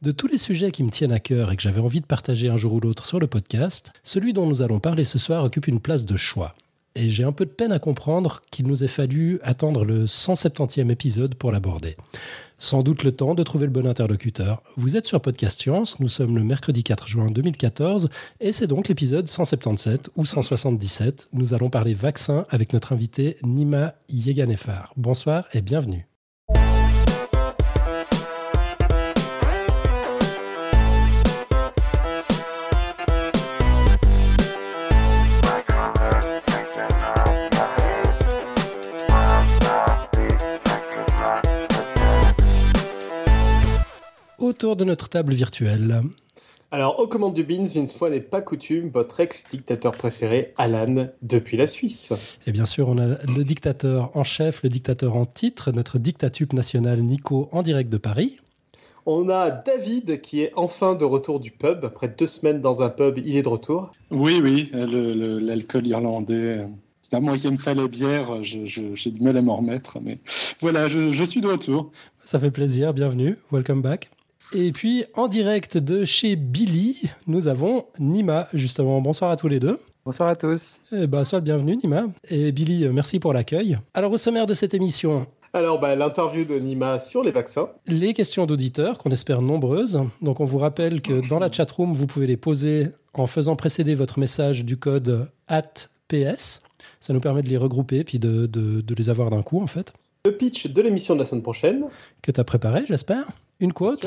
De tous les sujets qui me tiennent à cœur et que j'avais envie de partager un jour ou l'autre sur le podcast, celui dont nous allons parler ce soir occupe une place de choix. Et j'ai un peu de peine à comprendre qu'il nous ait fallu attendre le 170e épisode pour l'aborder. Sans doute le temps de trouver le bon interlocuteur. Vous êtes sur Podcast Science, nous sommes le mercredi 4 juin 2014 et c'est donc l'épisode 177 ou 177. Nous allons parler vaccin avec notre invité Nima Yeganefar. Bonsoir et bienvenue. Autour de notre table virtuelle. Alors, aux commandes du Beans, une fois n'est pas coutume, votre ex-dictateur préféré, Alan, depuis la Suisse. Et bien sûr, on a le dictateur en chef, le dictateur en titre, notre dictatube national Nico en direct de Paris. On a David qui est enfin de retour du pub. Après deux semaines dans un pub, il est de retour. Oui, oui, l'alcool irlandais. C'est à moi qui me fait la bière, j'ai du mal à m'en remettre. Mais voilà, je, je suis de retour. Ça fait plaisir, bienvenue, welcome back. Et puis en direct de chez Billy, nous avons Nima, justement. Bonsoir à tous les deux. Bonsoir à tous. Eh ben, sois bienvenue Nima. Et Billy, merci pour l'accueil. Alors au sommaire de cette émission, alors, bah, l'interview de Nima sur les vaccins. Les questions d'auditeurs, qu'on espère nombreuses. Donc, on vous rappelle que dans la chatroom, vous pouvez les poser en faisant précéder votre message du code ATPS. Ça nous permet de les regrouper puis de, de les avoir d'un coup, en fait. Le pitch de l'émission de la semaine prochaine. Que tu as préparé, j'espère une quote.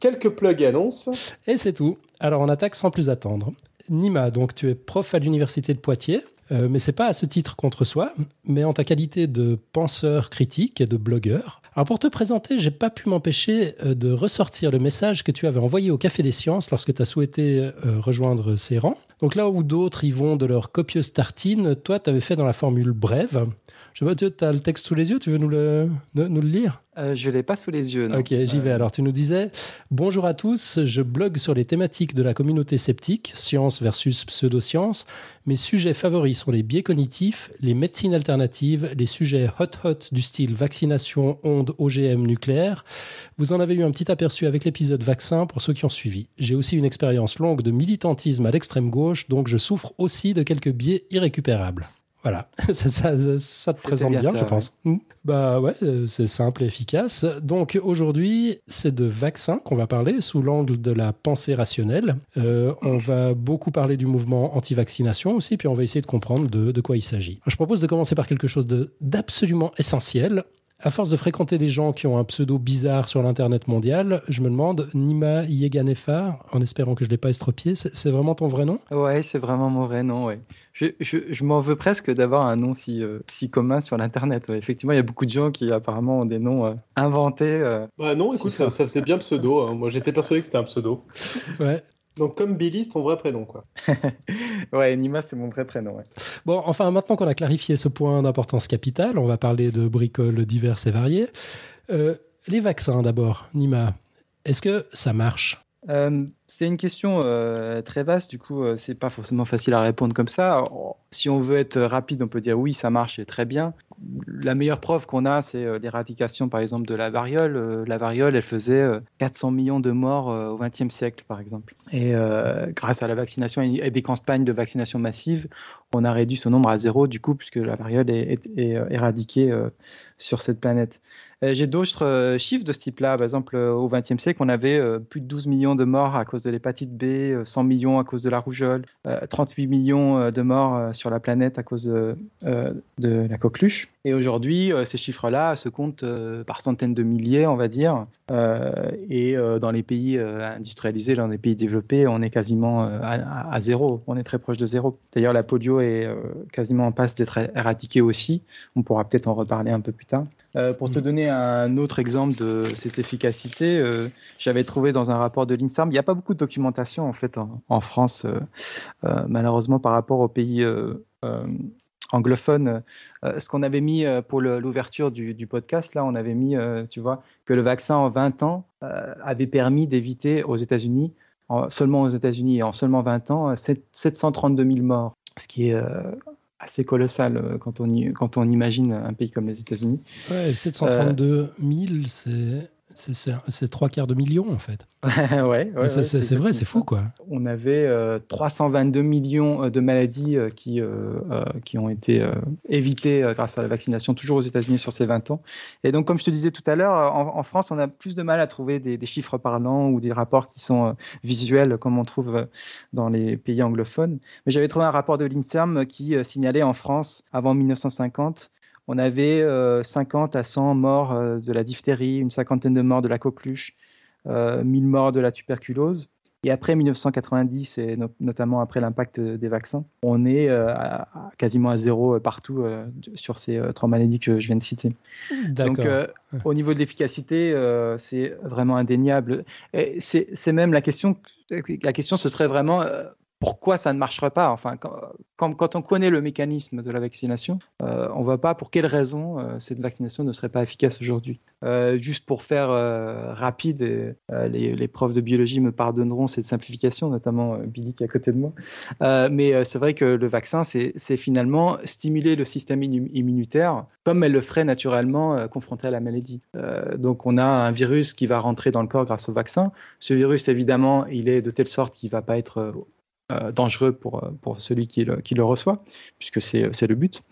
Quelques plugs annonces. Et c'est tout. Alors on attaque sans plus attendre. Nima, donc tu es prof à l'université de Poitiers. Euh, mais c'est pas à ce titre contre soi, mais en ta qualité de penseur critique et de blogueur. Alors pour te présenter, j'ai pas pu m'empêcher euh, de ressortir le message que tu avais envoyé au Café des Sciences lorsque tu as souhaité euh, rejoindre ces rangs. Donc là où d'autres y vont de leur copieuse tartine, toi tu avais fait dans la formule brève. Je sais pas, tu as le texte sous les yeux, tu veux nous le, nous le lire? Euh, Je ne l'ai pas sous les yeux. Non. Ok, j'y vais. Euh. Alors, tu nous disais Bonjour à tous, je blogue sur les thématiques de la communauté sceptique, science versus pseudoscience. Mes sujets favoris sont les biais cognitifs, les médecines alternatives, les sujets hot-hot du style vaccination, ondes, OGM, nucléaire. Vous en avez eu un petit aperçu avec l'épisode vaccin pour ceux qui ont suivi. J'ai aussi une expérience longue de militantisme à l'extrême gauche, donc je souffre aussi de quelques biais irrécupérables. Voilà, ça, ça, te présente bien, je pense. Hmm. Bah ouais, euh, c'est simple et efficace. Donc aujourd'hui, c'est de vaccins qu'on va parler sous l'angle de la pensée rationnelle. Euh, on va beaucoup parler du mouvement anti-vaccination aussi, puis on va essayer de comprendre de, de quoi il s'agit. Je propose de commencer par quelque chose d'absolument essentiel à force de fréquenter des gens qui ont un pseudo bizarre sur l'Internet mondial, je me demande, Nima Yeganefar, en espérant que je ne l'ai pas estropié, c'est vraiment ton vrai nom? Ouais, c'est vraiment mon vrai nom, ouais. Je, je, m'en veux presque d'avoir un nom si, euh, si commun sur l'Internet. Effectivement, il y a beaucoup de gens qui apparemment ont des noms euh, inventés. Euh, bah non, écoute, ça, c'est bien pseudo. Hein. Moi, j'étais persuadé que c'était un pseudo. ouais. Donc comme Billy, c'est ton vrai prénom, quoi. ouais, Nima, c'est mon vrai prénom. Ouais. Bon, enfin, maintenant qu'on a clarifié ce point d'importance capitale, on va parler de bricoles diverses et variées. Euh, les vaccins, d'abord, Nima, est-ce que ça marche? Euh, c'est une question euh, très vaste, du coup, euh, c'est pas forcément facile à répondre comme ça. Si on veut être rapide, on peut dire oui, ça marche et très bien. La meilleure preuve qu'on a, c'est l'éradication, par exemple, de la variole. la variole, elle faisait 400 millions de morts au XXe siècle, par exemple. Et grâce à la vaccination et des campagnes de vaccination massive, on a réduit son nombre à zéro, du coup, puisque la variole est éradiquée sur cette planète. Euh, j'ai d'autres euh, chiffres de ce type-là. Par exemple, euh, au XXe siècle, on avait plus de 12 millions de morts à cause de l'hépatite B, 100 millions à cause de la rougeole, 38 millions de morts sur la planète à cause de, la coqueluche. Et aujourd'hui, ces chiffres-là se comptent par centaines de milliers, on va dire. Et dans les pays industrialisés, dans les pays développés, on est quasiment à, zéro. On est très proche de zéro. D'ailleurs, la polio est quasiment en passe d'être éradiquée aussi. On pourra peut-être en reparler un peu plus tard. Euh, pour te mm. donner un autre exemple de cette efficacité, euh, j'avais trouvé dans un rapport de l'INSARM, il n'y a pas beaucoup de documentation en fait en, France, euh, malheureusement par rapport aux pays anglophones. ce qu'on avait mis pour l'ouverture du, podcast, là, on avait mis, tu vois, que le vaccin en 20 ans avait permis d'éviter aux États-Unis, seulement aux États-Unis et en seulement 20 ans, 732 000 morts, ce qui est assez colossal euh, quand on, quand on imagine un pays comme les États-Unis. Ouais, 732 000, c'est C'est trois quarts de million en fait. ouais, ouais c'est vrai, c'est fou quoi. On avait 322 euh, millions euh, de maladies euh, qui, qui ont été évitées grâce à la vaccination, toujours aux États-Unis sur ces 20 ans. Et donc, comme je te disais tout à l'heure, en, France, on a plus de mal à trouver des, des, chiffres parlants ou des rapports qui sont visuels comme on trouve dans les pays anglophones. Mais j'avais trouvé un rapport de l'INSERM qui signalait en France, avant 1950, on avait 50 euh, à 100 morts euh, de la diphtérie, une cinquantaine de morts de la coqueluche, 1000 euh, morts de la tuberculose. Et après 1990, et notamment après l'impact des vaccins, on est quasiment à zéro partout sur ces trois maladies que je viens de citer. Donc, au niveau de l'efficacité, c'est vraiment indéniable. C'est même la question. La question, ce serait vraiment pourquoi ça ne marcherait pas? Enfin, quand, on connaît le mécanisme de la vaccination, euh, on ne voit pas pour quelles raisons euh, cette vaccination ne serait pas efficace aujourd'hui? Euh, juste pour faire rapide, les, les, profs de biologie me pardonneront cette simplification, notamment Billy qui est à côté de moi. mais c'est vrai que le vaccin, c'est finalement stimuler le système immunitaire comme elle le ferait naturellement confronté à la maladie. donc on a un virus qui va rentrer dans le corps grâce au vaccin. Ce virus, évidemment, il est de telle sorte qu'il ne va pas être dangereux pour, euh, pour celui qui le, qui le reçoit, puisque c'est le but.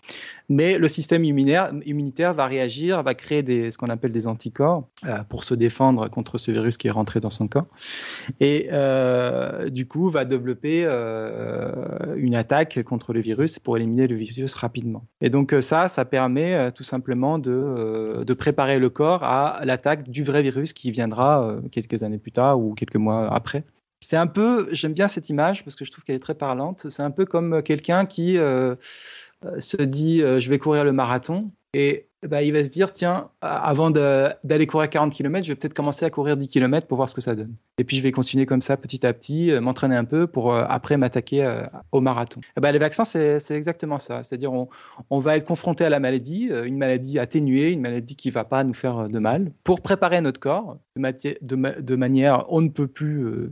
Mais le système immunitaire, immunitaire va réagir, va créer des, ce qu'on appelle des anticorps euh, pour se défendre contre ce virus qui est rentré dans son corps. Et du coup, va développer une attaque contre le virus pour éliminer le virus rapidement. Et donc ça, ça permet tout simplement de, de préparer le corps à l'attaque du vrai virus qui viendra quelques années plus tard ou quelques mois après. C'est un peu, j'aime bien cette image parce que je trouve qu'elle est très parlante. C'est un peu comme quelqu'un qui euh, euh, se dit euh, je vais courir le marathon et bah, il va se dire tiens, avant d'aller courir 40 km, je vais peut-être commencer à courir 10 km pour voir ce que ça donne. Et puis je vais continuer comme ça petit à petit, euh, m'entraîner un peu pour euh, après m'attaquer euh, au marathon. Et bah, les vaccins, c'est exactement ça. C'est-à-dire on, on, va être confronté à la maladie, une maladie atténuée, une maladie qui ne va pas nous faire de mal, pour préparer notre corps de, manière on ne peut plus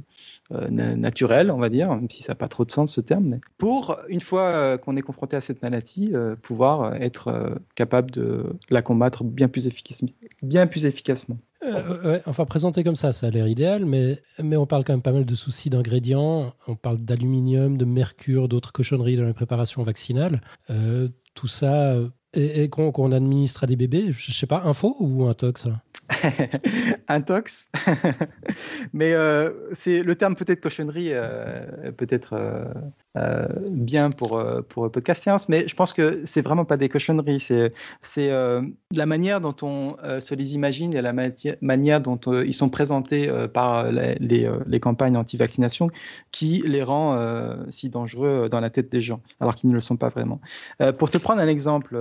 naturelle, on va dire, même si ça n'a pas trop de sens ce terme, pour, une fois qu'on est confronté à cette maladie, pouvoir être capable de la combattre bien plus, efficacement. Bien plus efficacement. Euh, enfin, présenté comme ça, ça a l'air idéal, mais, mais on parle quand même pas mal de soucis d'ingrédients. On parle d'aluminium, de mercure, d'autres cochonneries dans la préparation vaccinale. Euh, tout ça, et, qu'on administre à des bébés, je sais pas, un faux ou un tox tox. Mais euh, c'est le terme peut-être cochonnerie, euh, peut-être euh, bien pour pour podcast science, mais je pense que c'est vraiment pas des cochonneries. C'est c'est la manière dont on se les imagine et la manière dont ils sont présentés par les, les, les campagnes anti-vaccination qui les rend si dangereux dans la tête des gens, alors qu'ils ne le sont pas vraiment. pour te prendre un exemple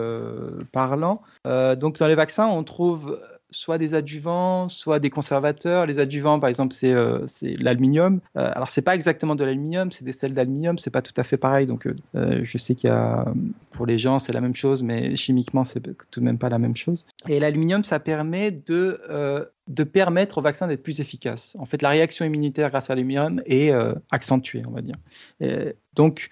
parlant, donc dans les vaccins, on trouve soit des adjuvants, soit des conservateurs. Les adjuvants, par exemple, c'est euh, l'aluminium. Euh, alors, c'est pas exactement de l'aluminium, c'est des sels d'aluminium, c'est pas tout à fait pareil. Donc, euh, je sais qu'il y a, pour les gens, c'est la même chose, mais chimiquement, c'est tout de même pas la même chose. Et l'aluminium, ça permet de, de permettre au vaccin d'être plus efficace. En fait, la réaction immunitaire grâce à l'aluminium est accentuée, on va dire. donc,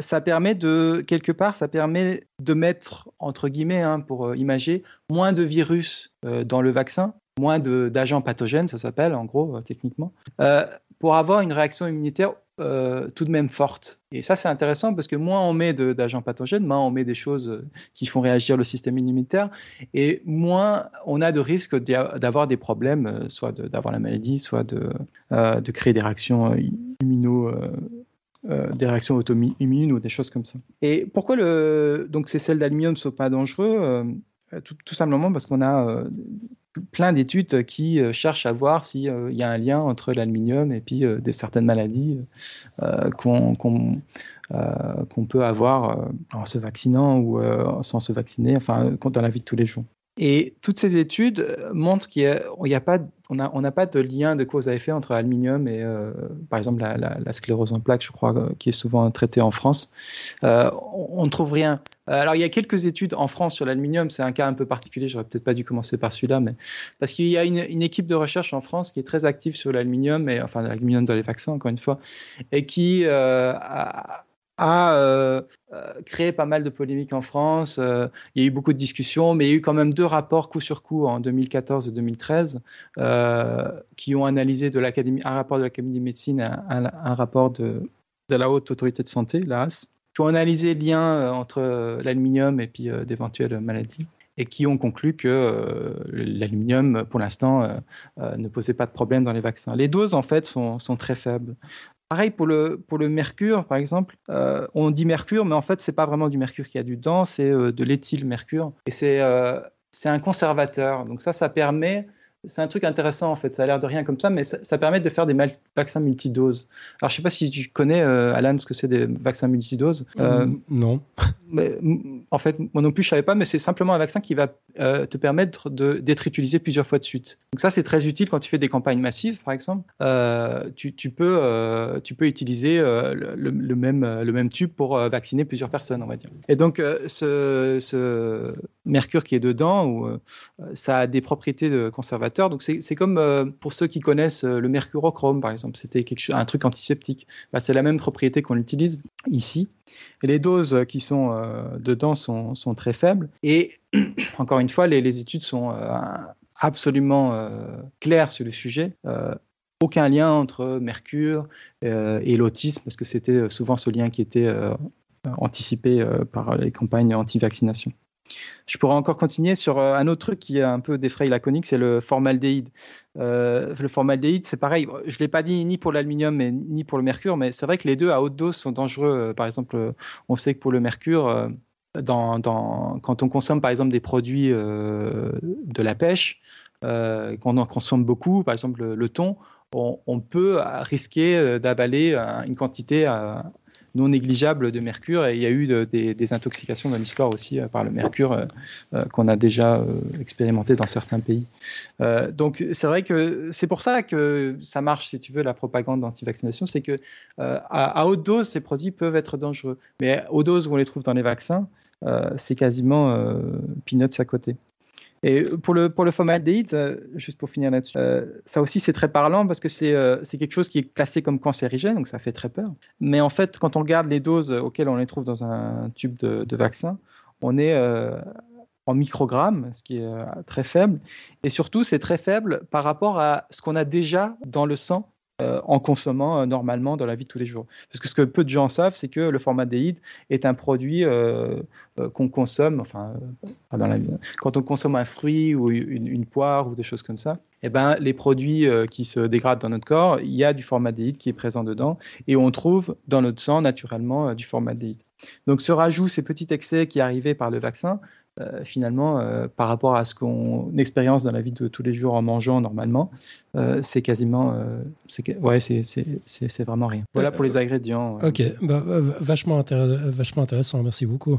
ça permet de, quelque part, ça permet de mettre, entre guillemets, hein, pour imager, moins de virus dans le vaccin, moins d'agents pathogènes, ça s'appelle en gros, techniquement, pour avoir une réaction immunitaire euh, tout de même forte. Et ça, c'est intéressant parce que moins on met d'agents pathogènes, moins on met des choses euh, qui font réagir le système immunitaire, et moins on a de risque d'avoir des problèmes, euh, soit d'avoir la maladie, soit de, créer des réactions immuno. des réactions auto-immunes ou des choses comme ça. Et pourquoi le, donc ces sels d'aluminium ne sont pas dangereux tout, simplement parce qu'on a plein d'études qui euh, cherchent à voir s'il euh, y a un lien entre l'aluminium et puis euh, des certaines maladies qu'on peut avoir en se vaccinant ou sans se vacciner, enfin dans la vie de tous les jours. Et toutes ces études montrent qu'il n'y a, pas, on pas de lien de cause à effet entre l'aluminium et, par exemple, la, sclérose en plaques, je crois, qui est souvent traitée en France. on ne trouve rien. Euh, alors, il y a quelques études en France sur l'aluminium. C'est un cas un peu particulier. J'aurais peut-être pas dû commencer par celui-là, mais parce qu'il y a une, équipe de recherche en France qui est très active sur l'aluminium et enfin l'aluminium dans les vaccins, encore une fois, et qui euh, a créé pas mal de polémiques en France. il y a eu beaucoup de discussions, mais il y a eu quand même deux rapports coup sur coup en 2014 et 2013 qui ont analysé de un rapport de l'Académie de médecine, un, un rapport de, de la haute autorité de santé, l'AS, qui ont analysé le lien entre l'aluminium et puis d'éventuelles maladies et qui ont conclu que euh, l'aluminium, pour l'instant, euh, euh, ne posait pas de problème dans les vaccins. Les doses, en fait, sont, sont très faibles. Pareil pour le, pour le mercure, par exemple. on dit mercure, mais en fait, c'est pas vraiment du mercure qui a du dedans, c'est de l'éthylmercure. Et c'est c'est un conservateur. Donc ça, ça permet c'est un truc intéressant en fait. Ça a l'air de rien comme ça, mais ça, permet de faire des vaccins multidoses. Alors je sais pas si tu connais, euh, Alan, ce que c'est des vaccins multidoses. Euh, non. Mais, en fait, moi non plus je savais pas, mais c'est simplement un vaccin qui va euh, te permettre d'être utilisé plusieurs fois de suite. Donc ça c'est très utile quand tu fais des campagnes massives, par exemple. Tu, tu, peux tu peux utiliser le, même le même tube pour vacciner plusieurs personnes, on va dire. Et donc ce, ce mercure qui est dedans, ou ça a des propriétés de conservateur donc c'est comme euh, pour ceux qui connaissent euh, le mercurochrome par exemple, c'était un truc antiseptique. Bah, c'est la même propriété qu'on utilise ici. Et les doses qui sont euh, dedans sont, très faibles. Et encore une fois, les, études sont absolument claires sur le sujet. aucun lien entre mercure et l'autisme, parce que c'était souvent ce lien qui était anticipé par les campagnes anti-vaccination. Je pourrais encore continuer sur euh, un autre truc qui a un peu défraye la conique, c'est le formaldéhyde. Euh, le formaldéhyde, c'est pareil. Je ne l'ai pas dit ni pour l'aluminium ni pour le mercure, mais c'est vrai que les deux à haute dose sont dangereux. Euh, par exemple, on sait que pour le mercure, quand on consomme par exemple des produits de la pêche, qu'on en consomme beaucoup, par exemple le, thon, on, peut risquer d'avaler une quantité non négligeable de mercure. Et il y a eu des, intoxications dans l'histoire aussi euh, par le mercure euh, euh, qu'on a déjà expérimenté dans certains pays. donc c'est vrai que c'est pour ça que ça marche, si tu veux, la propagande d'anti-vaccination, c'est que à, haute dose, ces produits peuvent être dangereux. Mais aux doses où on les trouve dans les vaccins, c'est quasiment peanuts à côté. Et pour le, pour le formaldéhyde, euh, juste pour finir là-dessus, euh, ça aussi c'est très parlant parce que euh, c'est quelque chose qui est classé comme cancérigène, donc ça fait très peur. Mais en fait, quand on regarde les doses auxquelles on les trouve dans un tube de, de vaccin, on est en microgrammes, ce qui est très faible. Et surtout, c'est très faible par rapport à ce qu'on a déjà dans le sang euh, en consommant euh, normalement dans la vie de tous les jours. Parce que ce que peu de gens savent, c'est que le formaldéhyde est un produit euh, qu'on consomme, enfin, dans la quand on consomme un fruit ou une, poire ou des choses comme ça, eh ben, les produits qui se dégradent dans notre corps, il y a du formaldéhyde qui est présent dedans et on trouve dans notre sang naturellement du formaldéhyde. Donc ce rajout, ces petits excès qui arrivaient par le vaccin, euh, finalement, euh, par rapport à ce qu'on expérience dans la vie de tous les jours en mangeant normalement, euh, c'est quasiment, c'est ouais, c'est vraiment rien. Voilà pour les ingrédients. Ok, bah, vachement, vachement intéressant, merci beaucoup.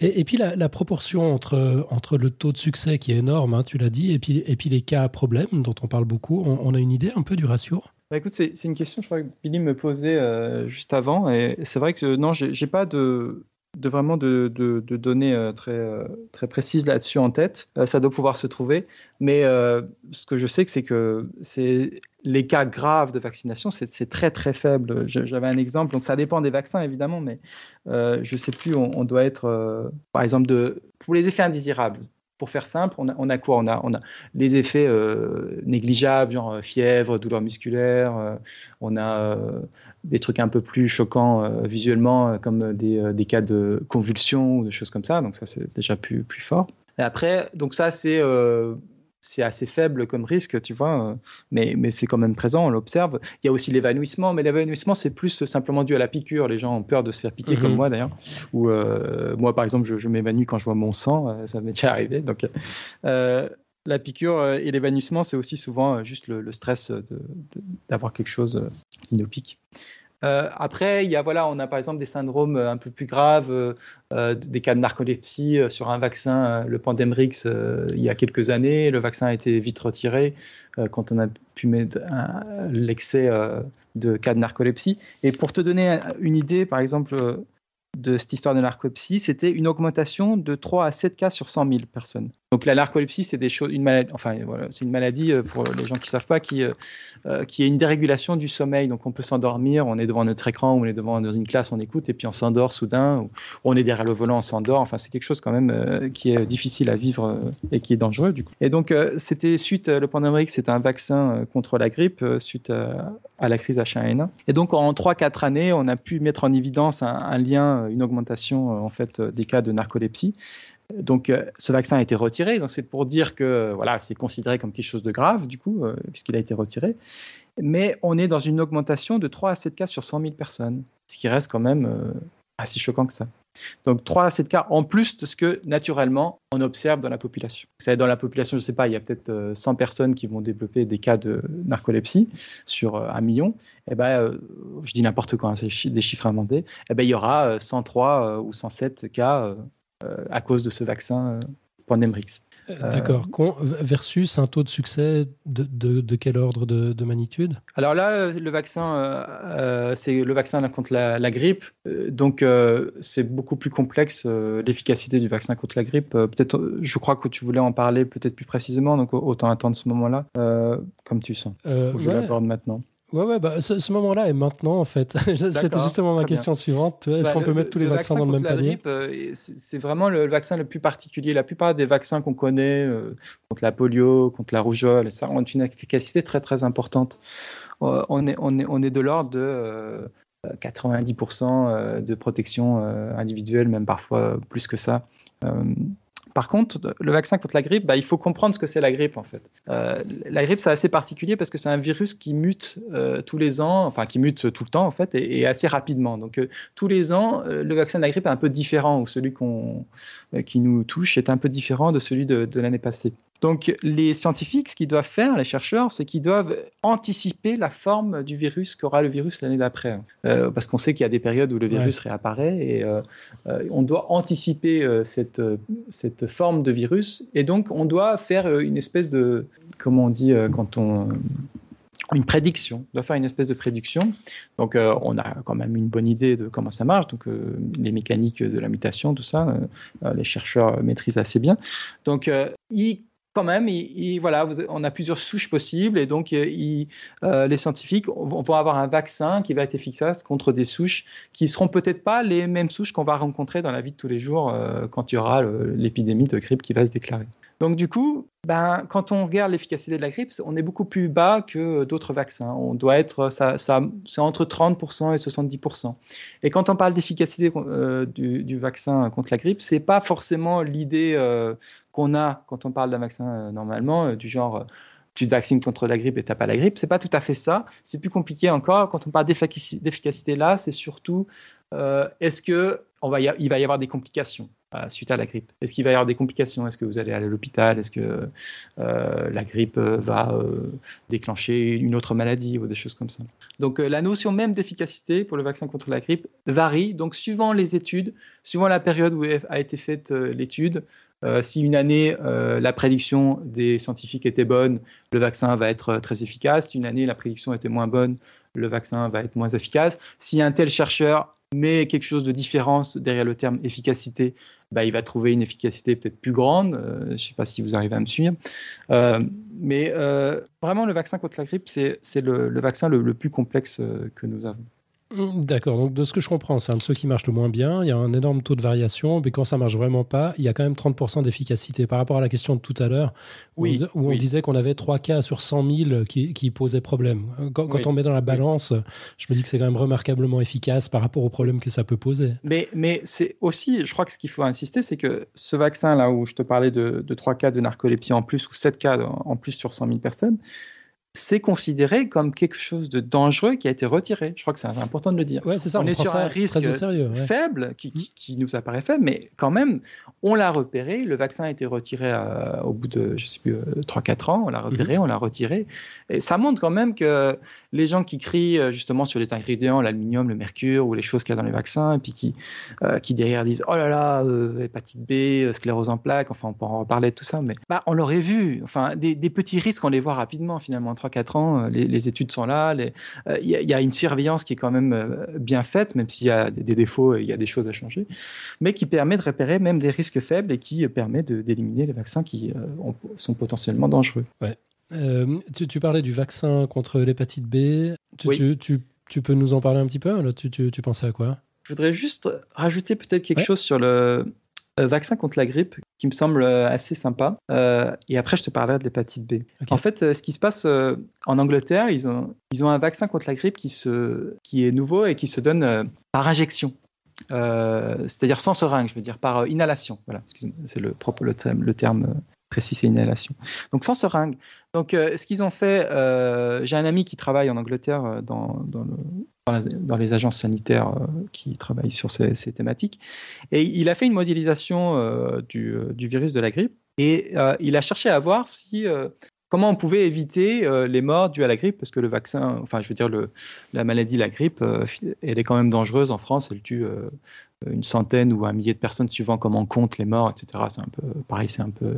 Et, et puis la, la, proportion entre, entre le taux de succès qui est énorme, hein, tu l'as dit, et puis, et puis les cas problèmes dont on parle beaucoup, on, a une idée un peu du ratio? Bah écoute, c'est une question je crois que Billy me posait juste avant, et c'est vrai que non, j'ai pas de de vraiment de, de, données euh, très, euh, très précises là-dessus en tête. Euh, ça doit pouvoir se trouver. Mais ce que je sais, c'est que c'est les cas graves de vaccination, c'est très très faible. J'avais un exemple, donc ça dépend des vaccins évidemment, mais je ne sais plus, on, doit être, par exemple, de, pour les effets indésirables. Pour faire simple, on a, quoi? On a, on a les effets négligeables, genre fièvre, douleur musculaire, on a des trucs un peu plus choquants euh, visuellement, euh, comme des, euh, des, cas de convulsions ou des choses comme ça. Donc ça, c'est déjà plus, plus fort. Et après, donc ça, c'est c'est assez faible comme risque, tu vois, mais, mais c'est quand même présent, on l'observe. Il y a aussi l'évanouissement, mais l'évanouissement, c'est plus simplement dû à la piqûre. Les gens ont peur de se faire piquer, comme mhm. moi d'ailleurs. Ou moi, par exemple, je, je m'évanouis quand je vois mon sang, ça m'est déjà arrivé. Donc, la piqûre et l'évanouissement, c'est aussi souvent juste le, stress d'avoir quelque chose qui nous pique. Euh, après, il y a, voilà, on a par exemple des syndromes euh, un peu plus graves, euh, des cas de narcolepsie sur un vaccin, le Pandemrix, il y a quelques années. Le vaccin a été vite retiré quand on a pu mettre l'excès de cas de narcolepsie. Et pour te donner une idée, par exemple, de cette histoire de narcolepsie, c'était une augmentation de 3 à 7 cas sur 100 000 personnes. Donc la narcolepsie, c'est une maladie, enfin c'est une maladie euh, pour les gens qui savent pas, qui euh, qui est une dérégulation du sommeil. Donc on peut s'endormir, on est devant notre écran, on est devant dans une classe, on écoute et puis on s'endort soudain, ou on est derrière le volant, on s'endort. Enfin c'est quelque chose quand même qui est difficile à vivre et qui est dangereux du coup. Et donc c'était suite le pandémie, c'est un vaccin contre la grippe suite à la crise H1N1. Et donc en 3-4 années, on a pu mettre en évidence un, un lien, une augmentation en fait des cas de narcolepsie. Donc, euh, ce vaccin a été retiré. Donc, c'est pour dire que voilà, c'est considéré comme quelque chose de grave, du coup, euh, puisqu'il a été retiré. Mais on est dans une augmentation de 3 à 7 cas sur 100 000 personnes, ce qui reste quand même euh, assez choquant que ça. Donc 3 à 7 cas en plus de ce que naturellement on observe dans la population. Vous savez, dans la population, je ne sais pas, il y a peut-être 100 personnes qui vont développer des cas de narcolepsie sur un million. Eh ben, je dis n'importe quoi, hein, c'est des chiffres inventés. Eh ben, il y aura 103 ou 107 cas à cause de ce vaccin euh, Pandemrix. Euh, d'accord. Versus un taux de succès de, de, quel ordre de, magnitude? Alors là, le vaccin, c'est le vaccin contre la, grippe. donc, c'est beaucoup plus complexe l'efficacité du vaccin contre la grippe. peut-être, je crois que tu voulais en parler peut-être plus précisément. Donc, autant attendre ce moment-là, comme tu sens. je l'aborde maintenant. Ouais, ouais, bah, ce, moment-là est maintenant, en fait. C'était justement ma question suivante. Est-ce bah, qu'on peut mettre tous les vaccins dans le même panier euh, C'est vraiment le, vaccin le plus particulier. La plupart des vaccins qu'on connaît euh, contre la polio, contre la rougeole, ça ont une efficacité très, très importante. Euh, on, est, on, est, on est de l'ordre de 90% de protection individuelle, même parfois plus que ça. Par contre, le vaccin contre la grippe, bah, il faut comprendre ce que c'est la grippe en fait. Euh, la grippe, c'est assez particulier parce que c'est un virus qui mute euh, tous les ans, enfin qui mute tout le temps en fait, et, assez rapidement. Donc euh, tous les ans, le vaccin de la grippe est un peu différent, ou celui qui nous touche est un peu différent de celui de l'année passée. Donc les scientifiques, ce qu'ils doivent faire, les chercheurs, c'est qu'ils doivent anticiper la forme du virus qu'aura le virus l'année d'après. Euh, parce qu'on sait qu'il y a des périodes où le virus réapparaît et euh, euh, on doit anticiper cette, cette forme de virus. Et donc on doit faire une espèce de, comment on dit quand on une prédiction, on doit faire une espèce de prédiction. Donc, on a quand même une bonne idée de comment ça marche. Donc, les mécaniques de la mutation, tout ça, les chercheurs maîtrisent assez bien. Donc, ils quand même, voilà, on a plusieurs souches possibles et donc euh, les scientifiques vont avoir un vaccin qui va être efficace contre des souches qui seront peut-être pas les mêmes souches qu'on va rencontrer dans la vie de tous les jours euh, quand il y aura l'épidémie de grippe qui va se déclarer. Donc du coup, ben, quand on regarde l'efficacité de la grippe, on est beaucoup plus bas que d'autres vaccins. On doit être, ça, ça c'est entre 30% et 70%. Et quand on parle d'efficacité euh, du, vaccin contre la grippe, c'est pas forcément l'idée euh, qu'on a quand on parle d'un vaccin euh, normalement, du genre tu te vaccines contre la grippe et t'as pas la grippe. C'est pas tout à fait ça. C'est plus compliqué encore. Quand on parle d'efficacité là, c'est surtout est-ce que on va il va y avoir des complications? Suite à la grippe Est-ce qu'il va y avoir des complications? Est-ce que vous allez aller à l'hôpital? Est-ce que euh, la grippe euh, va euh, déclencher une autre maladie ou des choses comme ça? Donc la notion même d'efficacité pour le vaccin contre la grippe varie. Donc suivant les études, suivant la période où a été faite l'étude, si une année, la prédiction des scientifiques était bonne, le vaccin va être très efficace. Si une année, la prédiction était moins bonne, le vaccin va être moins efficace. Si un tel chercheur met quelque chose de différent derrière le terme efficacité, bah, il va trouver une efficacité peut-être plus grande. Euh, je ne sais pas si vous arrivez à me suivre. Euh, mais euh, vraiment, le vaccin contre la grippe, c'est le, vaccin le, plus complexe que nous avons. Mmh, d'accord, donc de ce que je comprends, c'est un de ceux qui marchent le moins bien. Il y a un énorme taux de variation, mais quand ça marche vraiment pas, il y a quand même 30% d'efficacité. Par rapport à la question de tout à l'heure, où, on, disait qu'on avait 3 cas sur 100 000 qui, posaient problème. Quand, on met dans la balance, je me dis que c'est quand même remarquablement efficace par rapport au problème que ça peut poser. Mais, mais c'est aussi, je crois que ce qu'il faut insister, c'est que ce vaccin-là, où je te parlais de, de 3 cas de narcolepsie en plus ou 7 cas en plus sur 100 000 personnes, c'est considéré comme quelque chose de dangereux qui a été retiré. Je crois que c'est important de le dire. Ouais, c'est ça, on, est sur un risque faible, mmh. qui, nous apparaît faible, mais quand même, on l'a repéré. Le vaccin a été retiré euh, au bout de, je sais plus, 3-4 euh, ans. On l'a repéré, mmh. on l'a retiré. Et ça montre quand même que les gens qui crient euh, justement sur les ingrédients, l'aluminium, le mercure ou les choses qu'il y a dans les vaccins, et puis qui, qui derrière disent oh là là, hépatite B, sclérose en plaques, enfin on peut en reparler de tout ça, mais bah, on l'aurait vu. Enfin, des, petits risques, on les voit rapidement finalement 3-4 ans, les, études sont là. Il y, a une surveillance qui est quand même bien faite, même s'il y a des, défauts et il y a des choses à changer, mais qui permet de repérer même des risques faibles et qui permet d'éliminer les vaccins qui sont potentiellement dangereux. Ouais. Tu, parlais du vaccin contre l'hépatite B. Tu, tu, peux nous en parler un petit peu Là, tu, pensais à quoi? Je voudrais juste rajouter peut-être quelque chose sur le, euh, vaccin contre la grippe qui me semble euh, assez sympa. Euh, et après, je te parlerai de l'hépatite B. En fait, ce qui se passe en Angleterre, ils ont, ils ont un vaccin contre la grippe qui, se, qui est nouveau et qui se donne par injection. c'est-à-dire sans seringue, je veux dire par inhalation. Voilà, c'est le propre le terme, le terme précis, c'est inhalation. Donc sans seringue. Donc ce qu'ils ont fait, j'ai un ami qui travaille en Angleterre dans, dans dans, les agences sanitaires euh, qui travaillent sur ces, thématiques. Et il a fait une modélisation euh, euh, du, virus de la grippe et il a cherché à voir si comment on pouvait éviter les morts dues à la grippe, parce que le vaccin, enfin je veux dire la maladie, la grippe, elle est quand même dangereuse en France, elle tue une centaine ou un millier de personnes suivant comment on compte les morts, etc. C'est un peu pareil, c'est un peu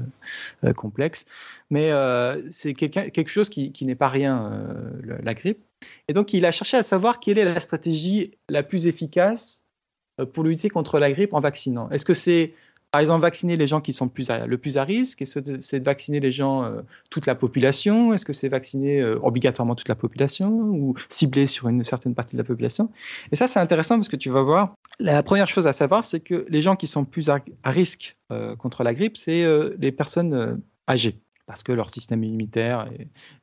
complexe, mais c'est quelque chose qui, qui n'est pas rien la grippe. Et donc, il a cherché à savoir quelle est la stratégie la plus efficace euh, pour lutter contre la grippe en vaccinant. Est-ce que c'est, par exemple, vacciner les gens qui sont le plus à risque Est-ce que c'est de vacciner les gens, euh, toute la population? Est-ce que c'est vacciner euh, obligatoirement toute la population ou cibler sur une certaine partie de la population? Et ça, c'est intéressant parce que tu vas voir, la première chose à savoir, c'est que les gens qui sont plus à, risque contre la grippe, c'est les personnes âgées parce que leur système immunitaire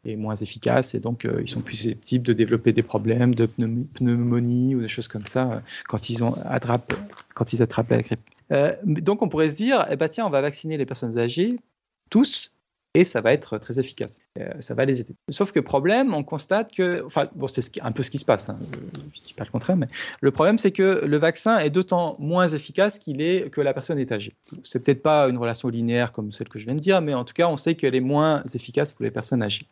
est, moins efficace et donc euh, ils sont plus susceptibles de développer des problèmes de pneumonie ou des choses comme ça euh, quand ils, ont, quand ils attrapent la grippe. Euh, donc on pourrait se dire, eh ben, tiens, on va vacciner les personnes âgées, tous, et ça va être très efficace. Euh, ça va les aider. Sauf que problème, on constate que, enfin, bon, c'est un peu ce qui se passe. Hein, je ne dis pas le contraire, mais le problème, c'est que le vaccin est d'autant moins efficace qu'il est que la personne est âgée. C'est peut-être pas une relation linéaire comme celle que je viens de dire, mais en tout cas, on sait qu'elle est moins efficace pour les personnes âgées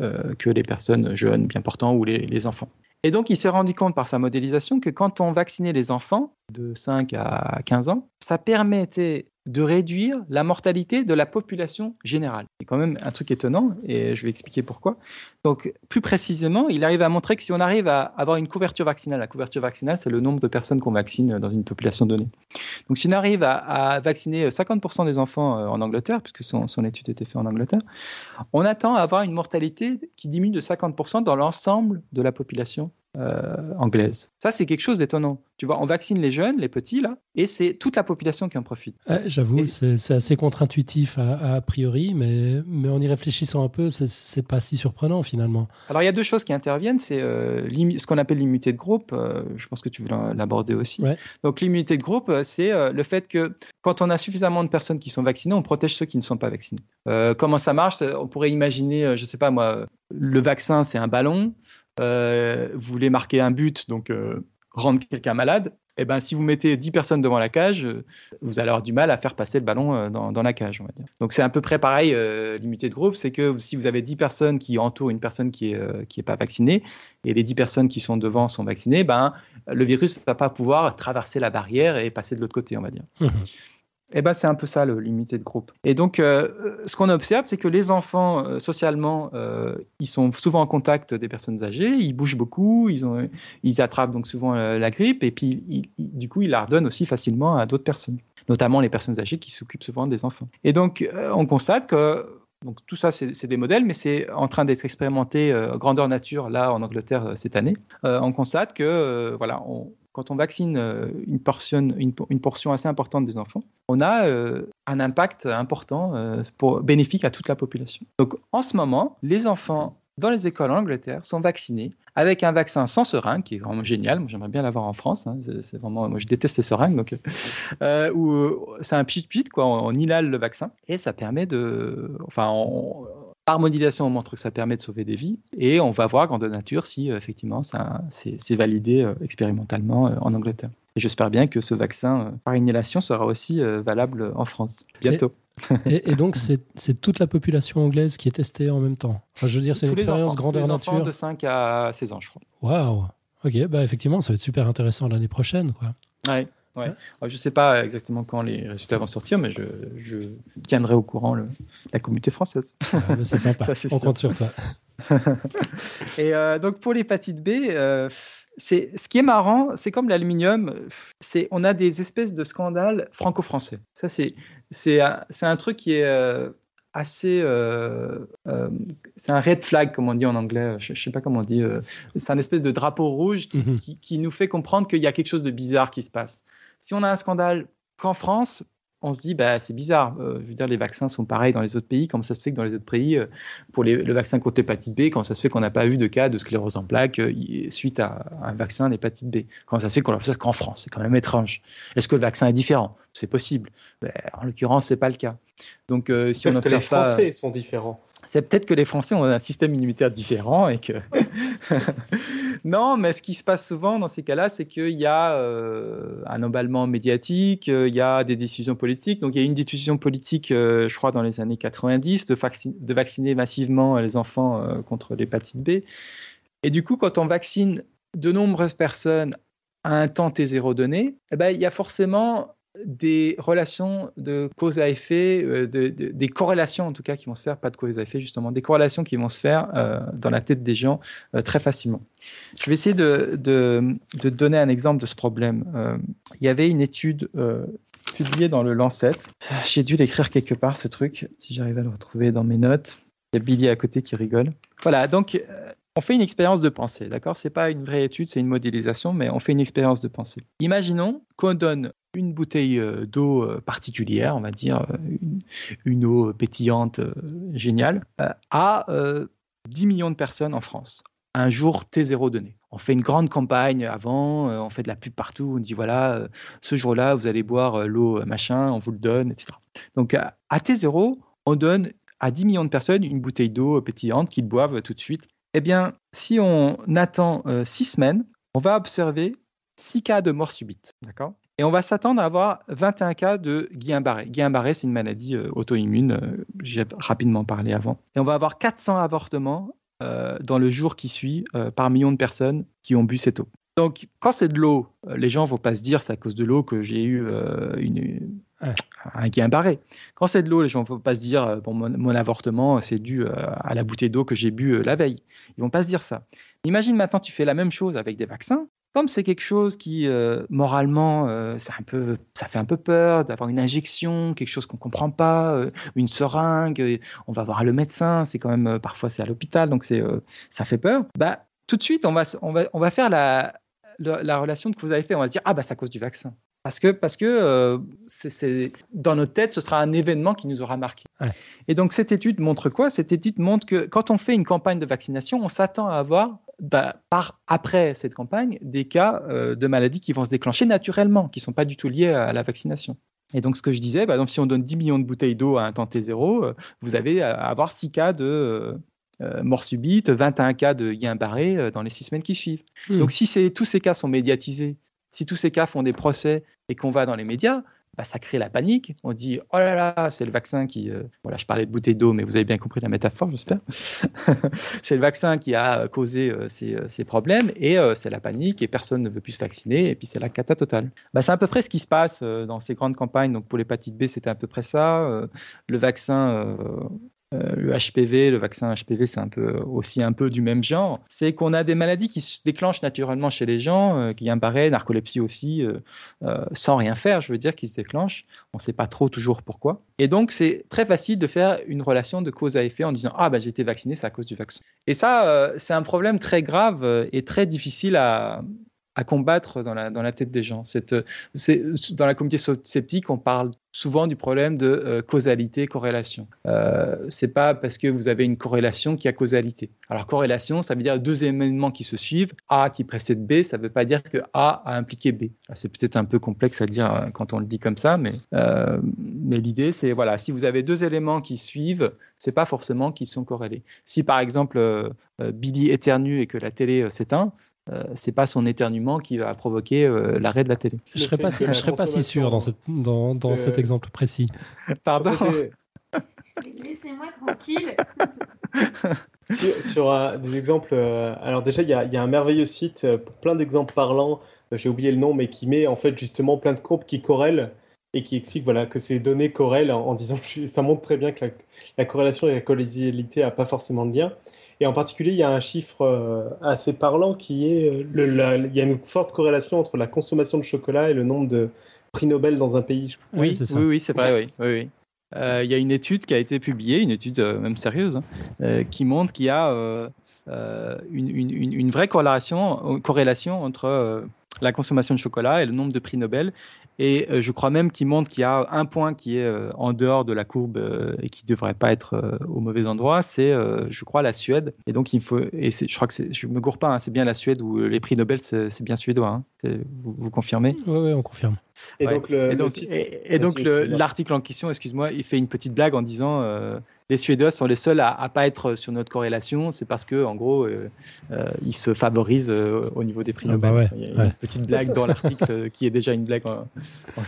euh, que les personnes jeunes, bien portantes ou les enfants. Et donc, il s'est rendu compte par sa modélisation que quand on vaccinait les enfants de 5 à 15 ans, ça permettait de réduire la mortalité de la population générale. C'est quand même un truc étonnant et je vais expliquer pourquoi. Donc, plus précisément, il arrive à montrer que si on arrive à avoir une couverture vaccinale, la couverture vaccinale, c'est le nombre de personnes qu'on vaccine dans une population donnée. Donc, si on arrive à, vacciner 50% des enfants euh, en Angleterre, puisque son, son étude était faite en Angleterre, on attend à avoir une mortalité qui diminue de 50% dans l'ensemble de la population euh, anglaise. Ça, c'est quelque chose d'étonnant. Tu vois, on vaccine les jeunes, les petits, là, et c'est toute la population qui en profite. J'avoue, c'est assez contre-intuitif a, priori, mais, mais en y réfléchissant un peu, c'est pas si surprenant finalement. Alors, il y a deux choses qui interviennent. C'est euh, ce qu'on appelle l'immunité de groupe. Euh, je pense que tu veux l'aborder aussi. Donc, l'immunité de groupe, c'est le fait que quand on a suffisamment de personnes qui sont vaccinées, on protège ceux qui ne sont pas vaccinés. comment ça marche? On pourrait imaginer, je sais pas moi, le vaccin, c'est un ballon. Euh, vous voulez marquer un but, donc euh, rendre quelqu'un malade, eh ben, si vous mettez 10 personnes devant la cage, euh, vous allez avoir du mal à faire passer le ballon dans, la cage, on va dire. Donc c'est un peu près pareil, l'unité de groupe, c'est que si vous avez 10 personnes qui entourent une personne qui n'est pas vaccinée, et les 10 personnes qui sont devant sont vaccinées, ben, le virus ne va pas pouvoir traverser la barrière et passer de l'autre côté, on va dire. Mmh. Eh ben, c'est un peu ça, l'unité de groupe. Et donc, euh, ce qu'on observe, c'est que les enfants, euh, socialement, euh, ils sont souvent en contact des personnes âgées, ils bougent beaucoup, ils attrapent donc souvent la grippe, et puis, du coup, ils la redonnent aussi facilement à d'autres personnes, notamment les personnes âgées qui s'occupent souvent des enfants. Et donc, on constate que donc tout ça, c'est des modèles, mais c'est en train d'être expérimenté grandeur nature là en Angleterre cette année. on constate que voilà, on, quand on vaccine euh, une portion, assez importante des enfants, on a euh, un impact important euh, pour, bénéfique à toute la population. Donc en ce moment, les enfants dans les écoles en Angleterre sont vaccinés avec un vaccin sans seringue, qui est vraiment génial. Moi, j'aimerais bien l'avoir en France. Hein. C'est vraiment, moi, je déteste les seringues, donc c'est un pchit pchit quoi. On, inhale le vaccin et ça permet de, enfin, par modélisation, on montre que ça permet de sauver des vies et on va voir grande nature si euh, effectivement ça c'est validé euh, expérimentalement euh, en Angleterre. Et j'espère bien que ce vaccin par inhalation sera aussi valable en France bientôt. Et, donc c'est toute la population anglaise qui est testée en même temps. Enfin, je veux dire, c'est une expérience grandeur tous les nature. de 5 à 16 ans, je crois. Waouh. Ok, bah effectivement, ça va être super intéressant l'année prochaine, quoi. Ouais. Ouais. je ne sais pas exactement quand les résultats vont sortir, mais je, tiendrai au courant la communauté française. Ah, bah, c'est sympa. On compte sur toi. et donc pour l'hépatite B, c'est ce qui est marrant, c'est comme l'aluminium, c'est on a des espèces de scandales franco-français. Ça c'est c'est un truc qui est assez. Euh, euh, c'est un red flag, comme on dit en anglais. Je ne sais pas comment on dit. Euh, c'est un espèce de drapeau rouge mhm. qui, qui, nous fait comprendre qu'il y a quelque chose de bizarre qui se passe. Si on a un scandale qu'en France, on se dit, bah, c'est bizarre. je veux dire, les vaccins sont pareils dans les autres pays. Comment ça se fait que dans les autres pays, pour le vaccin contre l'hépatite B, comment ça se fait qu'on n'a pas vu de cas de sclérose en plaques suite à un vaccin d'hépatite B Comment ça se fait qu'on l'a fait qu'en France C'est quand même étrange. Est-ce que le vaccin est différent? C'est possible. Ben, en l'occurrence, c'est pas le cas. Donc, euh, si on observe que les Français sont différents. C'est peut-être que les Français ont un système immunitaire différent et que. non, mais ce qui se passe souvent dans ces cas-là, c'est qu'il y a euh, un emballement médiatique, euh, il y a des décisions politiques. Donc, il y a une décision politique, je crois, dans les années 90, de, de vacciner massivement les enfants contre l'hépatite B. Et du coup, quand on vaccine de nombreuses personnes à un temps T0 donné, eh ben, il y a forcément des relations de cause à effet, euh, des corrélations en tout cas qui vont se faire, pas de cause à effet justement, des corrélations qui vont se faire euh, dans la tête des gens euh, très facilement. Je vais essayer de, de, donner un exemple de ce problème. il y avait une étude publiée dans le Lancet. J'ai dû l'écrire quelque part ce truc, si j'arrive à le retrouver dans mes notes. Il y a Billy à côté qui rigole. Voilà, donc on fait une expérience de pensée, d'accord? C'est pas une vraie étude, c'est une modélisation, mais on fait une expérience de pensée. Imaginons qu'on donne une bouteille euh, d'eau euh, particulière, on va dire euh, une, eau pétillante géniale, à 10 millions de personnes en France. Un jour T0 donné. On fait une grande campagne avant, on fait de la pub partout, on dit voilà, ce jour-là, vous allez boire l'eau machin, on vous le donne, etc. Donc à T0, on donne à 10 millions de personnes une bouteille d'eau pétillante qu'ils boivent tout de suite eh bien, si on attend euh, six semaines, on va observer six cas de mort subite. D'accord? Et on va s'attendre à avoir 21 cas de Guillain-Barré. Guillain-Barré, c'est une maladie euh, auto-immune, euh, j'ai rapidement parlé avant. Et on va avoir 400 avortements dans le jour qui suit par million de personnes qui ont bu cette eau. Donc, quand c'est de l'eau, les gens ne vont pas se dire c'est à cause de l'eau que j'ai eu une, un gain barré. Quand c'est de l'eau, les gens ne vont pas se dire euh, bon, mon, avortement, c'est dû euh, à la bouteille d'eau que j'ai bu euh, la veille. Ils vont pas se dire ça. Imagine maintenant, tu fais la même chose avec des vaccins. Comme c'est quelque chose qui, moralement, un peu, ça fait un peu peur d'avoir une injection, quelque chose qu'on comprend pas, une seringue, on va voir le médecin, c'est quand même, parfois c'est à l'hôpital, donc ça fait peur. Bah, tout de suite, on va, on va, on va faire la, la, relation que vous avez fait. On va se dire, ah, bah, c'est à cause du vaccin. Parce que, parce que euh, dans notre tête, ce sera un événement qui nous aura marqué. Et donc, cette étude montre quoi? Cette étude montre que quand on fait une campagne de vaccination, on s'attend à avoir, bah, par après cette campagne, des cas euh, de maladies qui vont se déclencher naturellement, qui ne sont pas du tout liés à la vaccination. Et donc, ce que je disais, par exemple, si on donne 10 millions de bouteilles d'eau à un temps T0, euh, vous à avoir 6 cas de mort subite, 21 cas de Guillain-Barré dans les 6 semaines qui suivent. Hmm. Donc, si tous ces cas sont médiatisés, si tous ces cas font des procès et qu'on va dans les médias, bah, ça crée la panique. On dit oh là là, c'est le vaccin qui. Euh, voilà, je parlais de bouteille d'eau, mais vous avez bien compris la métaphore, j'espère. c'est le vaccin qui a causé euh, ces, euh, ces, problèmes et c'est la panique et personne ne veut plus se vacciner et puis c'est la cata totale. Bah, c'est à peu près ce qui se passe dans ces grandes campagnes. Donc pour l'hépatite B, c'était à peu près ça. le vaccin euh, le HPV, le vaccin HPV, c'est un peu aussi un peu du même genre. C'est qu'on a des maladies qui se déclenchent naturellement chez les gens, euh, qui apparaissent, narcolepsie aussi, euh, sans rien faire, je veux dire, qui se déclenchent. On ne sait pas trop toujours pourquoi. Et donc, c'est très facile de faire une relation de cause à effet en disant Ah, ben, j'ai été vacciné, c'est à cause du vaccin. Et ça, c'est un problème très grave et très difficile à, à combattre dans la, tête des gens. Cette, dans la communauté sceptique, on parle souvent du problème de euh, causalité, corrélation. Euh, c'est pas parce que vous avez une corrélation qu'il y a causalité. Alors corrélation, ça veut dire deux événements qui se suivent, A qui précède B, ça ne veut pas dire que A a impliqué B. C'est peut-être un peu complexe à dire euh, quand on le dit comme ça, mais, euh, mais l'idée c'est voilà, si vous avez deux éléments qui suivent, c'est pas forcément qu'ils sont corrélés. Si par exemple Billy éternue et que la télé s'éteint, euh, c'est pas son éternuement qui va provoquer euh, l'arrêt de la télé. Je serais pas, je serais pas si sûr dans, cette, dans, dans euh, cet exemple précis. Pardon. Laissez-moi tranquille. sur, des exemples, alors déjà il y, y, a un merveilleux site pour plein d'exemples parlants. J'ai oublié le nom, mais qui met en fait justement plein de courbes qui corrèlent et qui explique voilà, que ces données corrèlent en, disant ça montre très bien que la, corrélation et la causalité n'a pas forcément de lien. Et en particulier, il y a un chiffre euh, assez parlant qui est euh, le, il y a une forte corrélation entre la consommation de chocolat et le nombre de prix Nobel dans un pays. Oui, c'est oui, oui, c'est vrai, oui. oui, oui. Euh, il y a une étude qui a été publiée, une étude même sérieuse, hein, qui montre qu'il y a une, une, une, vraie corrélation, corrélation entre la consommation de chocolat et le nombre de prix Nobel. Et euh, je crois même qu'il montre qu'il y a un point qui est euh, en dehors de la courbe euh, et qui ne devrait pas être au mauvais endroit, c'est, je crois, la Suède. Et donc, il faut, et je crois que je me gourre pas, hein, c'est bien la Suède où les prix Nobel, c'est bien suédois. Hein. Vous, vous, confirmez? Oui, ouais, on confirme. Et donc, l'article en question, excuse-moi, il fait une petite blague en disant les Suédois sont les seuls à, ne pas être sur notre corrélation, c'est parce que en gros, euh, euh, ils se favorisent euh, au niveau des prix. Ah bah il y a une petite blague dans l'article qui est déjà une blague en,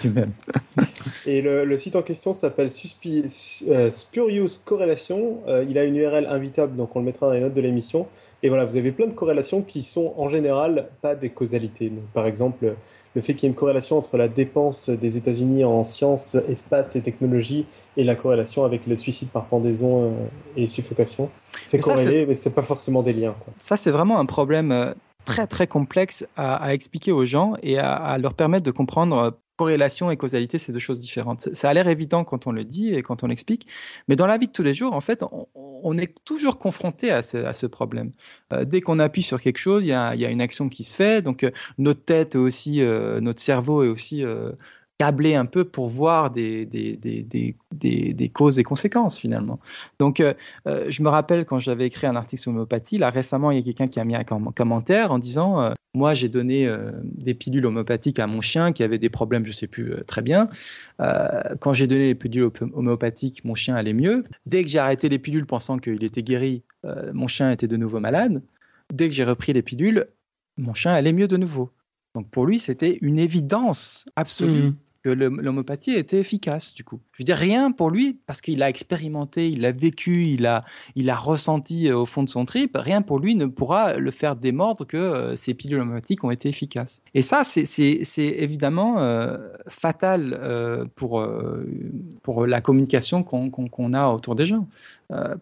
lui-même. Et le, site en question s'appelle Spurious Correlation. il a une URL invitable, donc on le mettra dans les notes de l'émission. Et voilà, vous avez plein de corrélations qui sont en général pas des causalités. par exemple, le fait qu'il y ait une corrélation entre la dépense des États-Unis en sciences, espace et technologie et la corrélation avec le suicide par pendaison euh, et suffocation. C'est corrélé, mais c'est pas forcément des liens. Ça, c'est vraiment un problème euh, très très complexe à, expliquer aux gens et à, leur permettre de comprendre corrélation et causalité, c'est deux choses différentes. Ça a l'air évident quand on le dit et quand on l'explique, mais dans la vie de tous les jours, en fait, on, est toujours confronté à ce, problème. Euh, dès qu'on appuie sur quelque chose, il y, a, une action qui se fait. Donc, euh, notre tête aussi, euh, notre cerveau est aussi câblé un peu pour voir des, des, des, des, causes et conséquences finalement. Donc, euh, euh, je me rappelle quand j'avais écrit un article sur l'homéopathie, là récemment, il y a quelqu'un qui a mis un commentaire en disant euh, Moi, j'ai donné des pilules homméopathiques à mon chien qui avait des problèmes, je ne sais plus très bien. quand j'ai donné les pilules homéopathiques, mon chien allait mieux. Dès que j'ai arrêté les pilules pensant qu'il était guéri, mon chien était de nouveau malade. Dès que j'ai repris les pilules, mon chien allait mieux de nouveau. Donc pour lui, c'était une évidence absolue. Mmh que l'homéopathie était efficace, du coup. Je veux dire, rien pour lui, parce qu'il a expérimenté, il a vécu, il a, il a ressenti euh, au fond de son trip, rien pour lui ne pourra le faire démordre que euh, ces pilules homéopathiques ont été efficaces. Et ça, c'est évidemment euh, fatal pour, pour la communication qu'on a autour des gens,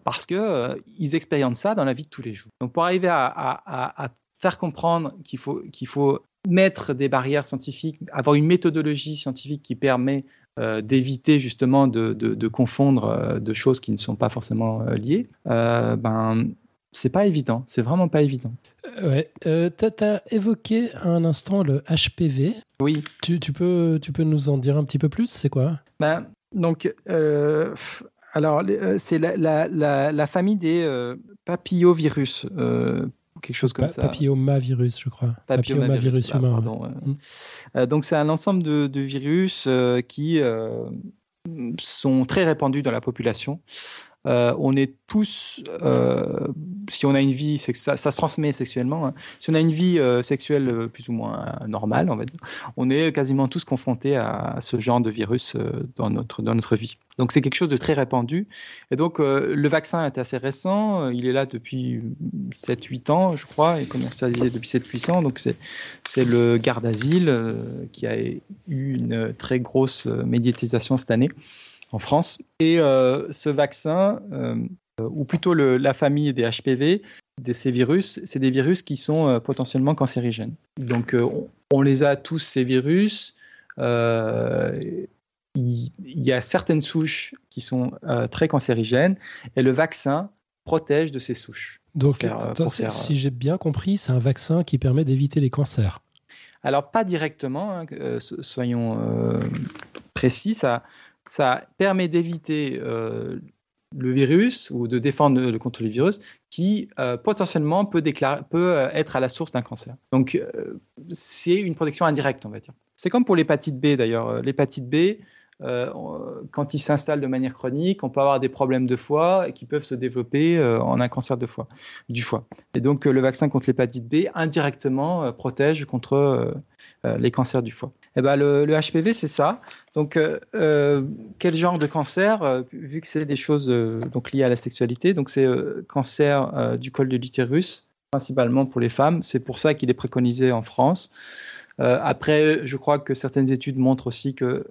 parce qu'ils ils expérimentent ça dans la vie de tous les jours. Donc, pour arriver à, à, à faire comprendre qu'il faut, qu'il faut mettre des barrières scientifiques, avoir une méthodologie scientifique qui permet euh, d'éviter justement de, de, confondre euh, de choses qui ne sont pas forcément euh, liées, ben, c'est pas évident, c'est vraiment pas évident. Ouais. tu as, évoqué un instant le HPV. Oui. Tu, tu, peux, tu peux nous en dire un petit peu plus? C'est quoi? Ben, Donc, alors, c'est la, la, la, famille des papillovirus quelque chose comme ça. Papillomavirus, je crois. Papillomavirus humain. Mm. Euh, donc c'est un ensemble de, virus euh, qui euh, sont très répandus dans la population. On est tous, si on a une vie, ça, ça se transmet sexuellement. Hein. Si on a une vie sexuelle plus ou moins normale, on est quasiment tous confrontés à, ce genre de virus dans notre dans notre vie. Donc c'est quelque chose de très répandu. Et donc euh, le vaccin est assez récent, euh, il est là depuis 7-8 ans, je crois, et commercialisé depuis 7-8 ans. Donc c'est le Gardasil euh, qui a eu une très grosse médiatisation cette année en France. Et ce vaccin, ou plutôt le, la famille des HPV, de ces virus, c'est des virus qui sont potentiellement cancérigènes. Donc on, on, les a tous ces virus il y a certaines souches qui sont euh, très cancérigènes et le vaccin protège de ces souches. Donc, euh, si j'ai bien compris, c'est un vaccin qui permet d'éviter les cancers. Alors, pas directement, hein, euh, soyons précis, ça, ça permet d'éviter le virus ou de défendre contre le virus qui potentiellement peut, peut être à la source d'un cancer. Donc, c'est une protection indirecte, on va dire. C'est comme pour l'hépatite B d'ailleurs. L'hépatite B, euh, quand il s'installe de manière chronique, on peut avoir des problèmes de foie qui peuvent se développer euh, en un cancer de foie, du foie. Et donc, euh, le vaccin contre l'hépatite B indirectement protège contre les cancers du foie. Eh ben, le, HPV, c'est ça. Donc, quel genre de cancer Vu que c'est des choses donc liées à la sexualité, donc c'est cancer du col de l'utérus, principalement pour les femmes. C'est pour ça qu'il est préconisé en France. après, je crois que certaines études montrent aussi que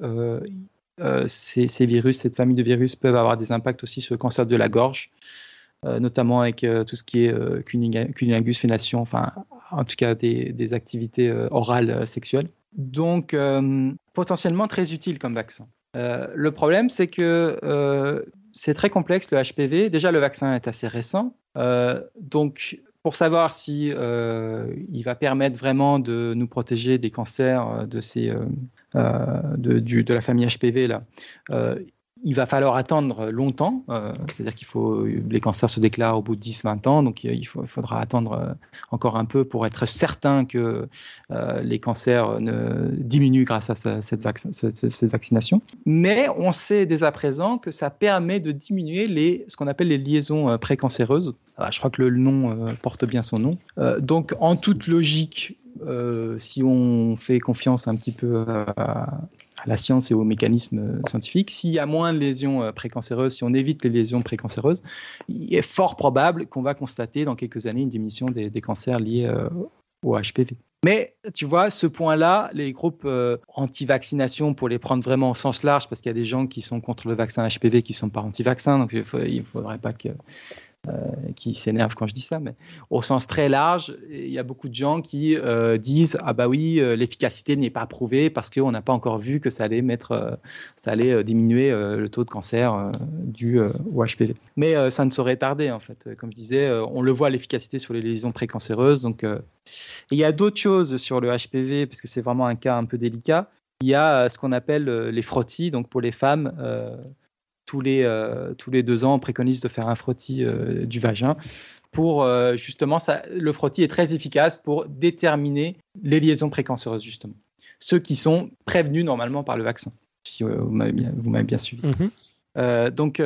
ces, ces, virus, cette famille de virus peuvent avoir des impacts aussi sur le cancer de la gorge, notamment avec tout ce qui est cunilingus, fellation, enfin, en tout cas des, activités orales sexuelles. Donc, potentiellement très utile comme vaccin. le problème, c'est que c'est très complexe le HPV. Déjà, le vaccin est assez récent. donc, pour savoir si euh, il va permettre vraiment de nous protéger des cancers euh, de, ces, euh, de, de, la famille HPV là, il va falloir attendre longtemps, euh, c'est-à-dire qu'il faut les cancers se déclarent au bout de 10-20 ans, donc il, faudra attendre euh, encore un peu pour être certain que euh, les cancers ne diminuent grâce à cette, cette, vaccination. Mais on sait dès à présent que ça permet de diminuer les, ce qu'on appelle les liaisons précancéreuses. Ah, je crois que le nom porte bien son nom. donc en toute logique, si on fait confiance un petit peu à, la science et aux mécanismes scientifiques. S'il y a moins de lésions euh, précancéreuses, si on évite les lésions précancéreuses, il est fort probable qu'on va constater dans quelques années une diminution des, cancers liés euh, au HPV. Mais tu vois, ce point-là, les groupes euh, anti-vaccination, pour les prendre vraiment au sens large, parce qu'il y a des gens qui sont contre le vaccin HPV qui ne sont pas anti-vaccin, donc il ne faudrait pas que euh, qui s'énervent quand je dis ça, mais au sens très large, il y a beaucoup de gens qui euh, disent ah bah oui, euh, l'efficacité n'est pas prouvée parce qu'on n'a pas encore vu que ça allait mettre, ça allait diminuer le taux de cancer dû au HPV. Mais ça ne saurait tarder en fait. Comme je disais, on le voit l'efficacité sur les lésions précancéreuses. Donc il y a d'autres choses sur le HPV parce que c'est vraiment un cas un peu délicat. Il y a ce qu'on appelle les frottis, donc pour les femmes tous les, euh, tous les deux ans, on préconise de faire un frottis euh, du vagin. Pour euh, justement, ça, le frottis est très efficace pour déterminer les liaisons précancéreuses, justement. Ceux qui sont prévenus normalement par le vaccin, si vous m'avez bien, bien, suivi. Mhm. donc,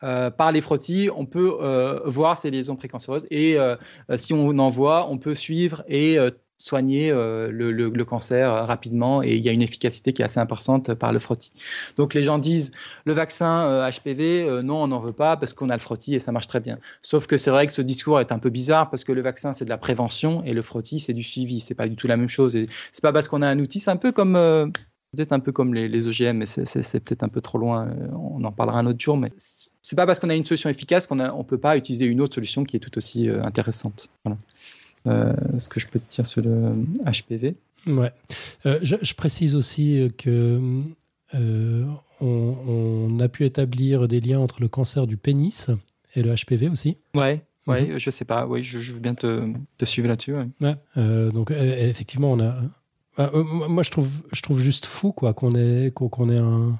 par les frottis, on peut voir ces liaisons précancéreuses et si on en voit, on peut suivre et soigner euh, le, cancer euh, rapidement et il y a une efficacité qui est assez importante par le frottis. Donc les gens disent le vaccin HPV, euh, non, on n'en veut pas parce qu'on a le frottis et ça marche très bien. Sauf que c'est vrai que ce discours est un peu bizarre parce que le vaccin c'est de la prévention et le frottis c'est du suivi. C'est pas du tout la même chose. Et c'est pas parce qu'on a un outil, c'est un peu comme peut-être un peu comme les, OGM, mais c'est peut-être un peu trop loin. On en parlera un autre jour, mais c'est pas parce qu'on a une solution efficace qu'on ne peut pas utiliser une autre solution qui est tout aussi intéressante. Euh, ce que je peux te dire sur le HPV. Ouais. Euh, je, précise aussi que euh, on, a pu établir des liens entre le cancer du pénis et le HPV aussi. Ouais. Ouais, mhm. je sais pas. Oui, je, veux bien te, te suivre là-dessus. Ouais. donc effectivement, on a. moi, je trouve, je trouve juste fou quoi qu'on ait, qu'on ait un,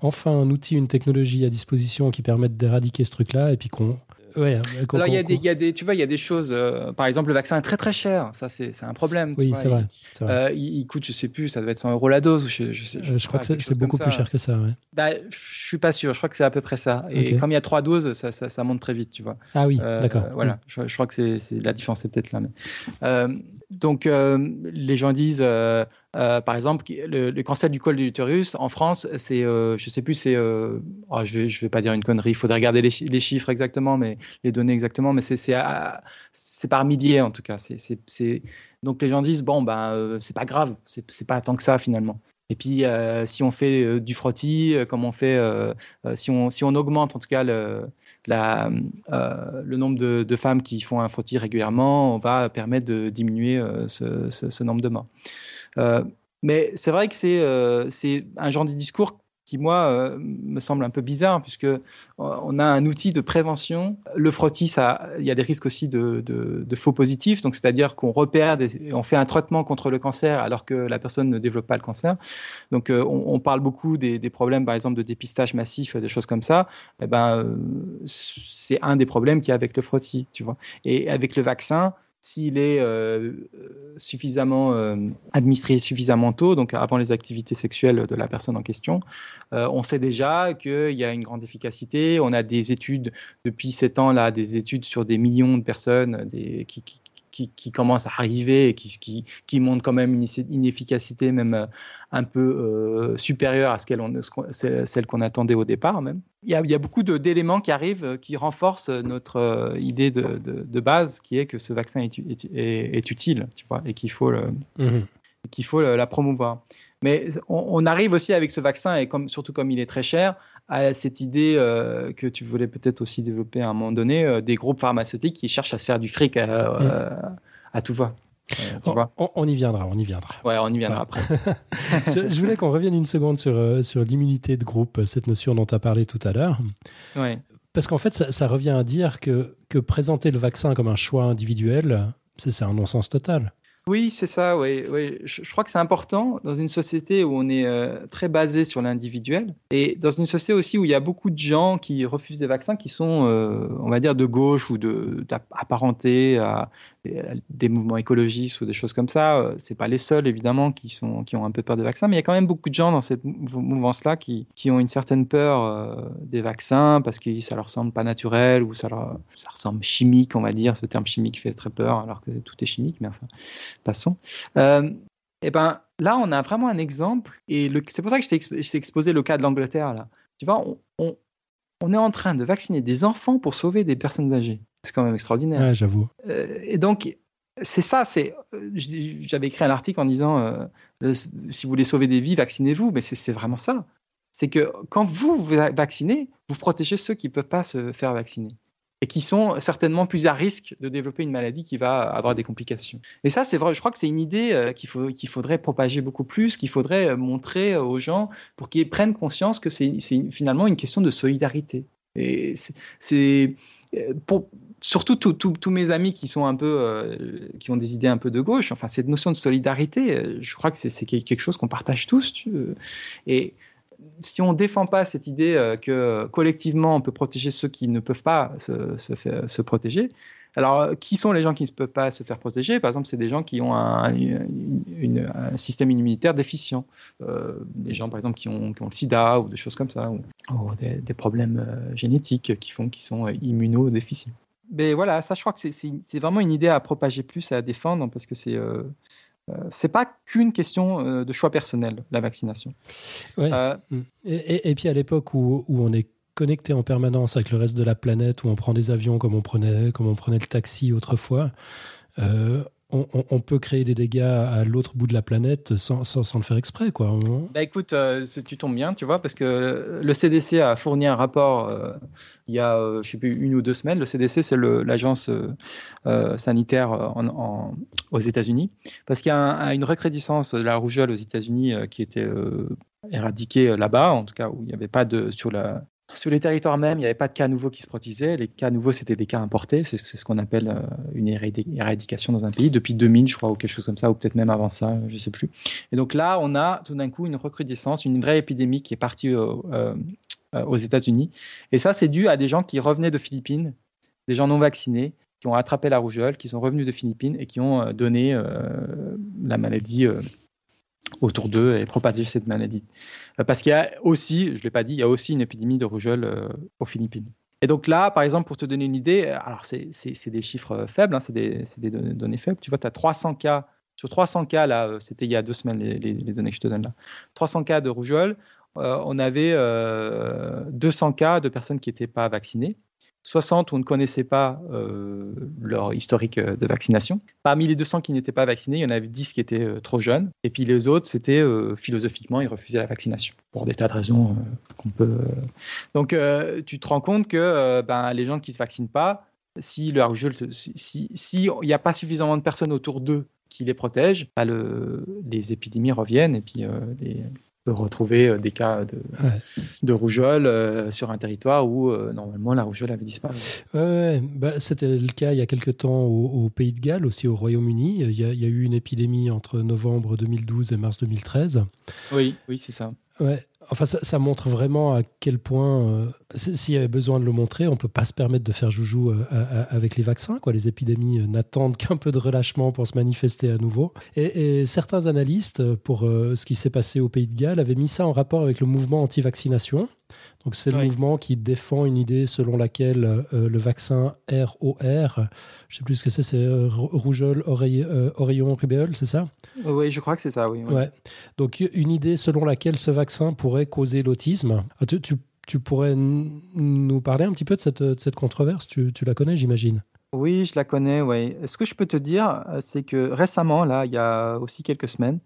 enfin un outil, une technologie à disposition qui permette d'éradiquer ce truc-là, et puis qu'on Ouais, Alors, il y, a des, y a des, tu vois, il y a des choses. Euh, par exemple, le vaccin est très très cher. Ça, c'est un problème. Oui, c'est vrai. Il, euh, il, coûte, je sais plus, ça doit être 100 euros la dose. Je, je, euh, crois que c'est beaucoup plus cher que ça. Ouais. Bah, je suis pas sûr. Je crois que c'est à peu près ça. Et comme il y a trois doses, ça, ça, ça, monte très vite, tu vois. Ah oui, d'accord. Voilà. Mm. Je, crois que c'est la différence, c'est peut-être là. Mais, donc, les gens disent euh, par exemple, le, cancer du col de l'utérus en France, c'est, euh, je sais plus, c'est, euh, oh, je vais, je vais pas dire une connerie, il faudrait regarder les, chiffres exactement, mais les données exactement, mais c'est, c'est, par milliers en tout cas. C'est, donc les gens disent bon ben c'est pas grave, c'est, pas tant que ça finalement. Et puis si on fait du frottis, comme on fait, si on si on augmente en tout cas le le nombre de, femmes qui font un frottis régulièrement, on va permettre de diminuer ce, ce, nombre de morts. Euh, mais c'est vrai que euh, c'est un genre de discours qui, moi, euh, me semble un peu bizarre, puisque on a un outil de prévention. Le frottis, il y a des risques aussi de, faux positifs, donc c'est-à-dire qu'on repère, on fait un traitement contre le cancer alors que la personne ne développe pas le cancer. Donc, on, parle beaucoup des, des, problèmes, par exemple, de dépistage massif, des choses comme ça. Eh ben, c'est un des problèmes qu'il y a avec le frottis, tu vois. Et avec le vaccin, s'il est euh, suffisamment euh, administré suffisamment tôt, donc avant les activités sexuelles de la personne en question, euh, on sait déjà qu'il y a une grande efficacité. On a des études depuis sept ans là, des études sur des millions de personnes des, qui, qui, commencent à arriver et qui, qui, qui montrent quand même une, efficacité même euh, un peu euh, supérieure à ce qu'elle, celle qu'on attendait au départ même. Il y a, il y a beaucoup d'éléments qui arrivent euh, qui renforcent notre idée de, de, base qui est que ce vaccin est, est, est, utile tu vois, et qu'il faut, le, mmh qu'il faut la promouvoir. Mais on, on arrive aussi avec ce vaccin, et comme, surtout comme il est très cher, à cette idée euh, que tu voulais peut-être aussi développer à un moment donné, euh, des groupes pharmaceutiques qui cherchent à se faire du fric à, euh, à tout va. Euh, tu On, vois on- on y viendra, on y viendra. Ouais, on y viendra après. je, je voulais qu'on revienne une seconde sur, euh, sur l'immunité de groupe, cette notion dont tu as parlé tout à l'heure. Ouais. Parce qu'en fait, ça, ça revient à dire que, que présenter le vaccin comme un choix individuel, c'est un non-sens total. Oui, c'est ça, oui. oui. Je, crois que c'est important dans une société où on est euh, très basé sur l'individuel et dans une société aussi où il y a beaucoup de gens qui refusent des vaccins qui sont, euh, on va dire, de gauche ou de- à, des mouvements écologistes ou des choses comme ça. Euh, C'est pas les seuls, évidemment, qui, sont, qui ont un peu peur des vaccins, mais il y a quand même beaucoup de gens dans cette mou- mouvance-là qui, qui ont une certaine peur euh, des vaccins parce que ça leur semble pas naturel ou ça leur ressemble chimique, on va dire. Ce terme chimique fait très peur alors que tout est chimique, mais enfin passons. Euh, et ben là, on a vraiment un exemple, et c'est pour ça que je t'ai exposé le cas de l'Angleterre. Là, tu vois, on est en train de vacciner des enfants pour sauver des personnes âgées. C'est quand même extraordinaire. Ouais, j'avoue. Euh, et donc, c'est ça. C'est, euh, j'avais écrit un article en disant, euh, le- si vous voulez sauver des vies, vaccinez-vous. Mais c'est, vraiment ça. C'est que quand vous vous vaccinez, vous protégez ceux qui ne peuvent pas se faire vacciner et qui sont certainement plus à risque de développer une maladie qui va avoir des complications. Et ça, c'est vrai. Je crois que c'est une idée euh, qu'il faudrait propager beaucoup plus, qu'il faudrait montrer aux gens pour qu'ils prennent conscience que c'est, finalement une question de solidarité. Et c'est, pour surtout tous mes amis qui sont un peu euh, qui ont des idées un peu de gauche. Enfin, cette notion de solidarité, euh, je crois que c'est quelque chose qu'on partage tous. Et si on défend pas cette idée euh, que collectivement on peut protéger ceux qui ne peuvent pas se, se protéger, alors qui sont les gens qui ne peuvent pas se faire protéger? Par exemple, c'est des gens qui ont un, système immunitaire déficient, des gens par exemple qui ont, le SIDA ou des choses comme ça, ou, des, des problèmes génétiques qui font qu'ils sont immunodéficients. Mais voilà, ça, je crois que c'est- vraiment une idée à propager plus à défendre parce que c'est euh, euh, c'est pas qu'une question euh, de choix personnel, la vaccination. Ouais. Euh, Mm. Et, et- et puis à l'époque où, où on est connecté en permanence avec le reste de la planète, où on prend des avions comme on prenait, comme on prenait le taxi autrefois, euh, on, peut créer des dégâts à l'autre bout de la planète sans, le faire exprès. Quoi. Bah écoute, euh, tu tombes bien, tu vois, parce que le CDC a fourni un rapport euh, il y a, euh, je sais plus, une ou deux semaines. Le CDC, c'est l'agence euh, sanitaire aux États-Unis, parce qu'il y a un- une recrudescence de la rougeole aux États-Unis qui était éradiquée là-bas, en tout cas où il n'y avait pas de sur la sur les territoires même, il n'y avait pas de cas nouveaux qui se produisaient. Les cas nouveaux, c'était des cas importés. C'est ce qu'on appelle euh, une éradi- éradication dans un pays depuis 2000, je crois, ou quelque chose comme ça, ou peut-être même avant ça, je ne sais plus. Et donc là, on a tout d'un coup une recrudescence, une vraie épidémie qui est partie euh, euh, euh, aux États-Unis. Et ça, c'est dû à des gens qui revenaient de Philippines, des gens non vaccinés, qui ont attrapé la rougeole, qui sont revenus de Philippines et qui ont euh, donné euh, la maladie euh, autour d'eux et propagé cette maladie. Euh, Parce qu'il y a aussi, je ne l'ai pas dit, il y a aussi une épidémie de rougeole euh, aux Philippines. Et donc là, par exemple, pour te donner une idée, alors c'est des chiffres euh, faibles, hein, c'est des, données faibles. Tu vois, tu as 300 cas, sur 300 cas, là, euh, c'était il y a deux semaines les, données que je te donne là, 300 cas de rougeole, euh, on avait euh, 200 cas de personnes qui n'étaient pas vaccinées. 60 où on ne connaissait pas euh, leur historique euh, de vaccination. Parmi les 200 qui n'étaient pas vaccinés, il y en avait 10 qui étaient euh, trop jeunes. Et puis les autres, c'était philosophiquement, ils refusaient la vaccination pour des tas de raisons qu'on peut. Donc tu te rends compte que ben, les gens qui ne se vaccinent pas, si si il n'y a pas suffisamment de personnes autour d'eux qui les protègent, ben, le- les épidémies reviennent et puis les, peut retrouver euh, des cas de, Ouais. de rougeole euh, sur un territoire où euh, normalement la rougeole avait disparu. Ouais, bah, c'était le cas il y a quelque temps au, au Pays de Galles, aussi au Royaume-Uni. Il y, a, il y a eu une épidémie entre novembre 2012 et mars 2013. Oui, oui, c'est ça. Ouais. Enfin, ça, ça montre vraiment à quel point, euh, s'il y avait besoin de le montrer, on peut pas se permettre de faire joujou euh, avec les vaccins. Quoi. Les épidémies euh, n'attendent qu'un peu de relâchement pour se manifester à nouveau. Et, certains analystes, pour ce qui s'est passé au Pays de Galles, avaient mis ça en rapport avec le mouvement anti-vaccination. Donc, c'est le Oui. mouvement qui défend une idée selon laquelle euh, le vaccin ROR, je sais plus ce que c'est, c'est euh, rou- rougeole, oreille- euh, oreillon, rubéole, c'est ça? Oui, je crois que c'est ça, oui. Ouais. Donc une idée selon laquelle ce vaccin pourrait causer l'autisme. Ah, Tu, tu- tu pourrais nous parler un petit peu de cette, de cette controverse? Tu, tu la connais, j'imagine? Oui, je la connais, oui. Ce que je peux te dire, euh, c'est que récemment, là, il y a aussi quelques semaines,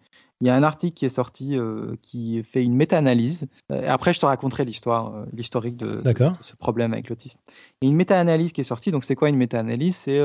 Il y a un article qui est sorti euh, qui fait une méta-analyse. Euh, après, je te raconterai l'histoire, euh, l'historique de, de ce problème avec l'autisme. A une méta-analyse qui est sortie. Donc, c'est quoi une méta-analyse? C'est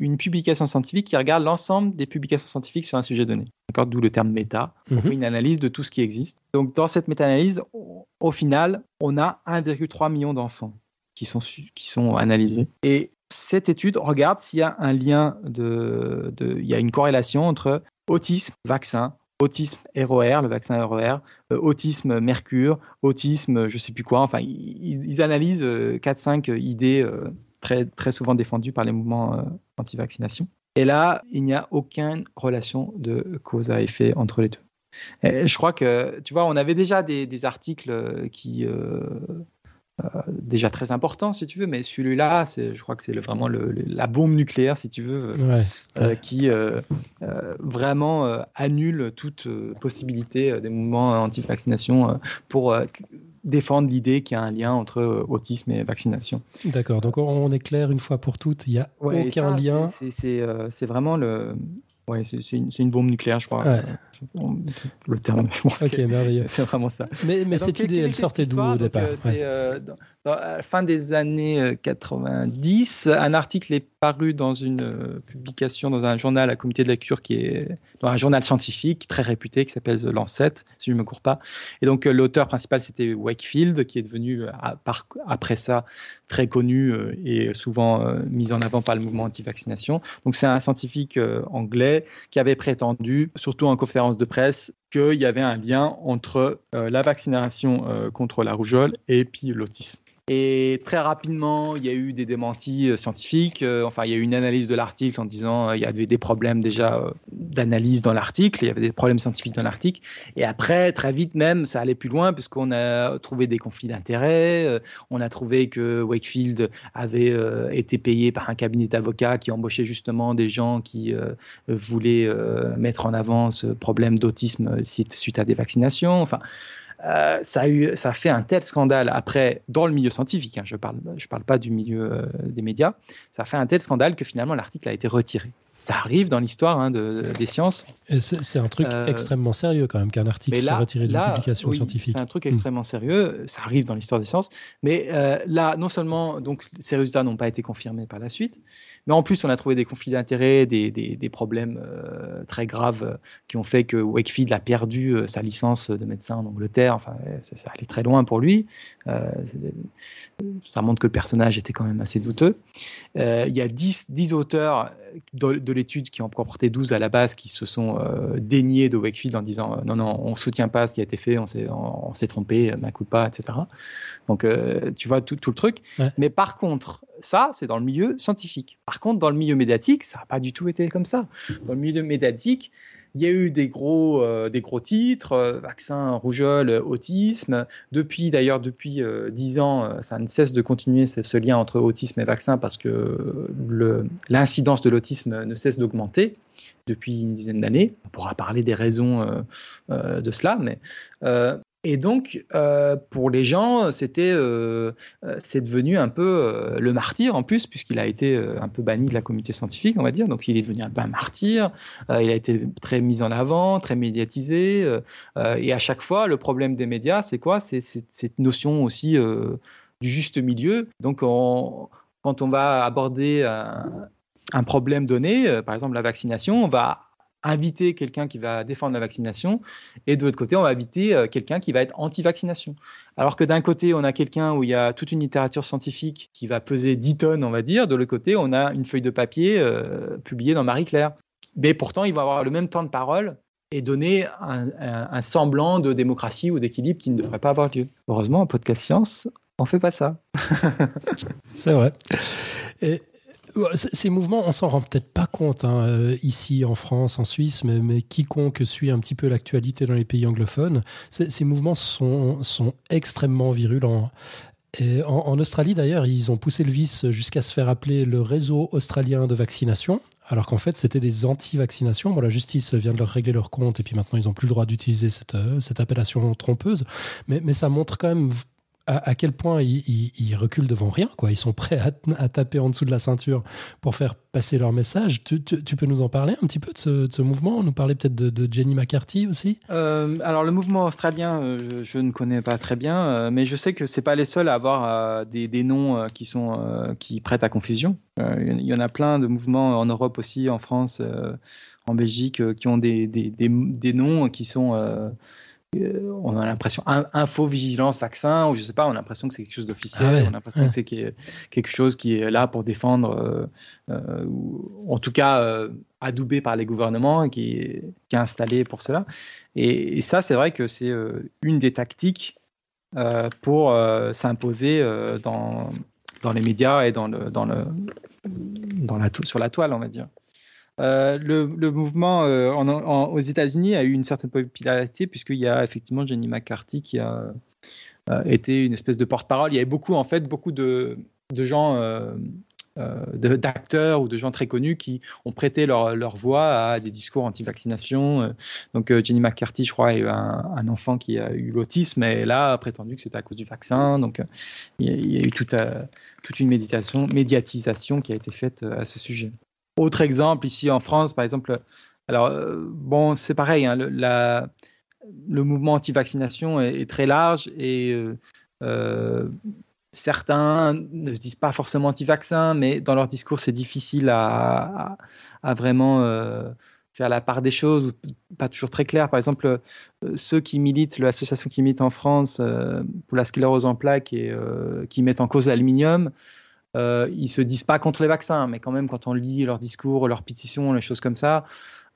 une publication scientifique qui regarde l'ensemble des publications scientifiques sur un sujet donné. D'accord? D'où le terme méta. On mhm. fait une analyse de tout ce qui existe. Donc, dans cette méta-analyse, au final, on a 1,3 million d'enfants qui sont, qui sont analysés. Et cette étude regarde s'il y a un lien de, de, il y a une corrélation entre autisme, vaccin, autisme ROR, le vaccin ROR, euh, autisme mercure, autisme je sais plus quoi. Enfin, ils, analysent 4-5 euh, idées euh, très, très souvent défendues par les mouvements anti-vaccination. Et là, il n'y a aucune relation de cause à effet entre les deux. je crois que, tu vois, on avait déjà des, articles qui euh, déjà très important, si tu veux, mais celui-là, je crois que c'est vraiment la bombe nucléaire, si tu veux, euh, qui euh, vraiment annule toute possibilité des mouvements anti-vaccination pour défendre l'idée qu'il y a un lien entre autisme et vaccination. D'accord, donc on est clair une fois pour toutes, il n'y a aucun lien. C'est vraiment le, Ouais, c'est une, une, bombe nucléaire, je crois. Le terme, je pense Ok, merveilleux. C'est vraiment ça. Mais, mais cette idée, elle sortait d'où au départ C'est la fin des années 90, euh, un article est paru dans une euh, publication dans un journal à Comité de la Cure qui est dans un journal scientifique très réputé qui s'appelle The Lancet, si je ne me cours pas. Et donc euh, l'auteur principal c'était Wakefield qui est devenu après ça très connu et souvent mis en avant par le mouvement anti-vaccination. Donc c'est un scientifique anglais qui avait prétendu, surtout en conférence de presse, qu'il y avait un lien entre la vaccination contre la rougeole et puis l'autisme. Et très rapidement, il y a eu des démentis euh, scientifiques. Euh, enfin, il y a eu une analyse de l'article en disant euh, y avait des problèmes déjà d'analyse dans l'article. Il y avait des problèmes scientifiques dans l'article. Et après, très vite même, ça allait plus loin puisqu'on a trouvé des conflits d'intérêts. on a trouvé que Wakefield avait été payé par un cabinet d'avocats qui embauchait justement des gens qui voulaient mettre en avant ce problème d'autisme suite à des vaccinations. Enfin, euh, ça, a fait un tel scandale après, dans le milieu scientifique, hein, je ne parle, je parle pas du milieu euh, des médias, ça a fait un tel scandale que finalement l'article a été retiré ça arrive dans l'histoire hein, de, des sciences. C'est un truc euh, extrêmement sérieux quand même qu'un article soit retiré de la publication scientifique. C'est un truc extrêmement sérieux, ça arrive dans l'histoire des sciences. Mais euh, là, non seulement donc, ces résultats n'ont pas été confirmés par la suite, mais en plus on a trouvé des conflits d'intérêts, des, des, des, problèmes euh, très graves qui ont fait que Wakefield a perdu sa licence de médecin en Angleterre. Enfin, ça allait très loin pour lui ça montre que le personnage était quand même assez douteux. Euh, il y a 10, 10 auteurs de, l'étude qui ont porté 12 à la base qui se sont euh, déniés de Wakefield en disant euh, non, non, on ne soutient pas ce qui a été fait, on s'est, on, s'est trompé, ma pas, etc. Donc, tu vois tout, tout le truc. Mais par contre, ça, c'est dans le milieu scientifique. Par contre, dans le milieu médiatique, ça n'a pas du tout été comme ça. Dans le milieu médiatique, il y a eu des gros, euh, des gros titres, euh, vaccin, rougeole, autisme. Depuis, d'ailleurs, depuis euh, dix ans, ça ne cesse de continuer ce, lien entre autisme et vaccin parce que l'incidence de l'autisme ne cesse d'augmenter depuis une dizaine d'années. On pourra parler des raisons de cela, mais et donc, euh, pour les gens, c'était, euh, euh, c'est devenu un peu le martyr en plus, puisqu'il a été un peu banni de la communauté scientifique, on va dire. Donc, il est devenu un peu un martyr. il a été très mis en avant, très médiatisé. et à chaque fois, le problème des médias, c'est quoi? C'est cette notion aussi du juste milieu. Donc, quand on va aborder un, un problème donné, par exemple la vaccination, on va inviter quelqu'un qui va défendre la vaccination, et de l'autre côté, on va inviter euh, quelqu'un qui va être anti-vaccination. Alors que d'un côté, on a quelqu'un où il y a toute une littérature scientifique qui va peser 10 tonnes, on va dire, de l'autre côté, on a une feuille de papier euh, publiée dans Marie-Claire. Mais pourtant, il va avoir le même temps de parole et donner un, semblant de démocratie ou d'équilibre qui ne devrait pas avoir lieu. Heureusement, en podcast science, on fait pas ça. C'est vrai. Et ces mouvements, on s'en rend peut-être pas compte hein, euh, ici en France, en Suisse, mais, quiconque suit un petit peu l'actualité dans les pays anglophones, ces mouvements sont, extrêmement virulents. En, Australie, d'ailleurs, ils ont poussé le vice jusqu'à se faire appeler le réseau australien de vaccination, alors qu'en fait, c'était des anti-vaccinations. Bon, la justice vient de leur régler leur compte, et puis maintenant, ils n'ont plus le droit d'utiliser cette, euh, appellation trompeuse. Mais ça montre quand même à, quel point ils, reculent devant rien. Ils sont prêts à, taper en dessous de la ceinture pour faire passer leur message. Tu, peux nous en parler un petit peu de ce, mouvement Nous parler peut-être de, Jenny McCarthy aussi? Euh, Alors le mouvement australien, euh, je, ne connais pas très bien, euh, mais je sais que c'est pas les seuls à avoir des, noms qui sont qui prêtent à confusion. Il y en a plein de mouvements en Europe aussi, en France, en Belgique, qui ont des noms qui sont euh, on a l'impression info vigilance vaccin ou je sais pas on a l'impression que c'est quelque chose d'officiel ah on a l'impression que c'est quelque chose qui est là pour défendre euh, euh, ou en tout cas adoubé par les gouvernements et qui est, qui est installé pour cela. Et, ça c'est vrai que c'est une des tactiques pour s'imposer dans dans les médias et dans le dans le dans la sur la toile on va dire euh, le, mouvement euh, aux États-Unis a eu une certaine popularité puisqu'il y a effectivement Jenny McCarthy qui a euh, été une espèce de porte-parole. Il y avait beaucoup, en fait, beaucoup de, gens, d'acteurs ou de gens très connus qui ont prêté leur, voix à des discours anti-vaccination. Donc Jenny McCarthy, je crois, a eu un, enfant qui a eu l'autisme et là a prétendu que c'était à cause du vaccin. Donc il y a, eu toute, toute une méditation, médiatisation qui a été faite à ce sujet. Autre exemple, ici en France, par exemple, alors, euh, bon, c'est pareil, hein, le, mouvement anti-vaccination est, très large et euh, euh, certains ne se disent pas forcément anti-vaccin, mais dans leur discours, c'est difficile à, vraiment faire la part des choses, pas toujours très clair. Par exemple, ceux qui militent, l'association qui milite en France pour la sclérose en plaques et qui mettent en cause l'aluminium, euh, ils se disent pas contre les vaccins, mais quand même, quand on lit leurs discours, leurs pétitions, les choses comme ça,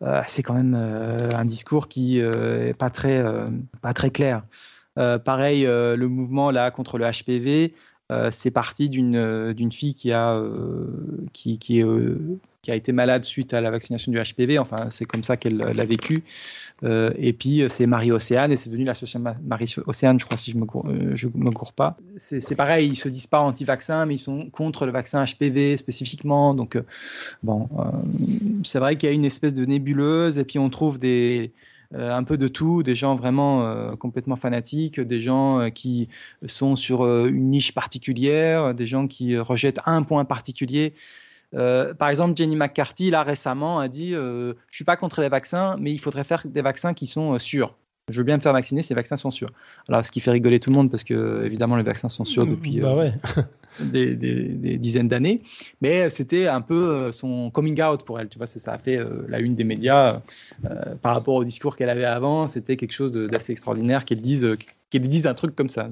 euh, c'est quand même euh, un discours qui est pas très, pas très clair. pareil, le mouvement là contre le HPV, c'est parti d'une fille qui a, qui, qui, qui a été malade suite à la vaccination du HPV. Enfin, c'est comme ça qu'elle l'a vécu. Euh, et puis, euh, c'est Marie-Océane, et c'est devenu l'association Marie-Océane, je crois, si je ne me, je me cours pas. C'est pareil, ils se disent pas anti-vaccin, mais ils sont contre le vaccin HPV spécifiquement. Donc, euh, bon, c'est vrai qu'il y a une espèce de nébuleuse, et puis on trouve des un peu de tout, des gens vraiment complètement fanatiques, des gens qui sont sur une niche particulière, des gens qui rejettent un point particulier. Euh, par exemple, Jenny McCarthy, là récemment, a dit euh, Je suis pas contre les vaccins, mais il faudrait faire des vaccins qui sont euh, sûrs. Je veux bien me faire vacciner, ces vaccins sont sûrs. Alors, ce qui fait rigoler tout le monde, parce que, évidemment, les vaccins sont sûrs depuis bah des, dizaines d'années. Mais c'était un peu son coming out pour elle. Tu vois, ça a fait la une des médias par rapport au discours qu'elle avait avant. C'était quelque chose d'assez extraordinaire qu'elle dise, qu'elle dise un truc comme ça.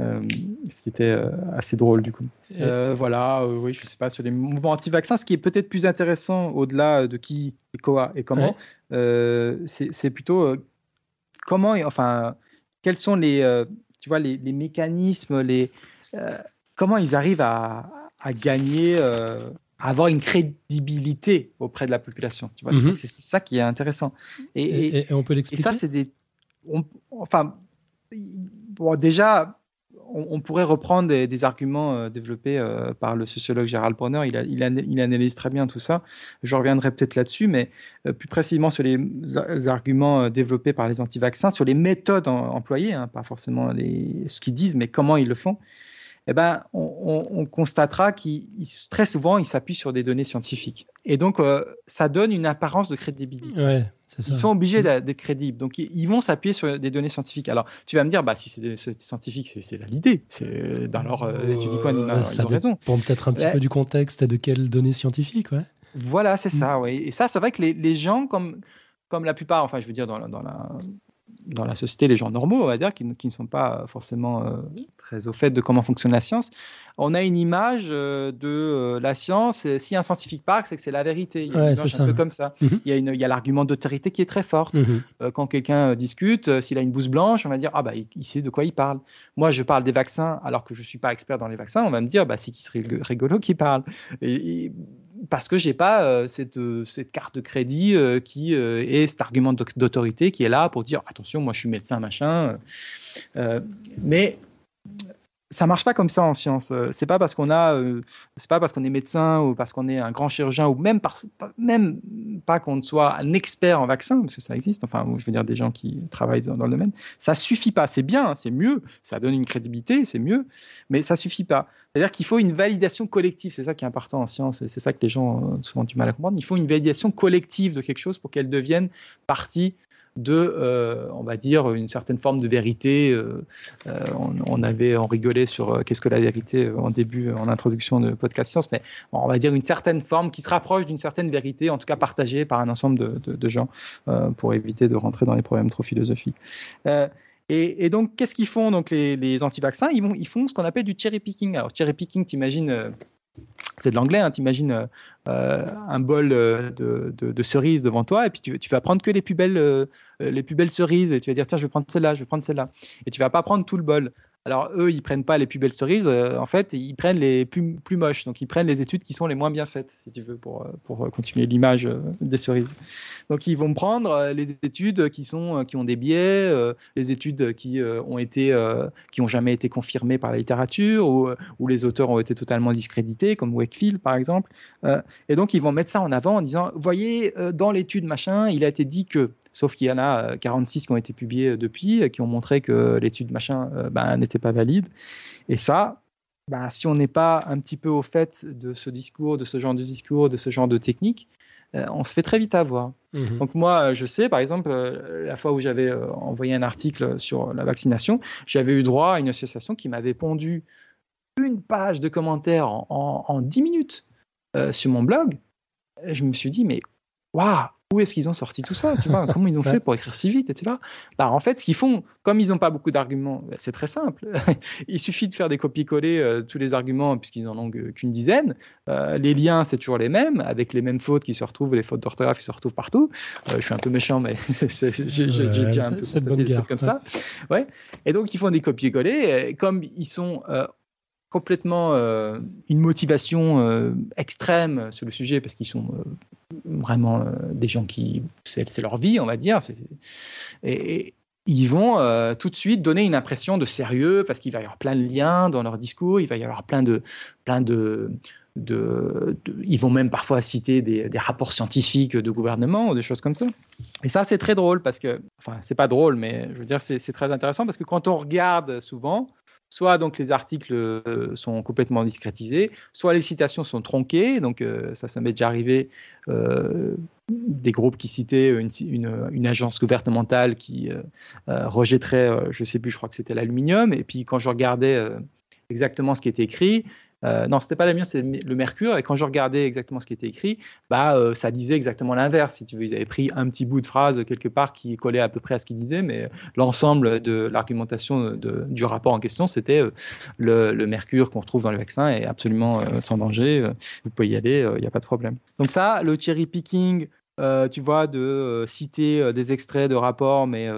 Euh, ce qui était euh, assez drôle du coup. Euh, voilà, oui, je sais pas, sur les mouvements anti-vaccins, ce qui est peut-être plus intéressant au-delà de qui et quoi et comment, c'est plutôt comment, enfin, quels sont les, tu vois, les, mécanismes, les, comment ils arrivent à, gagner, à avoir une crédibilité auprès de la population. Tu vois, mhm. c'est ça qui est intéressant. Et, on peut l'expliquer. Et ça, c'est des, enfin, bon, déjà on, pourrait reprendre des, arguments euh, développés euh, par le sociologue Gérald Bronner. Il, analyse très bien tout ça. Je reviendrai peut-être là-dessus, mais euh, plus précisément sur les, arguments développés par les anti-vaccins, sur les méthodes employées, hein, pas forcément ce qu'ils disent, mais comment ils le font. Eh ben, on, constatera qu'ils très souvent ils s'appuient sur des données scientifiques. Et donc, ça donne une apparence de crédibilité. Ils sont obligés mm. d'être crédibles. Donc, ils vont s'appuyer sur des données scientifiques. Alors, tu vas me dire, bah, si c'est scientifique, c'est validé. Alors, euh, tu dis quoi euh, Ça raison. peut-être un petit peu du contexte et de quelles données scientifiques, ouais. Voilà, c'est ça, mm. oui. Et ça, c'est vrai que les, les, gens, comme, comme la plupart, enfin, je veux dire, dans dans la, dans la société, les gens normaux, on va dire, qui, ne sont pas forcément euh, très au fait de comment fonctionne la science, on a une image euh, de euh, la science. Si un scientifique parle, c'est que c'est la vérité. Il y a un peu comme ça. Mhm. Il y a, l'argument d'autorité qui est très forte. Mhm. quand quelqu'un discute, s'il a une bouse blanche, on va dire ah bah il, sait de quoi il parle. Moi, je parle des vaccins alors que je suis pas expert dans les vaccins. On va me dire bah c'est qui serait rigolo qui parle. et parce que j'ai pas euh, cette, euh, cette, carte de crédit euh, qui est cet argument d'autorité qui est là pour dire attention, moi je suis médecin, machin. mais ça marche pas comme ça en science. Euh, c'est pas parce qu'on a, euh, c'est pas parce qu'on est médecin ou parce qu'on est un grand chirurgien ou même par, même pas qu'on soit un expert en vaccin, parce que ça existe. Enfin, je veux dire des gens qui travaillent dans, le domaine. Ça suffit pas. C'est bien, c'est mieux. Ça donne une crédibilité, c'est mieux, mais ça suffit pas. C'est-à-dire qu'il faut une validation collective. C'est ça qui est important en science et c'est ça que les gens ont souvent du mal à comprendre. Il faut une validation collective de quelque chose pour qu'elle devienne partie de, euh, on va dire, une certaine forme de vérité. Euh, euh, on, avait, on rigolait sur qu'est-ce que la vérité en début, en introduction de podcast science, mais on va dire une certaine forme qui se rapproche d'une certaine vérité, en tout cas partagée par un ensemble de, gens, pour éviter de rentrer dans les problèmes trop philosophiques. Et, donc, qu'est-ce qu'ils font donc les, anti-vaccins? Ils, ils font ce qu'on appelle du cherry picking. Alors, cherry picking, t'imagines c'est de l'anglais, hein, t'imagines euh, euh, un bol euh, de, cerises devant toi et puis tu, vas prendre que les plus belles, les plus belles cerises et tu vas dire tiens je vais prendre celle-là, je vais prendre celle-là et tu vas pas prendre tout le bol. Alors eux, ils prennent pas les plus belles cerises, euh, en fait, ils prennent les plus, moches. Donc ils prennent les études qui sont les moins bien faites, si tu veux, pour, euh, pour euh, continuer l'image des cerises. Donc ils vont prendre les études qui, sont, qui ont des biais, les études qui ont été, qui ont jamais été confirmées par la littérature, ou où les auteurs ont été totalement discrédités, comme Wakefield par exemple. et donc ils vont mettre ça en avant en disant, voyez, dans l'étude machin, il a été dit que Sauf qu'il y en a 46 euh, qui ont été publiés euh, depuis, qui ont montré que l'étude machin euh, ben, n'était pas valide. Et ça, ben, si on n'est pas un petit peu au fait de ce discours, de ce genre de discours, de ce genre de technique, on se fait très vite avoir. Mhm. Donc moi, je sais, par exemple, la fois où j'avais envoyé un article sur la vaccination, j'avais eu droit à une association qui m'avait pondu une page de commentaires en, en, 10 minutes sur mon blog. je me suis dit, mais waouh, où est-ce qu'ils ont sorti tout ça tu vois? Comment ils ont fait pour écrire si vite, etc. Bah, en fait, ce qu'ils font, comme ils n'ont pas beaucoup d'arguments, bah, c'est très simple. Il suffit de faire des copier-coller euh, tous les arguments, puisqu'ils n'en ont qu'une dizaine. Euh, les liens, c'est toujours les mêmes, avec les mêmes fautes qui se retrouvent, les fautes d'orthographe qui se retrouvent partout. Euh, je suis un peu méchant, mais j'ai déjà un peu des trucs comme ça. Ouais. Et donc, ils font des copier-coller. Comme ils sont complètement une motivation extrême sur le sujet parce qu'ils sont vraiment euh, des gens qui, c'est leur vie, on va dire. Et, ils vont euh, tout de suite donner une impression de sérieux parce qu'il va y avoir plein de liens dans leur discours, il va y avoir plein de, plein de, de, ils vont même parfois citer des, des, rapports scientifiques de gouvernement ou des choses comme ça. Et ça, c'est très drôle parce que, enfin, c'est pas drôle, mais je veux dire, c'est très intéressant parce que quand on regarde souvent, soit donc les articles euh, sont complètement discrétisés, soit les citations sont tronquées. Donc euh, ça, ça m'est déjà arrivé euh, des groupes qui citaient une, agence gouvernementale qui rejetterait, je sais plus, je crois que c'était l'aluminium. Et puis quand je regardais exactement ce qui était écrit, euh, non, c'était pas la mienne, c'est le Mercure. Et quand je regardais exactement ce qui était écrit, bah, euh, ça disait exactement l'inverse. Si tu veux, ils avaient pris un petit bout de phrase quelque part qui collait à peu près à ce qu'il disait, mais l'ensemble de l'argumentation du rapport en question, c'était euh, le, Mercure qu'on retrouve dans le vaccin est absolument sans danger. vous pouvez y aller, il n'y a pas de problème. Donc ça, le cherry picking. tu vois, de citer des extraits de rapports, mais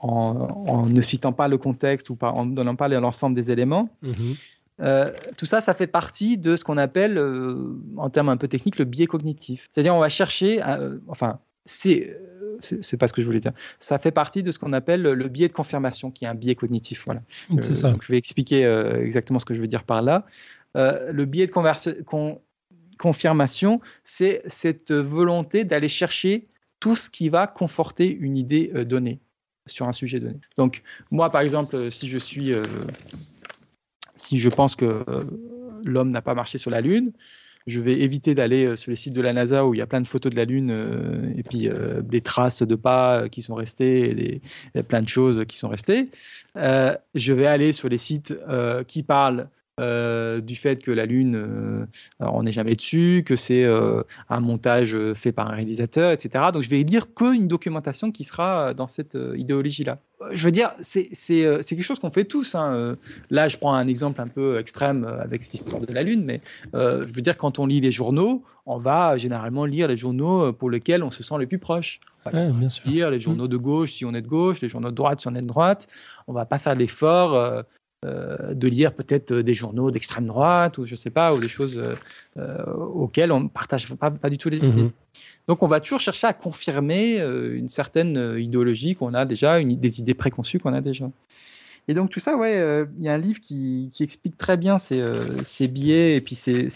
en, ne citant pas le contexte ou en ne donnant pas l'ensemble des éléments. Mm-hmm. Euh, tout ça, ça fait partie de ce qu'on appelle, euh, en termes un peu techniques, le biais cognitif. C'est-à-dire, on va chercher, euh, enfin, c'est c'est pas ce que je voulais dire. Ça fait partie de ce qu'on appelle le biais de confirmation, qui est un biais cognitif. Voilà. C'est ça. Donc je vais expliquer exactement ce que je veux dire par là. le biais de confirmation, c'est cette volonté d'aller chercher tout ce qui va conforter une idée donnée sur un sujet donné. Donc moi, par exemple, si je suis si je pense que euh, l'homme n'a pas marché sur la Lune, je vais éviter d'aller euh, sur les sites de la NASA où il y a plein de photos de la Lune euh, et puis des traces de pas qui sont restées et, plein de choses qui sont restées. je vais aller sur les sites qui parlent euh, du fait que la Lune, euh, on n'est jamais dessus, que c'est euh, un montage fait par un réalisateur, etc. Donc je vais lire qu'une documentation qui sera dans cette idéologie-là. Je veux dire, c'est quelque chose qu'on fait tous. Hein. Là, je prends un exemple un peu extrême avec cette histoire de la Lune, mais je veux dire, quand on lit les journaux, on va généralement lire les journaux pour lesquels on se sent le plus proche. bien sûr. Lire les journaux de gauche si on est de gauche, les journaux de droite si on est de droite. On va pas faire l'effort euh, de lire peut-être des journaux d'extrême droite ou je sais pas, ou des choses euh, auxquelles on ne partage pas, pas, du tout les mhm. idées. Donc on va toujours chercher à confirmer euh, une certaine idéologie qu'on a déjà, une, des idées préconçues qu'on a déjà. Et donc tout ça, ouais, il y a un livre qui, qui explique très bien ces, ces biais et puis c'est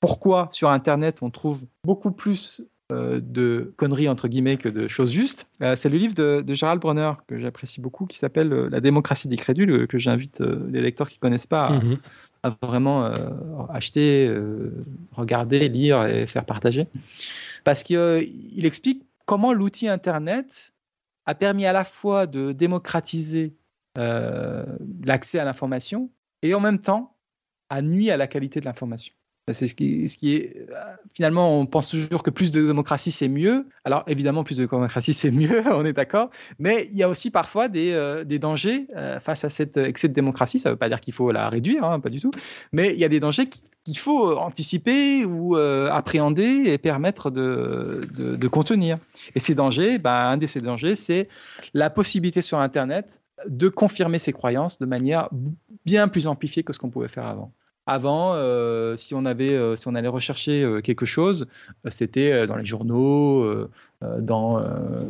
pourquoi sur Internet on trouve beaucoup plus euh, de conneries entre guillemets que de choses justes. Euh, c'est le livre de, de Gérald Bronner que j'apprécie beaucoup qui s'appelle euh, La démocratie des crédules que j'invite les lecteurs qui connaissent pas à, mhm. vraiment acheter, regarder, lire et faire partager. Parce qu'il explique comment l'outil Internet a permis à la fois de démocratiser l'accès à l'information et en même temps a nuit à la qualité de l'information. C'est ce qui, est. Finalement, on pense toujours que plus de démocratie, c'est mieux. Alors, évidemment, plus de démocratie, c'est mieux, on est d'accord. Mais il y a aussi parfois des, euh, dangers euh, face à cet excès de démocratie. Ça ne veut pas dire qu'il faut la réduire, hein, pas du tout. Mais il y a des dangers qu'il faut anticiper ou euh, appréhender et permettre de, contenir. Et ces dangers, ben, un de ces dangers, c'est la possibilité sur Internet de confirmer ses croyances de manière bien plus amplifiée que ce qu'on pouvait faire avant. Avant, euh, si on avait, euh, si on allait rechercher euh, quelque chose, c'était dans les journaux, dans,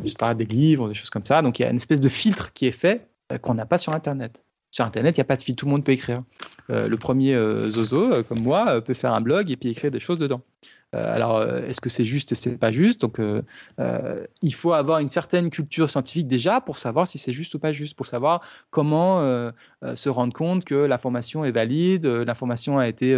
je sais pas, des livres, des choses comme ça. Donc il y a une espèce de filtre qui est fait qu'on n'a pas sur Internet. Sur Internet, il n'y a pas de filtre, tout le monde peut écrire. le premier zozo, comme moi, peut faire un blog et puis écrire des choses dedans. Euh, alors, euh, est-ce que c'est juste, c'est pas juste? Donc, euh, il faut avoir une certaine culture scientifique déjà pour savoir si c'est juste ou pas juste, pour savoir comment se rendre compte que l'information est valide, l'information a été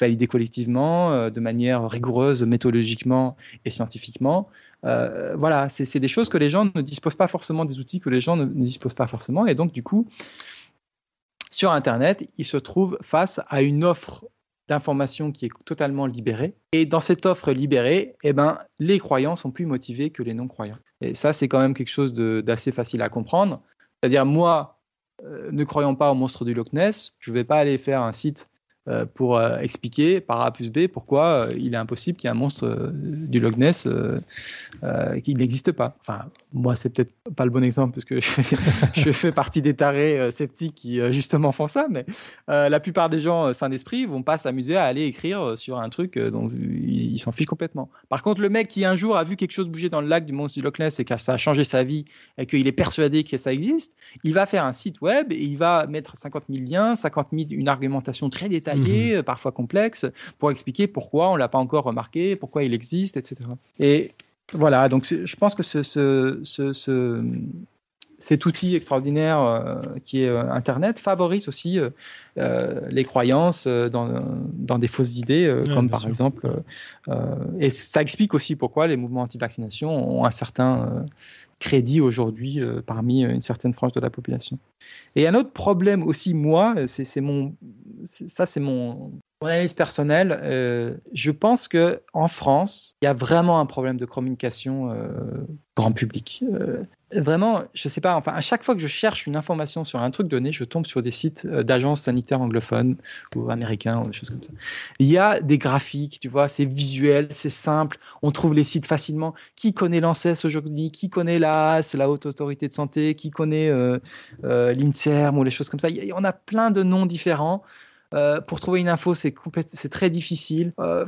validée collectivement, de manière rigoureuse, méthodologiquement et scientifiquement. voilà, c'est des choses que les gens ne disposent pas forcément, des outils que les gens ne, ne disposent pas forcément. Et donc, du coup, sur Internet, ils se trouvent face à une offre d'informations qui est totalement libérée. Et dans cette offre libérée, eh ben, les croyants sont plus motivés que les non-croyants. Et ça, c'est quand même quelque chose d'assez facile à comprendre. C'est-à-dire, moi, euh, ne croyant pas au monstre du Loch Ness, je ne vais pas aller faire un site pour euh, expliquer par A plus B pourquoi il est impossible qu'il y ait un monstre du Loch Ness qui n'existe pas. Enfin, moi, c'est peut-être pas le bon exemple parce que je fais partie des tarés sceptiques qui justement font ça, mais la plupart des gens sains d'esprit vont pas s'amuser à aller écrire sur un truc dont ils s'en fichent complètement. Par contre, le mec qui un jour a vu quelque chose bouger dans le lac du monstre du Loch Ness et que ça a changé sa vie et qu'il est persuadé que ça existe, il va faire un site web et il va mettre 50 000 liens, 50 000, une argumentation très détaillée Mhm. parfois complexe, pour expliquer pourquoi on l'a pas encore remarqué, pourquoi il existe, etc. Et voilà, donc je pense que ce, ce, cet outil extraordinaire euh, qui est euh, Internet favorise aussi euh, les croyances dans, dans, des fausses idées, comme par exemple. et ça explique aussi pourquoi les mouvements anti-vaccination ont un certain crédit aujourd'hui parmi une certaine frange de la population. Et un autre problème aussi, moi, c'est mon, ça c'est mon, analyse personnelle. Euh, je pense que en France, il y a vraiment un problème de communication euh, grand public. Euh, vraiment, je sais pas. Enfin, à chaque fois que je cherche une information sur un truc donné, je tombe sur des sites d'agences sanitaires anglophones ou américains ou des choses comme ça. Il y a des graphiques, tu vois, c'est visuel, c'est simple. On trouve les sites facilement. Qui connaît l'ANSES aujourd'hui? Qui connaît l'AS, la Haute Autorité de Santé? Qui connaît l'INSERM ou les choses comme ça? On a plein de noms différents. Euh, pour trouver une info, c'est c'est très difficile. Euh,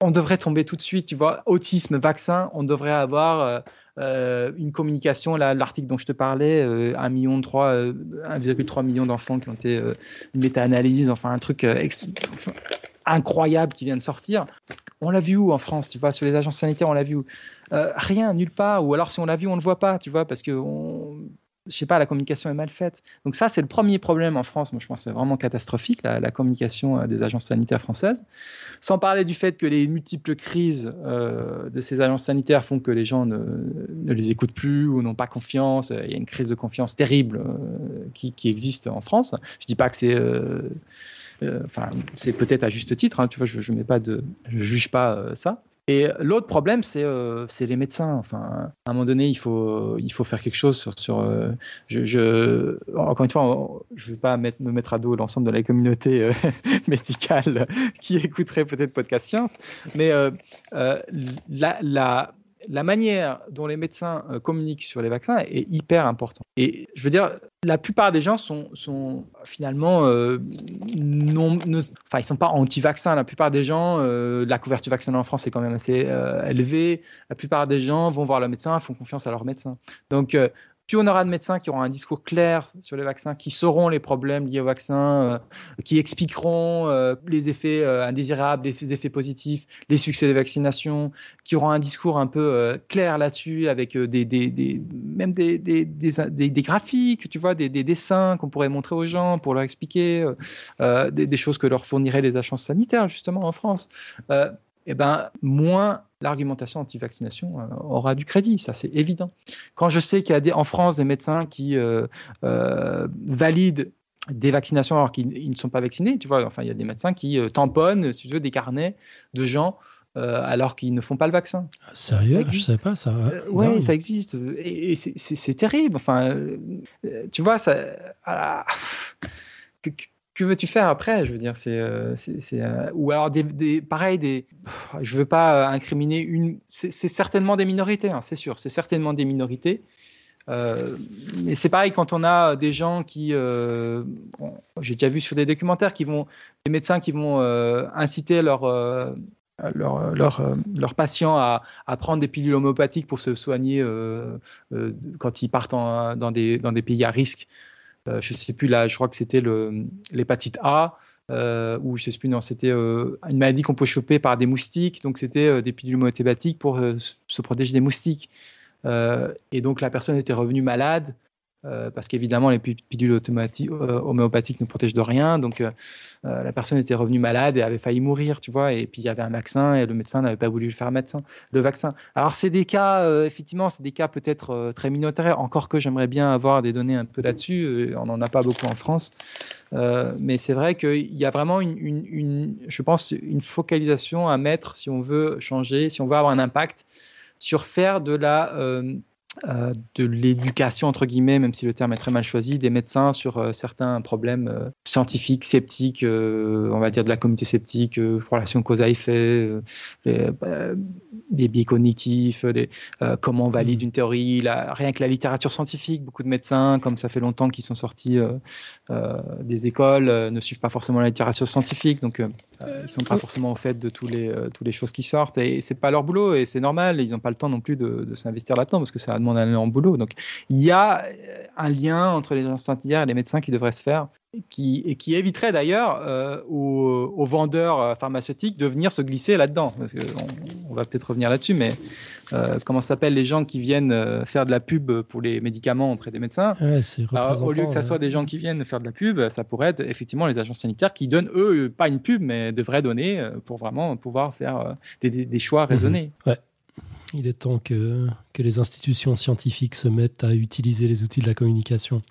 on devrait tomber tout de suite, tu vois, autisme, vaccin, on devrait avoir euh, une communication. L'article dont je te parlais, 1,3 million, 1,3 million d'enfants qui ont été une méta-analyse, enfin un truc incroyable qui vient de sortir. On l'a vu où en France, tu vois, sur les agences sanitaires, on l'a vu où Rien, nulle part. Ou alors si on l'a vu, on ne le voit pas, tu vois, parce que on je sais pas, la communication est mal faite. Donc ça, c'est le premier problème en France. Moi, je pense que c'est vraiment catastrophique, la, communication euh, des agences sanitaires françaises. Sans parler du fait que les multiples crises euh, de ces agences sanitaires font que les gens ne, les écoutent plus ou n'ont pas confiance. Il y a une crise de confiance terrible euh, qui, existe en France. Je dis pas que c'est... enfin, c'est peut-être à juste titre. Hein, tu vois, je, je pas de, je juge pas ça. Et l'autre problème, euh, c'est les médecins. Enfin, à un moment donné, il faut, il faut faire quelque chose sur. sur euh, je, encore une fois, je ne vais pas me mettre à dos l'ensemble de la communauté euh, médicale qui écouterait peut-être Podcast Science, mais la, la la manière dont les médecins euh, communiquent sur les vaccins est hyper importante. Et je veux dire, la plupart des gens sont, finalement euh, non, enfin ils sont pas anti-vaccins. La plupart des gens, euh, la couverture vaccinale en France est quand même assez élevée. La plupart des gens vont voir le médecin, font confiance à leur médecin. Donc plus on aura de médecins qui auront un discours clair sur les vaccins, qui sauront les problèmes liés aux vaccins, euh, qui expliqueront euh, les effets euh, indésirables, les effets positifs, les succès des vaccinations, qui auront un discours un peu clair là-dessus, avec des, des, même des, des, des, graphiques, tu vois, des, dessins qu'on pourrait montrer aux gens pour leur expliquer des, choses que leur fourniraient les agences sanitaires, justement, en France. Eh ben, moins l'argumentation anti-vaccination euh, aura du crédit, ça c'est évident. Quand je sais qu'il y a des, en France des médecins qui euh, euh, valident des vaccinations alors qu'ils ne sont pas vaccinés, tu vois, enfin il y a des médecins qui tamponnent, si tu veux, des carnets de gens alors qu'ils ne font pas le vaccin. Ah, sérieux? Je ne sais pas ça. oui, ça existe. Et, c'est terrible. Enfin, tu vois, ça. Ah, que veux-tu faire après Je veux dire, c'est, euh, euh, ou alors des, pareil, des, je veux pas incriminer une, c'est, certainement des minorités, hein, c'est sûr, c'est certainement des minorités. Euh, mais c'est pareil quand on a des gens qui, j'ai déjà vu sur des documentaires qui vont, des médecins qui vont inciter leurs leur, leur, leur, patients à, à, prendre des pilules homéopathiques pour se soigner quand ils partent dans, des, dans des pays à risque. Euh, je sais plus là, je crois que c'était l'hépatite A. Euh, ou je sais plus, non, c'était euh, une maladie qu'on peut choper par des moustiques, donc c'était des pilules homothématiques pour se protéger des moustiques. et donc la personne était revenue malade, euh, parce qu'évidemment, les pilules euh, homéopathiques ne protègent de rien. Donc, euh, la personne était revenue malade et avait failli mourir, tu vois. Et puis, il y avait un vaccin et le médecin n'avait pas voulu faire médecin, le vaccin. Alors, c'est des cas, effectivement, c'est des cas peut-être très minoritaires. Encore que j'aimerais bien avoir des données un peu là-dessus. On n'en a pas beaucoup en France. mais c'est vrai qu'il y a vraiment une, je pense, une focalisation à mettre si on veut changer, si on veut avoir un impact sur faire de la euh, de l'éducation, entre guillemets, même si le terme est très mal choisi, des médecins sur euh, certains problèmes euh, scientifiques, sceptiques, on va dire de la communauté sceptique, relation cause à effet, les, biais cognitifs, comment on valide une théorie, rien que la littérature scientifique, beaucoup de médecins, comme ça fait longtemps qu'ils sont sortis des écoles, ne suivent pas forcément la littérature scientifique, donc ils ne sont pas forcément au fait de tous les, toutes les choses qui sortent, et c'est pas leur boulot, et c'est normal, ils n'ont pas le temps non plus de, de s'investir là-dedans, parce que ça demande un en boulot. Donc, il y a euh, un lien entre les sanitaires et les médecins qui devrait se faire, qui, et qui éviterait d'ailleurs euh, aux, vendeurs euh, pharmaceutiques de venir se glisser là-dedans. on, va peut-être revenir là-dessus, mais comment s'appelle les gens qui viennent faire de la pub pour les médicaments auprès des médecins? Au lieu que ça soit des gens qui viennent faire de la pub, ça pourrait être effectivement les agents sanitaires qui donnent, eux, pas une pub, mais devraient donner pour vraiment pouvoir faire des, choix raisonnés. Mhm. Ouais. Il est temps que, que les institutions scientifiques se mettent à utiliser les outils de la communication.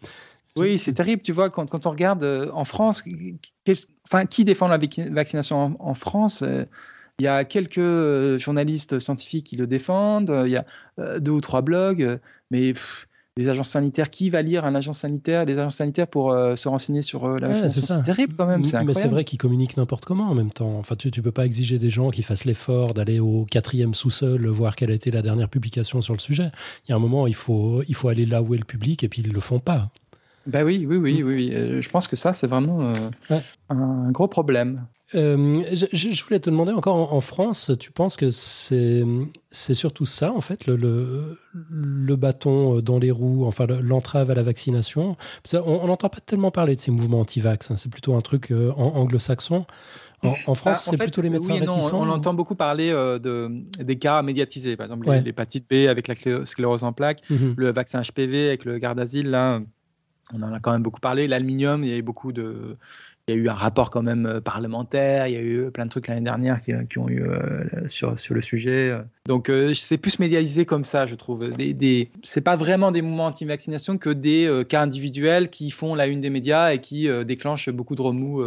Oui, c'est terrible, tu vois, quand, quand on regarde euh, en France, enfin, qui défend la vaccination en, France euh, Il y a quelques euh, journalistes scientifiques qui le défendent, il y a deux ou trois blogs, mais les agences sanitaires. Qui va lire un agent sanitaire, les agences sanitaires pour euh, se renseigner sur euh, la vaccination? C'est terrible quand même. Mais c'est vrai qu'ils communiquent n'importe comment en même temps. Enfin, tu, ne peux pas exiger des gens qui fassent l'effort d'aller au quatrième sous-sol voir quelle a été la dernière publication sur le sujet. Il y a un moment, il faut, il faut aller là où est le public et puis ils le font pas. Ben oui, oui, oui, oui. Euh, je pense que ça, c'est vraiment un gros problème. Euh, je, voulais te demander encore en, France, tu penses que c'est c'est surtout ça en fait le, le, bâton dans les roues, enfin l'entrave à la vaccination? on n'entend pas tellement parler de ces mouvements anti-vax. Hein. c'est plutôt un truc euh, anglo-saxon. En, France, bah, c'est plutôt les médecins oui on, entend beaucoup parler euh, de, des cas médiatisés, par exemple l'hépatite B avec la sclérose en plaques, mm-hmm. le vaccin HPV avec le Gardasil, là, on en a quand même beaucoup parlé. L'aluminium, il y a eu beaucoup de, il y a eu un rapport quand même euh, parlementaire, il y a eu plein de trucs l'année dernière qui, qui, ont eu euh, sur, sur le sujet. Donc euh, c'est plus médialisé comme ça, je trouve. Des, des... C'est pas vraiment des mouvements anti-vaccination que des cas individuels qui font la une des médias et qui déclenchent beaucoup de remous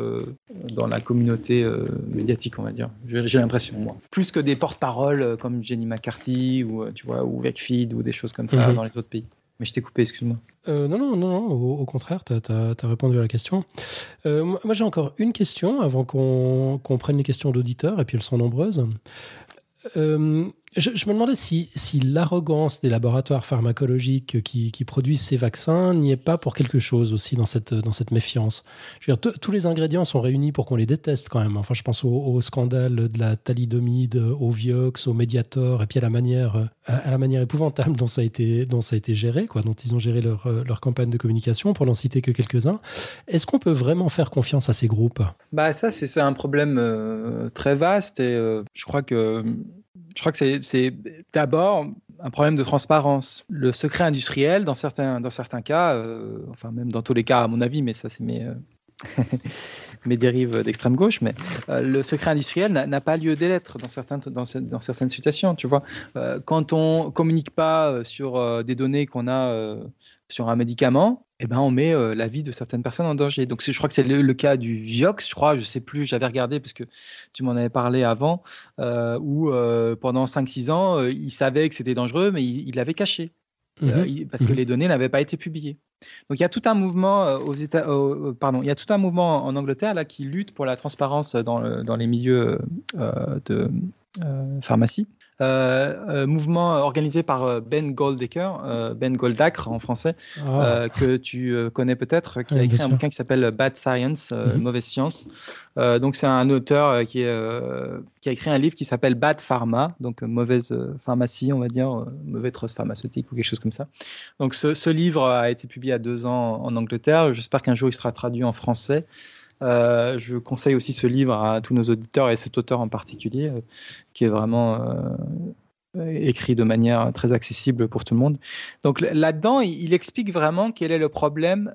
dans la communauté médiatique, on va dire. J'ai l'impression, moi. Plus que des porte-paroles comme Jenny McCarthy ou, tu vois, ou Vecfeed ou des choses comme ça mhm. dans les autres pays. Mais je t'ai coupé, excuse-moi. Euh, non, non, non, au, contraire, tu as, répondu à la question. Euh, moi, j'ai encore une question avant qu'on prenne les questions d'auditeurs, et puis elles sont nombreuses. Euh, Je, me demandais si, l'arrogance des laboratoires pharmacologiques qui, produisent ces vaccins n'y est pas pour quelque chose aussi dans cette, méfiance. Tous les ingrédients sont réunis pour qu'on les déteste quand même. Enfin, je pense au, scandale de la thalidomide, au Vioxx, au Mediator, et puis à la manière, épouvantable dont ça a été, géré, quoi, dont ils ont géré leur, leur campagne de communication, pour n'en citer que quelques-uns. Est-ce qu'on peut vraiment faire confiance à ces groupes? Bah ça, c'est un problème euh, très vaste et euh, je crois que je crois que c'est d'abord un problème de transparence. Le secret industriel, dans certains, dans certains cas, euh, enfin même dans tous les cas à mon avis, mais ça c'est mes, euh, mes dérives d'extrême gauche, mais euh, le secret industriel n'a pas lieu d'être dans, dans, dans, certaines situations. Tu vois, quand on communique pas sur des données qu'on a sur un médicament, eh ben, on met euh, la vie de certaines personnes en danger. Donc, je crois que c'est le, cas du Vioxx, je crois, je sais plus, j'avais regardé parce que tu m'en avais parlé avant, euh, où euh, pendant 5-6 ans, il savait que c'était dangereux, mais il l'avait caché. Mhm. parce que mhm. les données n'avaient pas été publiées. Donc il y a tout un mouvement aux États, pardon, il y a tout un mouvement en Angleterre là qui lutte pour la transparence dans, dans les milieux de pharmacie. Euh, euh, mouvement organisé par euh, Ben Goldacre, Ben Goldacre en français, ah. que tu connais peut-être, qui a écrit un bouquin qui s'appelle Bad Science, mhm. Mauvaise Science. donc c'est un auteur qui, qui a écrit un livre qui s'appelle Bad Pharma, donc mauvaise pharmacie, on va dire, mauvais trust pharmaceutique ou quelque chose comme ça. Donc ce, ce livre a été publié il y a deux ans en Angleterre. J'espère qu'un jour il sera traduit en français. Euh, je conseille aussi ce livre à tous nos auditeurs et cet auteur en particulier, euh, qui est vraiment euh, écrit de manière très accessible pour tout le monde. Donc là-dedans, il, explique vraiment quel est le problème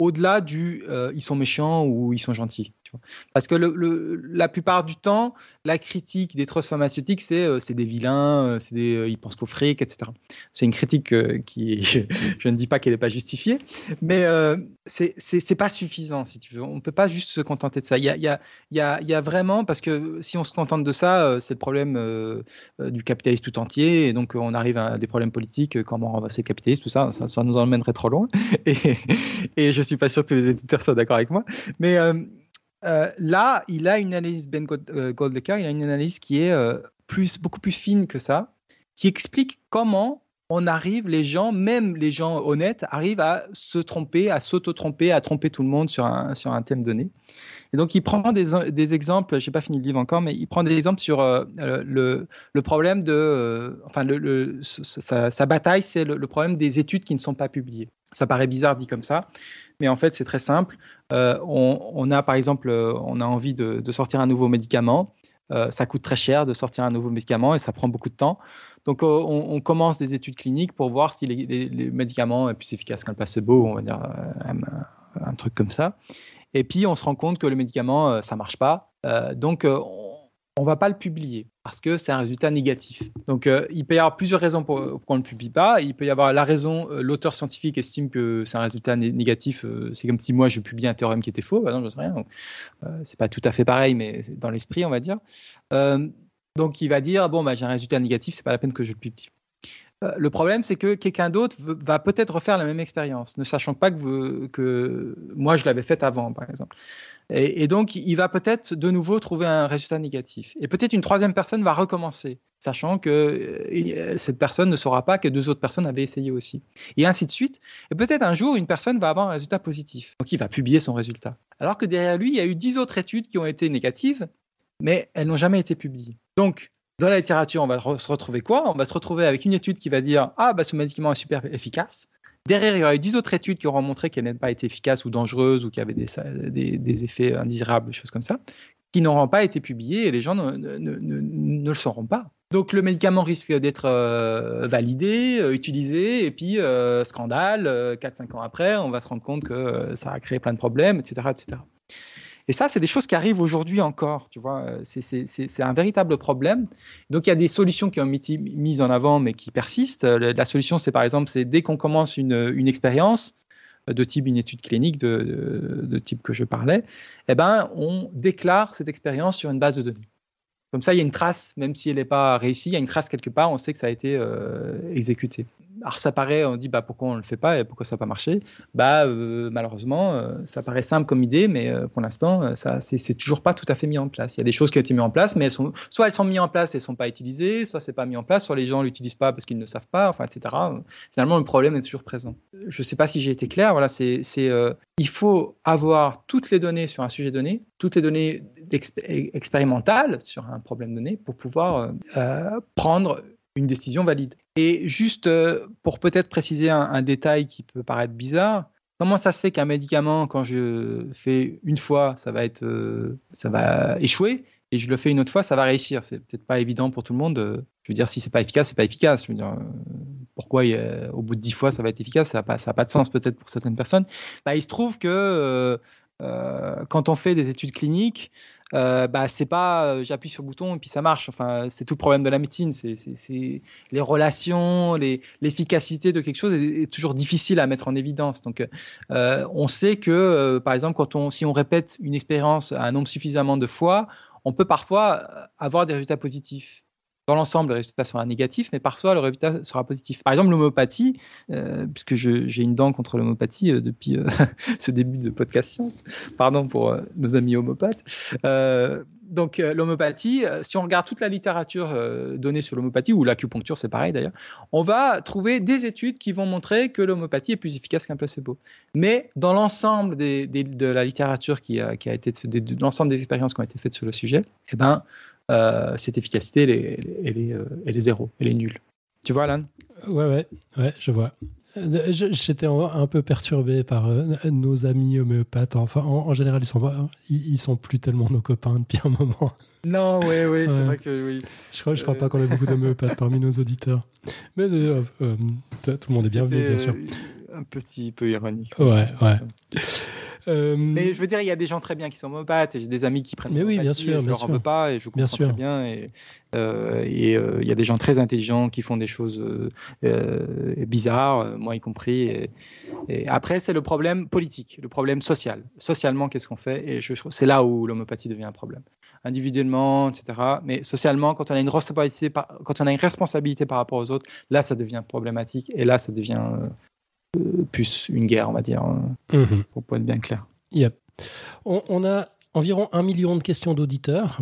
au-delà du ils sont méchants ou ils sont gentils. Parce que la plupart du temps, la critique des trusts pharmaceutiques, c'est euh, des vilains, euh, c'est euh, ils pensent qu'au fric, etc. C'est une critique qui, je, ne dis pas qu'elle n'est pas justifiée, mais c'est c'est pas suffisant, si tu veux. On ne peut pas juste se contenter de ça. Il y a, y a, y y a vraiment, parce que si on se contente de ça, c'est le problème du capitalisme tout entier, et donc on arrive à des problèmes politiques, comment renverser le capitalisme, tout ça, ça, ça nous emmènerait trop loin. Et, et je suis pas sûr que tous les éditeurs soient d'accord avec moi, mais euh, là, il a une analyse, Ben euh, Goldacre, il a une analyse qui est euh, plus, beaucoup plus fine que ça, qui explique comment on arrive, les gens, même les gens honnêtes, arrivent à se tromper, à s'auto-tromper, à tromper tout le monde sur un, sur un thème donné. Et donc, il prend des, des exemples, je n'ai pas fini le livre encore, mais il prend des exemples sur le, le, problème de. enfin, le, sa, bataille, c'est le, problème des études qui ne sont pas publiées. Ça paraît bizarre dit comme ça, mais en fait, c'est très simple. Euh, on, a, par exemple, euh, on a envie de, sortir un nouveau médicament. Euh, ça coûte très cher de sortir un nouveau médicament et ça prend beaucoup de temps. Donc, on, commence des études cliniques pour voir si les, médicaments sont plus efficaces qu'un placebo, on va dire un, truc comme ça. Et puis, on se rend compte que le médicament, ça marche pas. donc, on va pas le publier parce que c'est un résultat négatif. Donc, euh, il peut y avoir plusieurs raisons pour, qu'on ne le publie pas. Il peut y avoir la raison, euh, l'auteur scientifique estime que c'est un résultat négatif. Euh, c'est comme si moi, je publie un théorème qui était faux. Bah non, je sais rien. c'est pas tout à fait pareil, mais dans l'esprit, on va dire. Donc, il va dire bon, bah, j'ai un résultat négatif, c'est pas la peine que je le publie. Le problème, c'est que quelqu'un d'autre va peut-être refaire la même expérience, ne sachant pas que, que moi je l'avais faite avant, par exemple. Et, donc, il va peut-être de nouveau trouver un résultat négatif. Et peut-être une troisième personne va recommencer, sachant que euh, cette personne ne saura pas que deux autres personnes avaient essayé aussi. Et ainsi de suite. Et peut-être un jour, une personne va avoir un résultat positif. Donc, il va publier son résultat. Alors que derrière lui, il y a eu dix autres études qui ont été négatives, mais elles n'ont jamais été publiées. Donc, dans la littérature, on va se retrouver quoi? On va se retrouver avec une étude qui va dire Ah, bah, ce médicament est super efficace. Derrière, il y aurait 10 autres études qui auront montré qu'elle n'était pas été efficace ou dangereuse ou qu'il y avait des, effets indésirables, des choses comme ça, qui n'auront pas été publiées et les gens ne, le sauront pas. Donc le médicament risque d'être euh, validé, euh, utilisé, et puis euh, scandale, 4-5 ans après, on va se rendre compte que ça a créé plein de problèmes, etc. etc. Et ça, c'est des choses qui arrivent aujourd'hui encore, tu vois. Euh, c'est un véritable problème. Donc, il y a des solutions qui ont été mises en avant, mais qui persistent. Euh, la solution, c'est par exemple, c'est dès qu'on commence une, expérience, euh, de type une étude clinique de, de, type que je parlais, eh ben, on déclare cette expérience sur une base de données. Comme ça, il y a une trace, même si elle n'est pas réussie, il y a une trace quelque part, on sait que ça a été exécuté. alors ça paraît, on dit bah pourquoi on le fait pas et pourquoi ça n'a pas marché? Bah euh, malheureusement, euh, ça paraît simple comme idée, mais euh, pour l'instant, ça c'est toujours pas tout à fait mis en place. Il y a des choses qui ont été mises en place, mais elles sont soit elles sont mises en place et sont pas utilisées, soit c'est pas mis en place, soit les gens l'utilisent pas parce qu'ils ne savent pas, enfin etc. Finalement, le problème est toujours présent. Je sais pas si j'ai été clair. Voilà, c'est il faut avoir toutes les données sur un sujet donné, toutes les données expérimentales sur un problème donné pour pouvoir prendre une décision valide. Et juste euh, pour peut-être préciser un, détail qui peut paraître bizarre, comment ça se fait qu'un médicament, quand je fais une fois, ça va être, euh, ça va échouer, et je le fais une autre fois, ça va réussir? C'est peut-être pas évident pour tout le monde. Je veux dire, si c'est pas efficace, c'est pas efficace. Je veux dire, euh, pourquoi au bout de dix fois ça va être efficace? Ça n'a pas, pas de sens peut-être pour certaines personnes. Bah, il se trouve que quand on fait des études cliniques, euh, bah, c'est pas euh, j'appuie sur le bouton et puis ça marche. Enfin, c'est tout le problème de la médecine. C'est les relations, l'efficacité de quelque chose est, toujours difficile à mettre en évidence. Donc, euh, on sait que, par exemple, quand on, si on répète une expérience un nombre suffisamment de fois, on peut parfois avoir des résultats positifs dans l'ensemble, le résultat sera négatif, mais parfois le résultat sera positif. Par exemple, l'homéopathie, euh, puisque j'ai une dent contre l'homéopathie euh, depuis euh, ce début de podcast science, pardon pour nos amis homopathes. donc, l'homéopathie, si on regarde toute la littérature donnée sur l'homéopathie, ou l'acupuncture, c'est pareil d'ailleurs, on va trouver des études qui vont montrer que l'homéopathie est plus efficace qu'un placebo. Mais dans l'ensemble de la littérature qui a été, de, l'ensemble des expériences qui ont été faites sur le sujet, eh ben, euh, cette efficacité, elle est, euh, elle, est, zéro, elle est nulle. Tu vois, Alan? Ouais, ouais, ouais, je vois. J'étais un peu perturbé par euh, nos amis homéopathes. Enfin, en, général, ils sont, ils, sont plus tellement nos copains depuis un moment. Non, oui, oui, c'est vrai que oui. Je crois, je crois pas qu'on ait beaucoup d'homéopathes parmi nos auditeurs. Mais tout le monde est bienvenu, bien sûr. Un petit peu ironique. Ouais, ouais. Euh, mais je veux dire, il y a des gens très bien qui sont homopathes, j'ai des amis qui prennent. Mais oui, bien sûr, je bien leur en veux pas et je comprends bien très bien. Et euh, euh, il y a des gens très intelligents qui font des choses bizarres, moi y compris. Et, et après, c'est le problème politique, le problème social. Socialement, qu'est-ce qu'on fait Et je, c'est là où l'homopathie devient un problème individuellement, etc. Mais socialement, quand on a une responsabilité par, quand on a une responsabilité par rapport aux autres, là, ça devient problématique et là, ça devient plus une guerre, on va dire, mhm. pour être bien clair. Yep. On, a environ un million de questions d'auditeurs.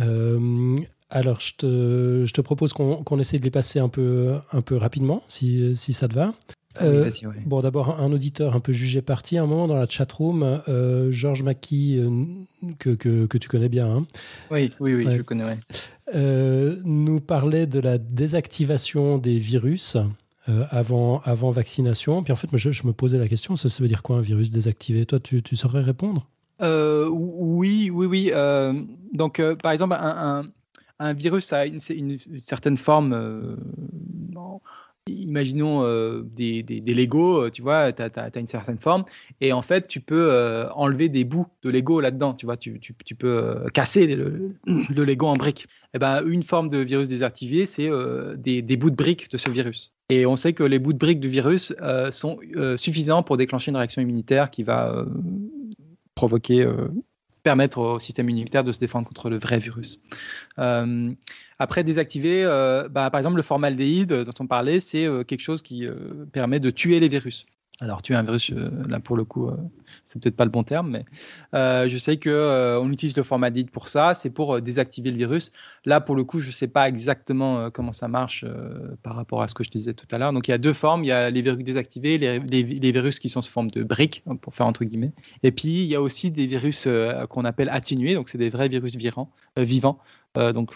Euh, alors, je te, je te propose qu'on essaie de les passer un peu, un peu rapidement, si, si ça te va. Euh, bon, d'abord, un auditeur un peu jugé parti. À un moment, dans la chatroom, euh, Georges Mackie, euh, que, que, que, tu connais bien. Hein, oui, oui, oui, je connais. nous parlait de la désactivation des virus euh, avant, avant vaccination. Puis en fait, moi, je, me posais la question, ça, veut dire quoi un virus désactivé? Toi, tu, tu saurais répondre? Euh, Oui, oui, oui. Euh, donc, par exemple, un, un, virus a une, une, certaine forme. Imaginons des, des, des, Lego, tu vois, tu as, une certaine forme, et en fait, tu peux enlever des bouts de Lego là-dedans, tu vois, tu, tu, peux casser le, le, Lego en briques. Et eh ben, une forme de virus désactivé, c'est des, des, bouts de briques de ce virus. Et on sait que les bouts de briques du virus euh, sont euh, suffisants pour déclencher une réaction immunitaire qui va euh, provoquer, permettre au système immunitaire de se défendre contre le vrai virus. après, désactiver, bah, par exemple, le formaldéhyde dont on parlait, c'est quelque chose qui permet de tuer les virus. Alors tuer un virus, euh, là pour le coup, euh, c'est peut-être pas le bon terme, mais euh, je sais que on utilise le formaldéhyde pour ça, c'est pour désactiver le virus. Là pour le coup, je sais pas exactement comment ça marche par rapport à ce que je te disais tout à l'heure. Donc il y a deux formes, il y a les virus désactivés, les, virus qui sont sous forme de briques, pour faire entre guillemets. Et puis il y a aussi des virus qu'on appelle atténués, donc c'est des vrais virus vivants. donc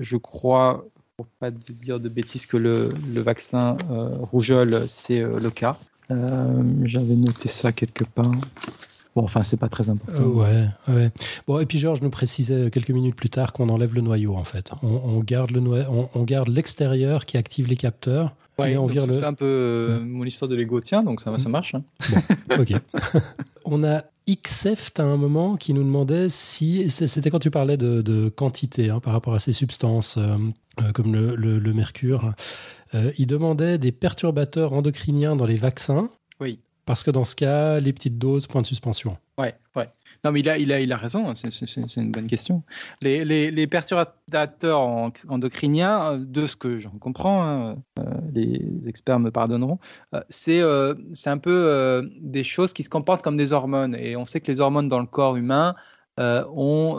je crois pour pas dire de bêtises que le, le vaccin rougeole, c'est le cas. Euh, j'avais noté ça quelque part. Bon, enfin, c'est pas très important. Euh, ouais, ouais. Bon, et puis Georges nous précisait quelques minutes plus tard qu'on enlève le noyau, en fait. On, garde le on, on, garde l'extérieur qui active les capteurs. Ouais, on vire le. C'est un peu euh, mon histoire de Lego, tiens, donc ça, ça mmh. marche. Hein. ok. on a XF à un moment qui nous demandait si c'était quand tu parlais de, quantité hein, par rapport à ces substances comme le, le mercure. Euh, il demandait des perturbateurs endocriniens dans les vaccins. Oui. Parce que dans ce cas, les petites doses, point de suspension. Ouais, ouais. Non, mais il a, il a, il a raison, hein, c'est- une bonne question. Les, les, les perturbateurs en- endocriniens, euh, de ce que j'en comprends, hein, euh, les experts me pardonneront, c'est euh, un peu euh, des choses qui se comportent comme des hormones. Et on sait que les hormones dans le corps humain euh, ont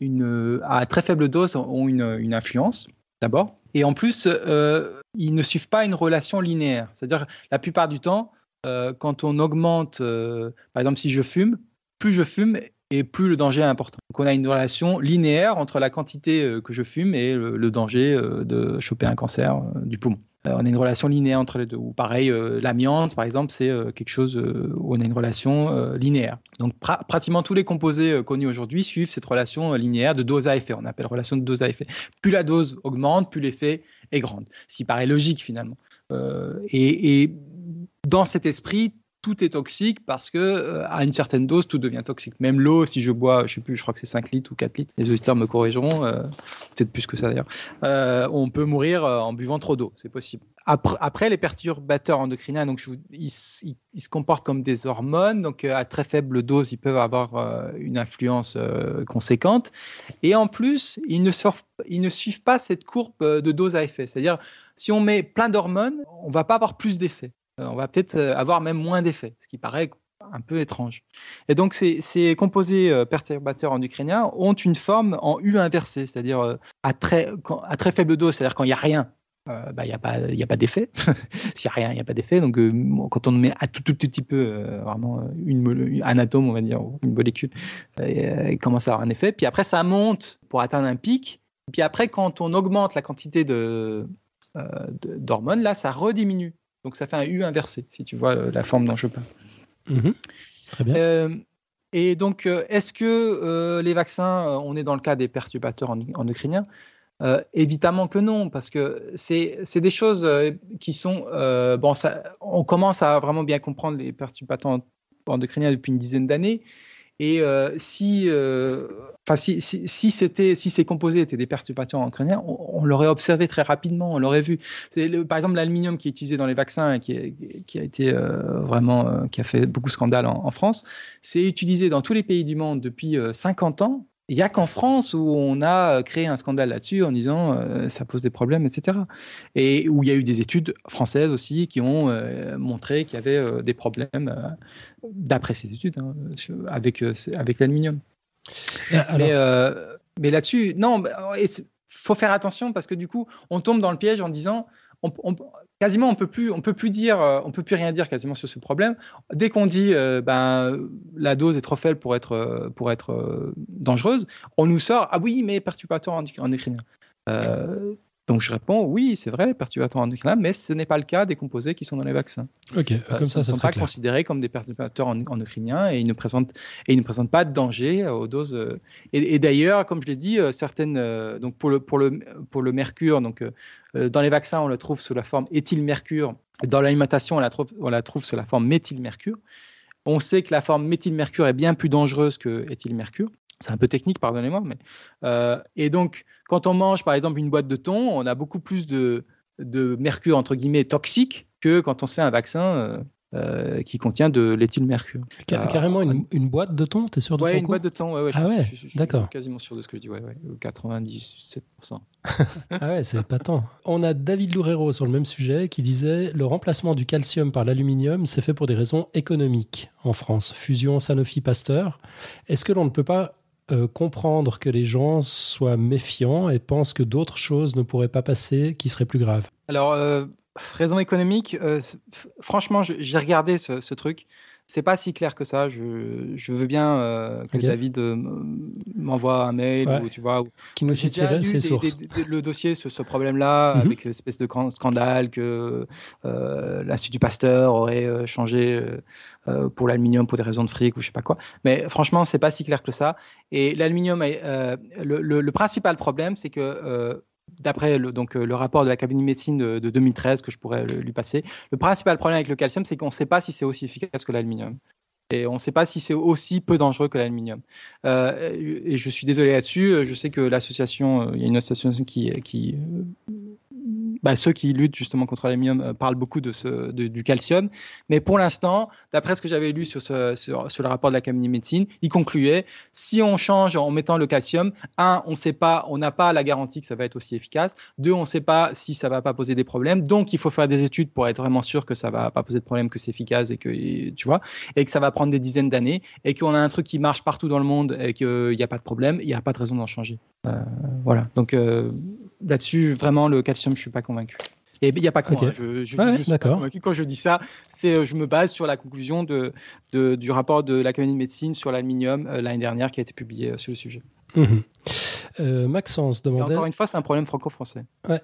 une, à très faible dose ont une, une influence, d'abord. Et en plus, euh, ils ne suivent pas une relation linéaire. C'est-à-dire, la plupart du temps, euh, quand on augmente, euh, par exemple, si je fume, plus je fume et plus le danger est important. Donc on a une relation linéaire entre la quantité que je fume et le, danger de choper un cancer du poumon. Euh, on a une relation linéaire entre les deux. Ou pareil, euh, l'amiante, par exemple, c'est euh, quelque chose où on a une relation linéaire. Donc pra- pratiquement tous les composés connus aujourd'hui suivent cette relation linéaire de dose à effet. On appelle relation de dose à effet. Plus la dose augmente, plus l'effet est grand. Ce qui paraît logique finalement. Et dans cet esprit, tout est toxique parce que euh, à une certaine dose, tout devient toxique. Même l'eau, si je bois, je sais plus, je crois que c'est 5 litres ou 4 litres, les auditeurs me corrigeront, euh, peut-être plus que ça d'ailleurs, euh, on peut mourir en buvant trop d'eau, c'est possible. Après, les perturbateurs endocriniens, donc ils, se comportent comme des hormones, donc à très faible dose, ils peuvent avoir une influence conséquente. Et en plus, ils ne, suivent, ne pas cette courbe de dose à effet. C'est-à-dire, si on met plein d'hormones, on va pas avoir plus d'effets. Euh, on va peut-être euh, avoir même moins d'effets, ce qui paraît un peu étrange. Et donc, ces, composés euh, perturbateurs endocriniens ont une forme en U inversé, c'est-à-dire à, très, faible dose, c'est-à-dire quand il n'y a rien. bah, Il n'y a pas, d'effet. S'il n'y a rien, il n'y a pas d'effet. Donc, quand on met un tout, petit peu, vraiment un atome, on va dire, une molécule, il commence à avoir un effet. Puis après, ça monte pour atteindre un pic. Puis après, quand on augmente la quantité de- d'hormones, là, ça rediminue. Donc, ça fait un U inversé, si tu vois euh, la forme dont je parle. Mhm. Très bien. Euh, et donc, euh, est-ce que euh, les vaccins, on est dans le cas des perturbateurs en- endocriniens Euh, Évidemment que non, parce que c'est des choses qui sont... bon, ça, on commence à vraiment bien comprendre les perturbateurs en- endocriniens depuis une dizaine d'années. Et euh, si, euh, enfin, si, si, c'était, si ces composés étaient des perturbateurs endocriniens, on, on l'aurait observé très rapidement, on l'aurait vu. Par exemple, l'aluminium qui est utilisé dans les vaccins, et qui, a été euh, vraiment, qui a fait beaucoup de scandales en, France, c'est utilisé dans tous les pays du monde depuis euh, 50 ans. Il n'y a qu'en France où on a euh, créé un scandale là-dessus en disant euh, ça pose des problèmes, etc. Et où il y a eu des études françaises aussi qui ont euh, montré qu'il y avait euh, des problèmes, d'après ces études, hein, avec, avec l'aluminium. Alors, Mais, mais là-dessus, non, c'est- faut faire attention parce que du coup, on tombe dans le piège en disant, on, on- quasiment, on peut plus, euh, peut plus rien dire quasiment sur ce problème. Dès qu'on dit, euh, ben, la dose est trop faible pour être, euh, euh, dangereuse, on nous sort, ah oui, mais perturbateur endoc- endocrinien. Euh, donc je réponds, oui, c'est vrai, perturbateur endocrinien, mais ce n'est pas le cas des composés qui sont dans les vaccins. ok, Euh, comme ça, ne sont pas clair. considérés comme des perturbateurs en- endocriniens et ils ne présentent et ils ne présentent pas de danger euh, aux doses. euh, et, et d'ailleurs, comme je l'ai dit, euh, certaines donc pour le pour le pour le mercure, donc dans les vaccins, on le trouve sous la forme éthylmercure. Dans l'alimentation, on la trouve on la trouve sous la forme méthylmercure. On sait que la forme méthylmercure est bien plus dangereuse que éthylmercure. C'est un peu technique, pardonnez-moi, mais euh, et donc quand on mange par exemple une boîte de thon, on a beaucoup plus de de mercure entre guillemets toxique que quand on se fait un vaccin euh, euh, qui contient de l'éthylmercure. Ca- euh, Carrément une, une boîte de thon, t'es sûr de Ouais, ton une coup boîte de thon. Ouais, ouais, Ah ouais, d'accord. quasiment sûr de ce que je dis. Ouais, ouais, 97%. Ah ouais, c'est pas tant. On a David Loureiro sur le même sujet qui disait le remplacement du calcium par l'aluminium s'est fait pour des raisons économiques en France. Fusion Sanofi-Pasteur. Est-ce que l'on ne peut pas euh, comprendre que les gens soient méfiants et pensent que d'autres choses ne pourraient pas passer qui seraient plus graves Alors, euh, raison économique, euh, franchement, j'ai regardé ce truc. C'est pas si clair que ça. Je, je veux bien euh, que. David euh, m'envoie un mail Ouais. ou tu vois. ou- Qui nous lu ses sources des- des- le dossier sur ce problème-là, Mhm. avec l'espèce de grand scandale que euh, l'Institut Pasteur aurait changé pour l'aluminium pour des raisons de fric ou je sais pas quoi. Mais franchement, c'est pas si clair que ça. Et l'aluminium, le, le- le principal problème, c'est que D'après le, donc, euh, le rapport de la cabinet de médecine de, de 2013 que je pourrais lui passer, le principal problème avec le calcium, c'est qu'on ne sait pas si c'est aussi efficace que l'aluminium. Et on ne sait pas si c'est aussi peu dangereux que l'aluminium. Euh, et je suis désolé là-dessus. Je sais que l'association, euh, il y a une association qui, qui bah, ceux qui luttent justement contre l'aluminium parlent beaucoup de ce, du calcium. Mais pour l'instant, d'après ce que j'avais lu sur, ce, sur, le rapport de l'Académie de médecine, il concluait si on change en mettant le calcium, un, on sait pas, on n'a pas la garantie que ça va être aussi efficace. Deux, on ne sait pas si ça va pas poser des problèmes. Donc, il faut faire des études pour être vraiment sûr que ça va pas poser de problème, que c'est efficace et que tu vois, et que ça va prendre des dizaines d'années et qu'on a un truc qui marche partout dans le monde et qu'il n'y a pas de problème, il n'y a pas de raison d'en changer. Euh, voilà. Donc euh, là-dessus, vraiment, le calcium, je suis pas convaincu. Et il n'y a pas que moi. Je, je, d'accord. Quand je dis ça, c'est euh, je me base sur la conclusion de, de du rapport de l'Académie de médecine sur l'aluminium l'année dernière qui a été publié sur le sujet. Mmh. Maxence demandait. encore une fois, c'est un problème franco-français. Ouais.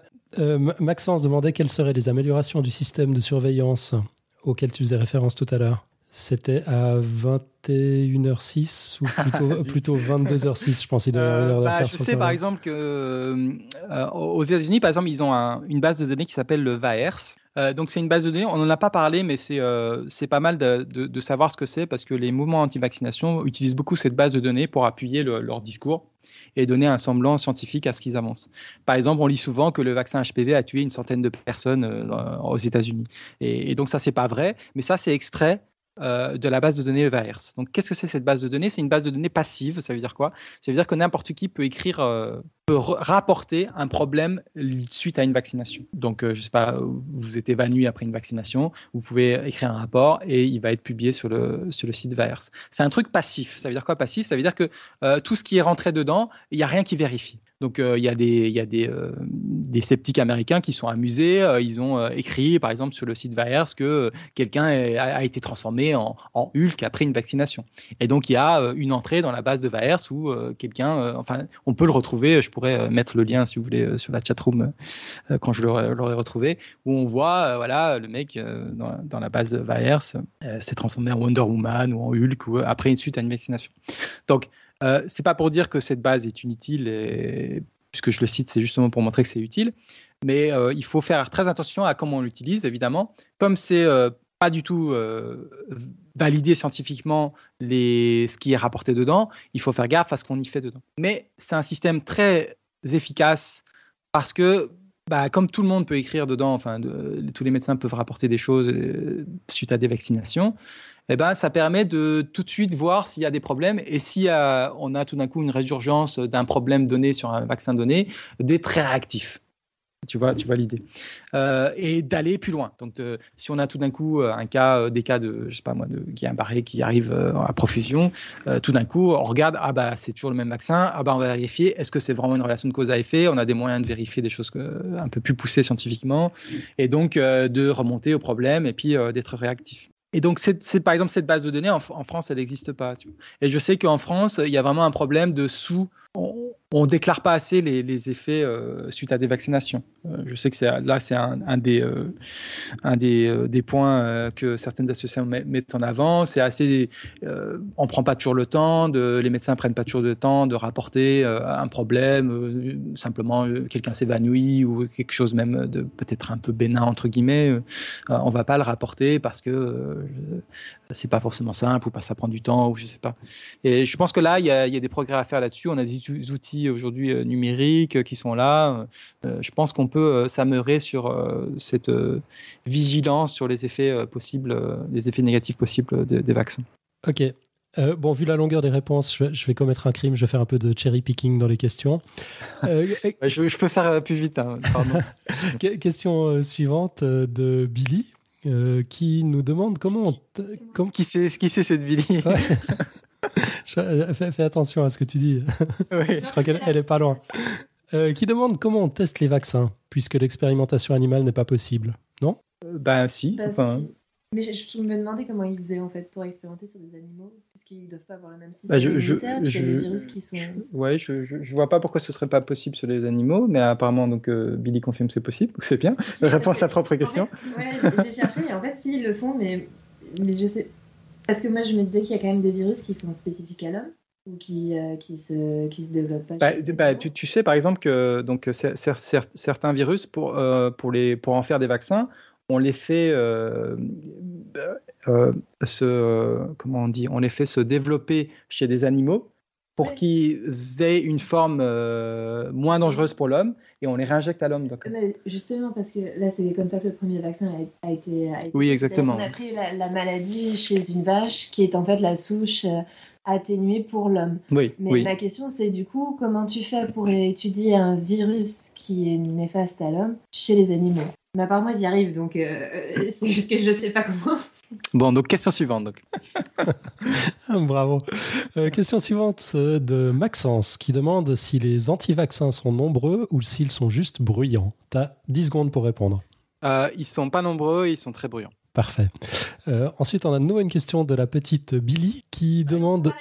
Maxence demandait quelles seraient les améliorations du système de surveillance auquel tu faisais référence tout à l'heure. C'était à 21h06 ou plutôt, plutôt 22h06, je pense. Il euh, bah, je sais par exemple que euh, aux États-Unis, par exemple, ils ont une base de données qui s'appelle le VAERS. Euh, donc c'est une base de données, on n'en a pas parlé, mais c'est c'est pas mal de, de, savoir ce que c'est parce que les mouvements anti-vaccination utilisent beaucoup cette base de données pour appuyer leur discours et donner un semblant scientifique à ce qu'ils avancent. Par exemple, on lit souvent que le vaccin HPV a tué une centaine de personnes aux États-Unis. Et, et, donc ça, c'est pas vrai, mais ça, c'est extrait euh, de la base de données EVAERS. Donc, qu'est-ce que c'est cette base de données? C'est une base de données passive. Ça veut dire quoi? Ça veut dire que n'importe qui peut écrire, euh, peut rapporter un problème suite à une vaccination. Donc, euh, je sais pas, vous êtes évanoui après une vaccination, vous pouvez écrire un rapport et il va être publié sur le, sur le site VAERS. C'est un truc passif. Ça veut dire quoi passif? Ça veut dire que tout ce qui est rentré dedans, il n'y a rien qui vérifie. Donc euh, il y a des, y a des, euh, des sceptiques américains qui sont amusés. Euh, ils ont écrit, par exemple, sur le site VAERS que quelqu'un a, été transformé en, Hulk après une vaccination. Et donc il y a une entrée dans la base de VAERS où quelqu'un, enfin, on peut le retrouver. Je pourrais mettre le lien si vous voulez sur la chatroom quand je l'aurai retrouvé, où on voit, voilà, le mec dans, la base VAERS s'est transformé en Wonder Woman ou en Hulk après une suite à une vaccination. Donc euh, c'est pas pour dire que cette base est inutile, puisque je le cite, c'est justement pour montrer que c'est utile. Mais euh, il faut faire très attention à comment on l'utilise, évidemment. Comme c'est euh, pas du tout validé scientifiquement les, ce qui est rapporté dedans, il faut faire gaffe à ce qu'on y fait dedans. Mais c'est un système très efficace parce que bah, comme tout le monde peut écrire dedans, enfin, tous les médecins peuvent rapporter des choses suite à des vaccinations, eh ben, ça permet de tout de suite voir s'il y a des problèmes et si euh, on a tout d'un coup une résurgence d'un problème donné sur un vaccin donné, d'être très réactif. Tu vois, tu vois l'idée. Euh, et d'aller plus loin. Donc, si on a tout d'un coup euh, un cas, des cas de, je sais pas moi, de Guillain-Barré qui arrive à profusion, tout d'un coup, on regarde, ah bah c'est toujours le même vaccin, ah bah on va vérifier, est-ce que c'est vraiment une relation de cause à effet? On a des moyens de vérifier des choses un peu plus poussées scientifiquement, et donc de remonter au problème et puis d'être réactif. Et donc, c'est par exemple cette base de données en, France, elle n'existe pas. Et je sais qu'en France, il y a vraiment un problème de sous on ne déclare pas assez les, effets euh, suite à des vaccinations. Euh, je sais que là, c'est un, des, un des, euh, points que certaines associations mettent en avant. C'est assez, on prend pas toujours le temps, les médecins prennent pas toujours le temps de rapporter un problème, simplement quelqu'un s'évanouit ou quelque chose même de peut-être un peu bénin entre guillemets. on va pas le rapporter parce que c'est pas forcément simple ou pas ça prend du temps ou je sais pas. Et je pense que là, il y a, y a des progrès à faire là-dessus. On a des outils aujourd'hui euh, numériques euh, qui sont là. Euh, je pense qu'on peut s'ameurer sur cette vigilance sur les effets possibles, les effets négatifs possibles des vaccins. Ok, bon, vu la longueur des réponses, je vais, commettre un crime. Je vais faire un peu de cherry picking dans les questions. je, peux faire plus vite. Hein, question suivante de Billy, qui nous demande comment. Qui c'est qui c'est cette Billy Euh, fais, attention à ce que tu dis. Je crois qu'elle est pas loin. Euh, qui demande comment on teste les vaccins, puisque l'expérimentation animale n'est pas possible, non? Bah si. Bah, Mais je, me demandais comment ils faisaient en fait pour expérimenter sur des animaux, puisqu'ils ne doivent pas avoir le même système bah, je, immunitaire, je, des virus qui sont. ouais, je, vois pas pourquoi ce serait pas possible sur les animaux, mais apparemment donc euh, Billy confirme c'est possible, c'est bien. Réponds à sa propre question. ouais, j'ai cherché et en fait si ils le font, mais mais je sais parce que moi, je me disais qu'il y a quand même des virus qui sont spécifiques à l'homme ou qui, euh, qui, se, qui se développent pas. Bah, bah, tu, tu, sais, par exemple, que donc, certains virus, pour, euh, pour, les, pour en faire des vaccins, on les fait euh, se, comment on dit, on les fait se développer chez des animaux pour qu'ils aient une forme euh, moins dangereuse pour l'homme et on les réinjecte à l'homme. Donc. Mais justement, parce que là, c'est comme ça que le premier vaccin a, été, a été, Oui, exactement. On a pris la, maladie chez une vache qui est en fait la souche euh, atténuée pour l'homme. Oui, Mais ma question, c'est du coup, comment tu fais pour étudier un virus qui est néfaste à l'homme chez les animaux? Mais apparemment, ils y arrivent, donc euh, c'est juste que je ne sais pas comment. Bon, donc question suivante. Donc. Bravo. Euh, question suivante euh, de Maxence qui demande si les anti-vaccins sont nombreux ou s'ils sont juste bruyants. Tu as 10 secondes pour répondre. Euh, ils sont pas nombreux, ils sont très bruyants. Parfait. Euh, ensuite, on a de nouveau une question de la petite Billy qui demande.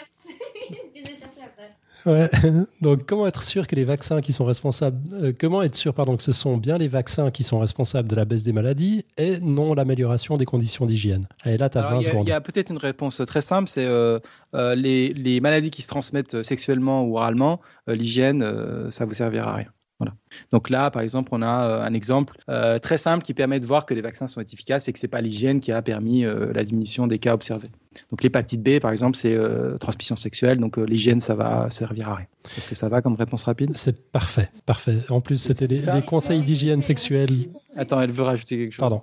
Ouais. Donc, comment être sûr que les vaccins qui sont responsables, euh, comment être sûr, pardon, que ce sont bien les vaccins qui sont responsables de la baisse des maladies et non l'amélioration des conditions d'hygiène? Et là, tu as 20 secondes. Il y a peut-être une réponse très simple, c'est euh, euh, les, les, maladies qui se transmettent sexuellement ou oralement, l'hygiène, ça vous servira à rien. Voilà. Donc là, par exemple, on a un exemple très simple qui permet de voir que les vaccins sont efficaces et que c'est pas l'hygiène qui a permis la diminution des cas observés. Donc l'hépatite B, par exemple, c'est euh, transmission sexuelle, donc euh, l'hygiène, ça va servir à rien. Est-ce que ça va comme réponse rapide? C'est parfait, parfait. En plus, c'était des, conseils d'hygiène sexuelle. Attends, elle veut rajouter quelque chose. Pardon.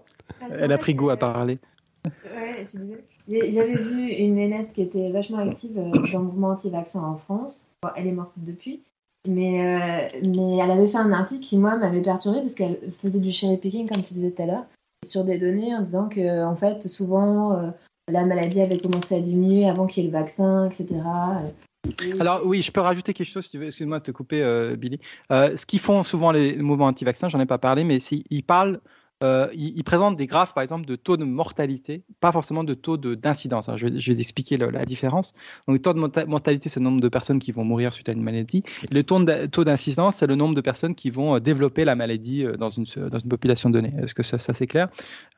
Elle a pris goût à parler. Ouais, J'avais vu une nénette qui était vachement active euh, dans le mouvement anti-vaccin en France. elle est morte depuis. Mais, mais elle avait fait un article qui, moi, m'avait perturbée parce qu'elle faisait du cherry picking, comme tu disais tout à l'heure, sur des données en disant que, en fait, souvent, la maladie avait commencé à diminuer avant qu'il y ait le vaccin, etc. Alors oui, je peux rajouter quelque chose, si excuse-moi de te couper, euh, Billy. Euh, ce qu'ils font souvent les mouvements anti-vaccins, j'en ai pas parlé, mais ils parlent euh, il, présente des graphes, par exemple, de taux de mortalité, pas forcément de taux d'incidence. Je, vais, je vais expliquer la différence. Donc, le taux de mortalité, c'est le nombre de personnes qui vont mourir suite à une maladie. le taux d'incidence, c'est le nombre de personnes qui vont euh, développer la maladie euh, dans une, dans une population donnée. Est-ce que ça, ça c'est clair?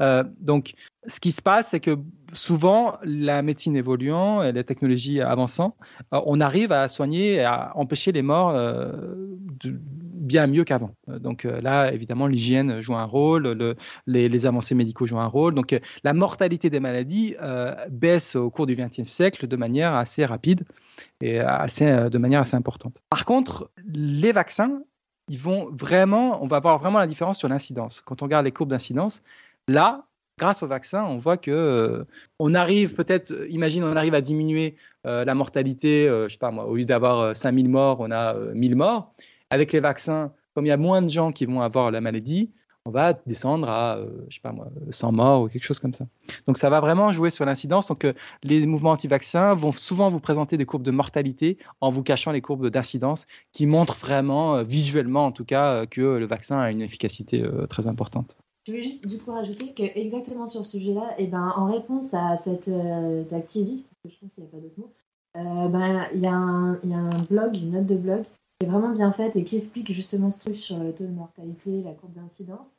Euh, Donc, ce qui se passe, c'est que souvent, la médecine évoluant et la technologie avançant, on arrive à soigner et à empêcher les morts de, bien mieux qu'avant. Donc là, évidemment, l'hygiène joue un rôle, le, les, avancées médicaux jouent un rôle. Donc, euh, la mortalité des maladies euh, baisse au cours du XXe siècle de manière assez rapide et assez, euh, de manière assez importante. Par contre, les vaccins, ils vont vraiment, on va voir vraiment la différence sur l'incidence. Quand on regarde les courbes d'incidence, là, grâce au vaccin, on voit que on arrive peut-être, imagine, on arrive à diminuer la mortalité, je sais pas moi, au lieu d'avoir 5000 morts, on a 1000 morts. Avec les vaccins, comme il y a moins de gens qui vont avoir la maladie, on va descendre à, euh, je sais pas moi, 100 morts ou quelque chose comme ça. Donc ça va vraiment jouer sur l'incidence. Donc euh, les mouvements anti-vaccins vont souvent vous présenter des courbes de mortalité en vous cachant les courbes d'incidence qui montrent vraiment, euh, visuellement en tout cas, que le vaccin a une efficacité très importante. Je veux juste du coup rajouter que exactement sur ce sujet-là, et eh ben, en réponse à cet activiste, parce que je pense qu'il n'y a pas d'autre mot, ben, il y, a un blog, une note de blog est vraiment bien faite et qui explique justement ce truc sur le taux de mortalité, la courbe d'incidence,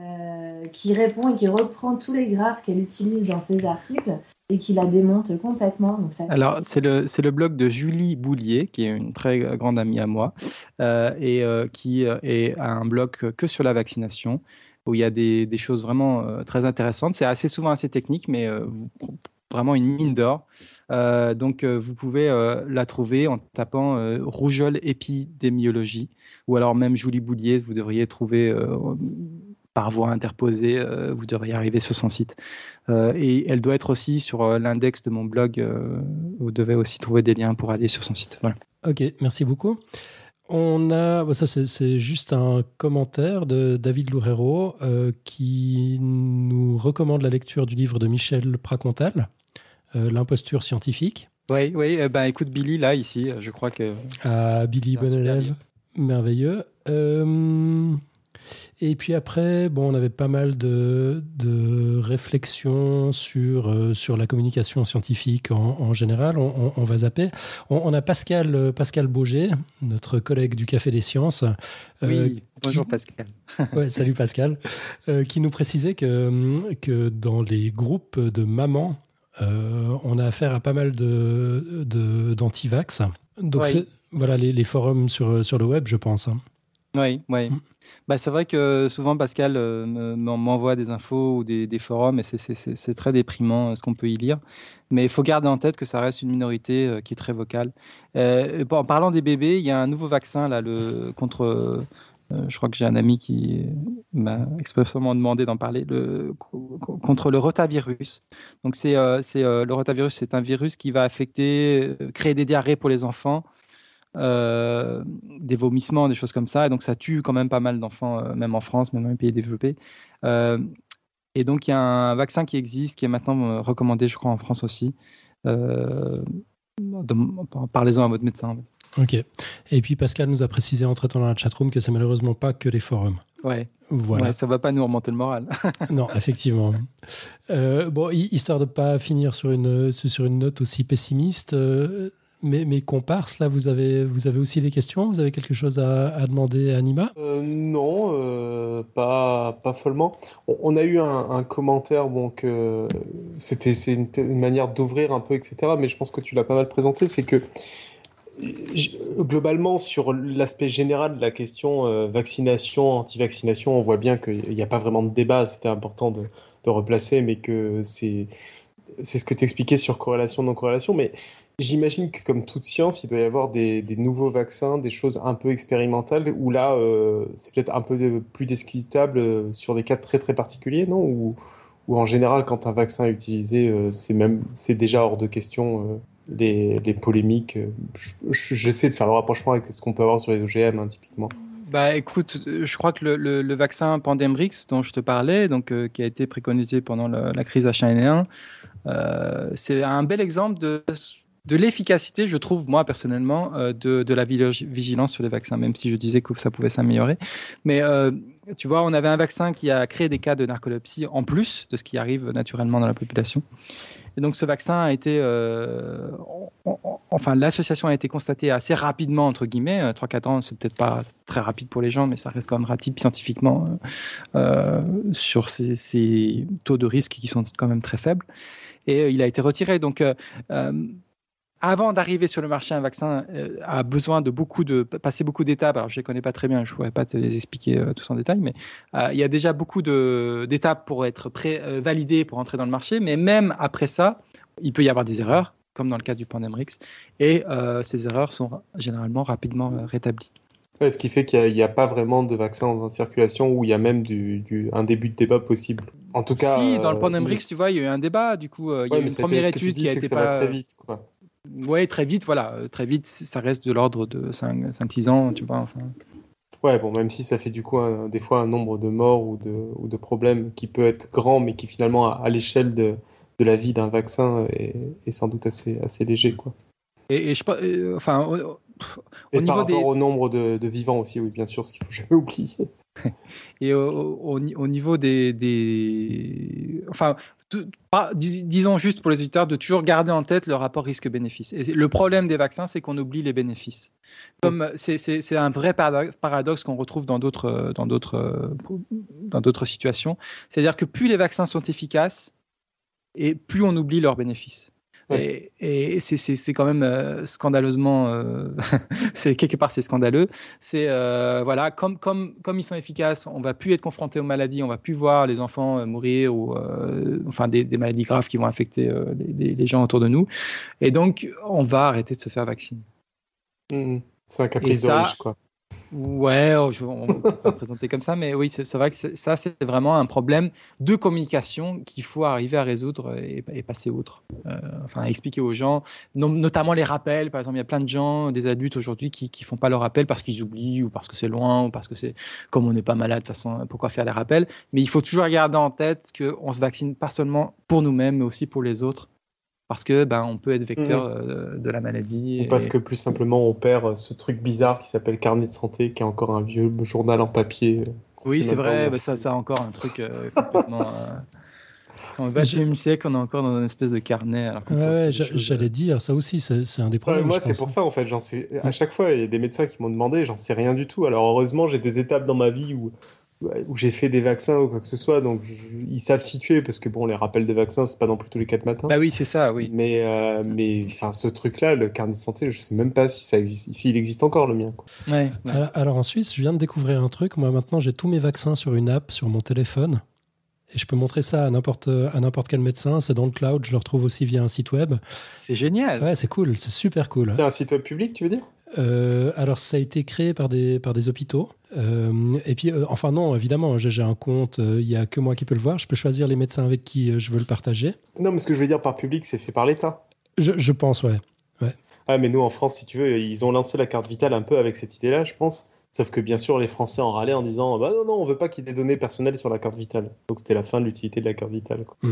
euh, qui répond et qui reprend tous les graphes qu'elle utilise dans ses articles et qui la démonte complètement. Donc ça Alors, c'est le, le blog de Julie Boulier, qui est une très grande amie à moi, euh, et euh, qui est un blog que sur la vaccination, où il y a des, choses vraiment très intéressantes. C'est assez souvent assez technique, mais vraiment une mine d'or. Euh, donc, euh, vous pouvez euh, la trouver en tapant rougeole épidémiologie ou alors même Julie Boulier, vous devriez trouver par voie interposée, vous devriez arriver sur son site. et elle doit être aussi sur l'index de mon blog. vous devez aussi trouver des liens pour aller sur son site. Voilà. Ok, merci beaucoup. On a, ça c'est juste un commentaire de David Loureiro qui nous recommande la lecture du livre de Michel Pracontal, euh, l'imposture scientifique. Oui, oui. Eh ben, écoute Billy là ici, je crois que. Ah, Billy, bon élève, merveilleux. Euh, et puis après, bon, on avait pas mal de, de réflexions sur, euh, sur la communication scientifique en, général. On, va zapper. On, a Pascal, Pascal Bauger, notre collègue du Café des Sciences. oui, bonjour Pascal. ouais, salut Pascal. qui nous précisait que, que dans les groupes de mamans euh, on a affaire à pas mal de, d'antivax. Donc, voilà les, forums sur, sur le web, je pense. Hein. Oui, oui. Mm. Bah, c'est vrai que souvent Pascal euh, me- m'envoie des infos ou des, forums et c'est- très déprimant euh, ce qu'on peut y lire. Mais il faut garder en tête que ça reste une minorité euh, qui est très vocale. En parlant des bébés, il y a un nouveau vaccin là, le, contre. je crois que j'ai un ami qui m'a expressément demandé d'en parler le, co- co- contre le rotavirus. Donc c'est le rotavirus, c'est un virus qui va affecter, créer des diarrhées pour les enfants euh, des vomissements, des choses comme ça. Et donc, ça tue quand même pas mal d'enfants, euh, même en France, même dans les pays développés. Euh, et donc, il y a un vaccin qui existe, qui est maintenant recommandé, je crois, en France aussi. Parlez-en à votre médecin. Ok. Et puis Pascal nous a précisé entre temps dans la chatroom que c'est malheureusement pas que les forums. Ouais, Voilà. ouais, ça va pas nous remonter le moral. Non, effectivement. Euh, bon, hi- histoire de pas finir sur une sur une note aussi pessimiste, euh, mes, mes comparses là, vous avez vous avez aussi des questions? Vous avez quelque chose à, demander à Anima? Euh, non, euh, pas, pas follement. On, a eu un, commentaire, que c'était, c'est une, manière d'ouvrir un peu, etc. Mais je pense que tu l'as pas mal présenté, c'est que globalement, sur l'aspect général de la question euh, vaccination, anti-vaccination, on voit bien qu'il n'y a pas vraiment de débat. C'était important de, de replacer, mais que c'est, c'est ce que tu expliquais sur corrélation, non-corrélation. Mais J'imagine que comme toute science, il doit y avoir des, nouveaux vaccins, des choses un peu expérimentales, où là, euh, c'est peut-être un peu plus discutable euh, sur des cas très très particuliers, non? Ou, en général, quand un vaccin est utilisé, euh, c'est même, c'est déjà hors de question les, polémiques. je- je- J'essaie de faire le rapprochement avec ce qu'on peut avoir sur les OGM, hein, typiquement. Bah écoute, je crois que le, vaccin Pandemrix dont je te parlais, donc qui a été préconisé pendant la crise H1N1, euh, c'est un bel exemple de, de l'efficacité, je trouve moi personnellement, euh, de, de la vigi- vigilance sur les vaccins, même si je disais que ça pouvait s'améliorer. Mais euh, tu vois, on avait un vaccin qui a créé des cas de narcolepsie en plus de ce qui arrive naturellement dans la population. Et donc ce vaccin a été, euh, en- en- enfin l'association a été constatée assez rapidement entre guillemets, 3-4 ans, c'est peut-être pas très rapide pour les gens, mais ça reste quand même rapide scientifiquement sur ces, taux de risque qui sont quand même très faibles. Et il a été retiré. Donc avant d'arriver sur le marché, un vaccin euh, a besoin de beaucoup de passer beaucoup d'étapes. Alors je les connais pas très bien, je pourrais pas te les expliquer euh, tous en détail, mais euh, il y a déjà beaucoup d'étapes pour être prêt, validé pour entrer dans le marché. Mais même après ça, il peut y avoir des erreurs, comme dans le cas du Pandemrix, et ces erreurs sont généralement rapidement rétablies. Ouais, ce qui fait qu'il n'y a, a, pas vraiment de vaccin en circulation où il y a même du, du, un début de débat possible. En tout cas. Si, dans le Pandemrix, euh, tu vois, il y a eu un débat, du coup, il y ouais, a eu une première étude qui a été pas. Très vite, quoi. Ouais, très vite, voilà. Très vite, ça reste de l'ordre de 5-6 ans, tu vois. Enfin. Ouais, bon, même si ça fait du coup un, des fois un nombre de morts ou de, ou de problèmes qui peut être grand, mais qui finalement, à, à l'échelle de, de la vie d'un vaccin, est, est, sans doute assez, assez léger, quoi. Et, et je, euh, enfin, au, par rapport des... au nombre de, de, vivants aussi, oui, bien sûr, ce qu'il faut jamais oublier. Et au, au, au niveau des, des... enfin, pas, dis, disons juste pour les auditeurs de toujours garder en tête le rapport risque-bénéfice. Et le problème des vaccins, c'est qu'on oublie les bénéfices. Comme c'est un vrai paradoxe qu'on retrouve dans d'autres dans d'autres dans d'autres situations, c'est-à-dire que plus les vaccins sont efficaces, et plus on oublie leurs bénéfices. Et, et c'est quand même euh, scandaleusement, euh, c'est quelque part c'est scandaleux. C'est euh, voilà, comme comme comme ils sont efficaces, on va plus être confronté aux maladies, on va plus voir les enfants mourir ou enfin des, des, maladies graves qui vont affecter les, les, gens autour de nous. Et donc on va arrêter de se faire vacciner. Mmh. C'est un caprice de riche, quoi. Ouais, oh, on peut pas présenter comme ça, mais oui, c'est vrai que ça, c'est vraiment un problème de communication qu'il faut arriver à résoudre et, et passer outre. Euh, enfin, expliquer aux gens, notamment les rappels. Par exemple, il y a plein de gens, des adultes aujourd'hui, qui ne font pas leurs rappels parce qu'ils oublient ou parce que c'est loin ou parce que c'est comme on n'est pas malade, de toute façon, pourquoi faire les rappels? Mais il faut toujours garder en tête qu'on se vaccine pas seulement pour nous-mêmes, mais aussi pour les autres parce que ben on peut être vecteur mmh. de la maladie. Ou parce que plus simplement on perd ce truc bizarre qui s'appelle carnet de santé, qui est encore un vieux journal en papier. Oui, c'est vrai, ben ça, ça a encore un truc euh, complètement. Euh... Au XXe siècle, on est encore dans une espèce de carnet. Alors ouais, ouais j'allais dire, ça aussi, c'est un des problèmes. Ouais, moi, c'est pour ça, en fait. Sais, à chaque fois, il y a des médecins qui m'ont demandé, j'en sais rien du tout. Alors, heureusement, j'ai des étapes dans ma vie où, où j'ai fait des vaccins ou quoi que ce soit, donc ils savent situer parce que bon, les rappels de vaccins, c'est pas non plus tous les quatre matins. Bah oui, c'est ça, oui. Mais euh, mais enfin, ce truc-là, le carnet de santé, je sais même pas si ça existe, s'il existe encore le mien. Quoi. Ouais, ouais. Alors, alors en Suisse, je viens de découvrir un truc. Moi, maintenant, j'ai tous mes vaccins sur une app sur mon téléphone. Et je peux montrer ça à n'importe à n'importe quel médecin. C'est dans le cloud. Je le retrouve aussi via un site web. C'est génial. Ouais, c'est cool. C'est super cool. C'est un site web public, tu veux dire? Euh, alors, ça a été créé par des, par des hôpitaux. Euh, et puis, euh, enfin, non, évidemment, j'ai un compte. euh, Il y a que moi qui peux le voir. Je peux choisir les médecins avec qui euh, je veux le partager. Non, mais ce que je veux dire par public, c'est fait par l'État. Je, je pense, ouais. Ah, mais nous, en France, si tu veux, ils ont lancé la carte vitale un peu avec cette idée-là, je pense. Sauf que bien sûr, les Français en râlaient en disant Bah non, non, on veut pas qu'il y ait des données personnelles sur la carte vitale. Donc c'était la fin de l'utilité de la carte vitale. quoi.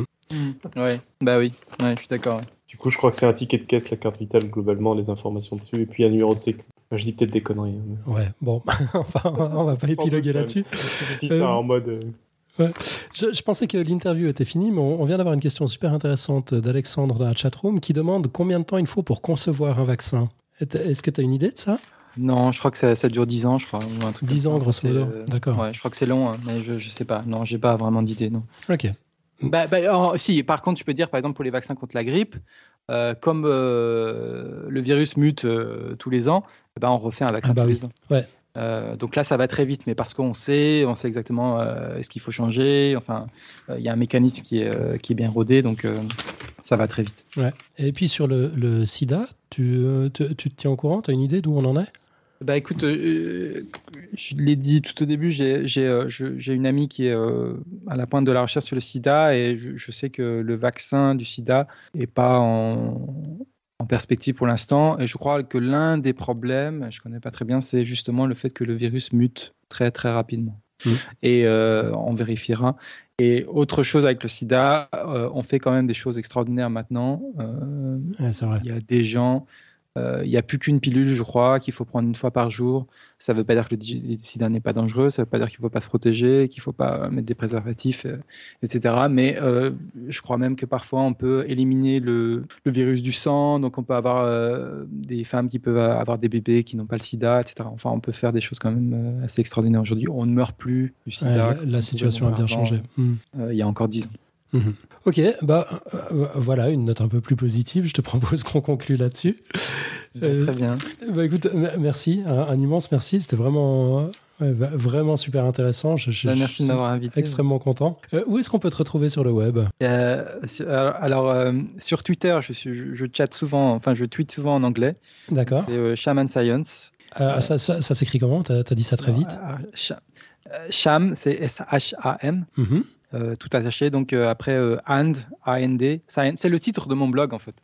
Ouais, bah oui, ouais, je suis d'accord. Du coup, je crois que c'est un ticket de caisse, la carte vitale, globalement, les informations dessus, et puis un numéro de sécu. Je dis peut-être des conneries. hein, mais- Ouais, bon. enfin, on va pas épiloguer là-dessus. Je dis Euh, ça en mode. euh, Je, je pensais que l'interview était finie, mais on, on vient d'avoir une question super intéressante d'Alexandre dans la chatroom qui demande combien de temps il faut pour concevoir un vaccin. Est- Est-ce que tu as une idée de ça? Non, je crois que ça, ça dure 10 ans, je crois. Ou un truc 10 comme ans, grosso modo. euh, D'accord. Ouais, je crois que c'est long, hein, mais je, je sais pas. Non, j'ai pas vraiment d'idée, non. Ok. Bah, bah, si, par contre, tu peux dire, par exemple, pour les vaccins contre la grippe, euh, comme euh, le virus mute euh, tous les ans, eh ben, on refait un vaccin Ah bah tous oui. les ans. Ouais. Donc là, ça va très vite, mais parce qu'on sait, on sait exactement ce qu'il faut changer. Enfin, il y a un mécanisme qui est, qui est bien rodé, donc ça va très vite. Ouais. Et puis sur le, le sida, tu, tu te tiens au courant? Tu as une idée d'où on en est? Bah écoute, euh, je l'ai dit tout au début, j'ai euh, une amie qui est euh, à la pointe de la recherche sur le sida et je, je sais que le vaccin du sida n'est pas en, en perspective pour l'instant. Et je crois que l'un des problèmes, je connais pas très bien, c'est justement le fait que le virus mute très très rapidement. Mhm. Et euh, on vérifiera. Et autre chose avec le sida, euh, on fait quand même des choses extraordinaires maintenant. Euh, Ouais, C'est vrai. il y a des gens, euh, il n'y a plus qu'une pilule, je crois, qu'il faut prendre une fois par jour. Ça ne veut pas dire que le sida n'est pas dangereux, ça ne veut pas dire qu'il ne faut pas se protéger, qu'il ne faut pas mettre des préservatifs, euh, etc. Mais euh, je crois même que parfois on peut éliminer le, le virus du sang, donc on peut avoir euh, des femmes qui peuvent avoir des bébés qui n'ont pas le sida, etc. Enfin, on peut faire des choses quand même euh, assez extraordinaires aujourd'hui. On ne meurt plus du Ouais, sida. la, situation a bien changé. Euh, il y a encore dix ans. Mhm. Ok, bah euh, voilà, une note un peu plus positive. Je te propose qu'on conclue là-dessus. Euh, Très bien. Bah écoute, merci, un, un immense merci. C'était vraiment, euh, ouais, vraiment super intéressant. Je, je- Bah, merci de m'avoir invité. extrêmement content. Euh, où est-ce qu'on peut te retrouver sur le web? Euh, sur- alors, euh, sur Twitter, je, suis, je, je chatte souvent, enfin je tweete souvent en anglais. D'accord. C'est euh, Shaman Science. Euh, ça ça, ça s'écrit comment? T'as as dit ça très vite? euh, euh, Sham, c'est S-H-A-M, Mhm. Euh, tout attaché. Donc euh, après euh, And, A-N-D, Science. C'est le titre de mon blog en fait.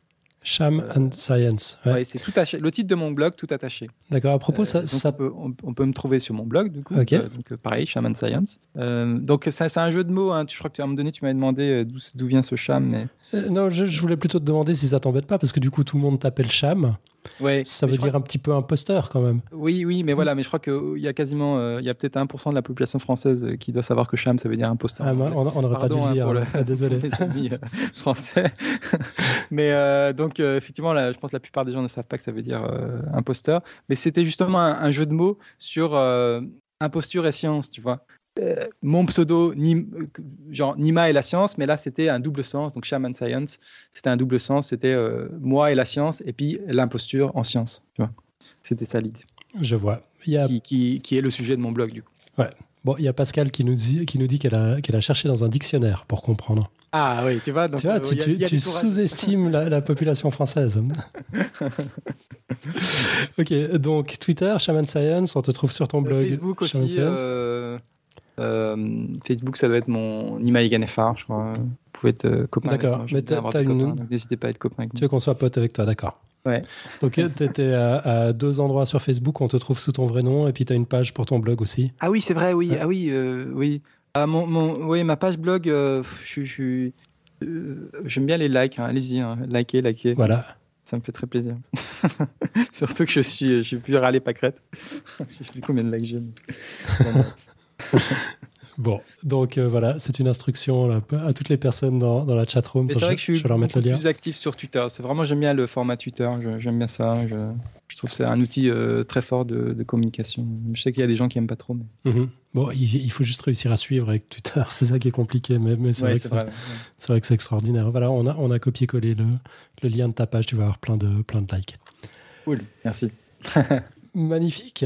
Sham Euh, and Science. Ouais. Ouais, c'est tout attaché. Le titre de mon blog, tout attaché. D'accord. À propos, Euh, ça, on, peut, on- on peut me trouver sur mon blog, du coup. Donc pareil, Shaman Science. Euh, donc ça, c'est un jeu de mots. Hein. Je crois que tu- à un moment donné, tu m'avais demandé d'où d'où vient ce Sham. Mais... Non, je, je voulais plutôt te demander si ça t'embête pas, parce que du coup, tout le monde t'appelle Sham. Ouais, Ça veut dire un petit peu imposteur quand même. Oui, oui, mais voilà, mais je crois qu'il y a quasiment, euh, il y a peut-être 1% de la population française euh, qui doit savoir que Cham, ça veut dire imposteur. Ah, on n'aurait pas dû le hein, dire. pour le- Ah, désolé. amis euh, français. mais euh, donc, euh, effectivement, là, je pense que la plupart des gens ne savent pas que ça veut dire euh, imposteur. Mais c'était justement un, un jeu de mots sur euh, imposture et science, tu vois. Euh, mon pseudo, Nim- euh, genre Nima et la science, mais là c'était un double sens, donc Shaman Science, c'était un double sens, c'était euh, moi et la science, et puis l'imposture en science, tu vois. C'était ça l'idée, Je vois. Il y a, qui, qui, qui est le sujet de mon blog du coup. bon, il y a Pascal qui nous dit, qui nous dit qu'elle a, qu'elle a cherché dans un dictionnaire pour comprendre. Ah oui, tu vois, donc, tu vois, euh, tu, sous-estimes la, la population française. ok, donc Twitter, Shaman Science, on te trouve sur ton blog. Facebook Shaman aussi. Science. euh, euh, Facebook, ça doit être mon Nima Eganefar, je crois. Vous pouvez être euh, copain. D'accord, mais t'as- une- N'hésitez pas à être copain avec Tu moi. veux qu'on soit pote avec toi, d'accord. Ouais. Donc tu étais à, à deux endroits sur Facebook, on te trouve sous ton vrai nom, et puis tu as une page pour ton blog aussi. Ah oui, c'est vrai, oui. Ouais. Ah oui, euh, oui. Ah, mon, mon, oui, ma page blog, euh, je euh, J'aime bien les likes, hein. allez-y, hein. likez, likez, Voilà. ça me fait très plaisir. Surtout que je suis, je suis plus râlé pâquerette. je sais plus combien de likes j'ai. Bon, donc euh, voilà, c'est une instruction là, à toutes les personnes dans, dans la chatroom. C'est vrai que je suis leur mettre le lien. plus actif sur Twitter. C'est vraiment, j'aime bien le format Twitter. J'aime bien ça. Je, je trouve que c'est un outil euh, très fort de, de communication. Je sais qu'il y a des gens qui aiment pas trop, mais Mhm. Bon, il, faut juste réussir à suivre avec Twitter, c'est ça qui est compliqué, mais, mais c'est vrai, vrai, que c'est extraordinaire. Voilà, on a, on a copié-collé le, le, lien de ta page, tu vas avoir plein de, plein de likes. Cool, merci. Magnifique.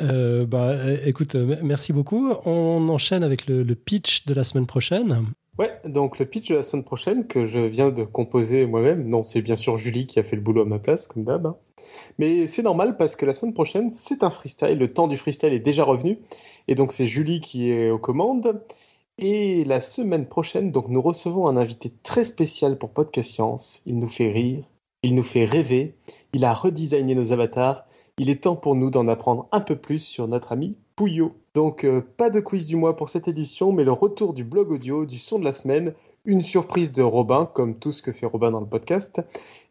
Euh, bah, écoute, merci beaucoup. On enchaîne avec le, le, pitch de la semaine prochaine. Ouais, donc le pitch de la semaine prochaine que je viens de composer moi-même. Non, c'est bien sûr Julie qui a fait le boulot à ma place, comme d'hab. Hein. Mais c'est normal parce que la semaine prochaine, c'est un freestyle. Le temps du freestyle est déjà revenu. Et donc, c'est Julie qui est aux commandes. Et la semaine prochaine, donc, nous recevons un invité très spécial pour Podcast Science. Il nous fait rire, il nous fait rêver, il a redesigné nos avatars. Il est temps pour nous d'en apprendre un peu plus sur notre ami Pouillot. Donc, euh, pas de quiz du mois pour cette édition, mais le retour du blog audio du son de la semaine, une surprise de Robin, comme tout ce que fait Robin dans le podcast,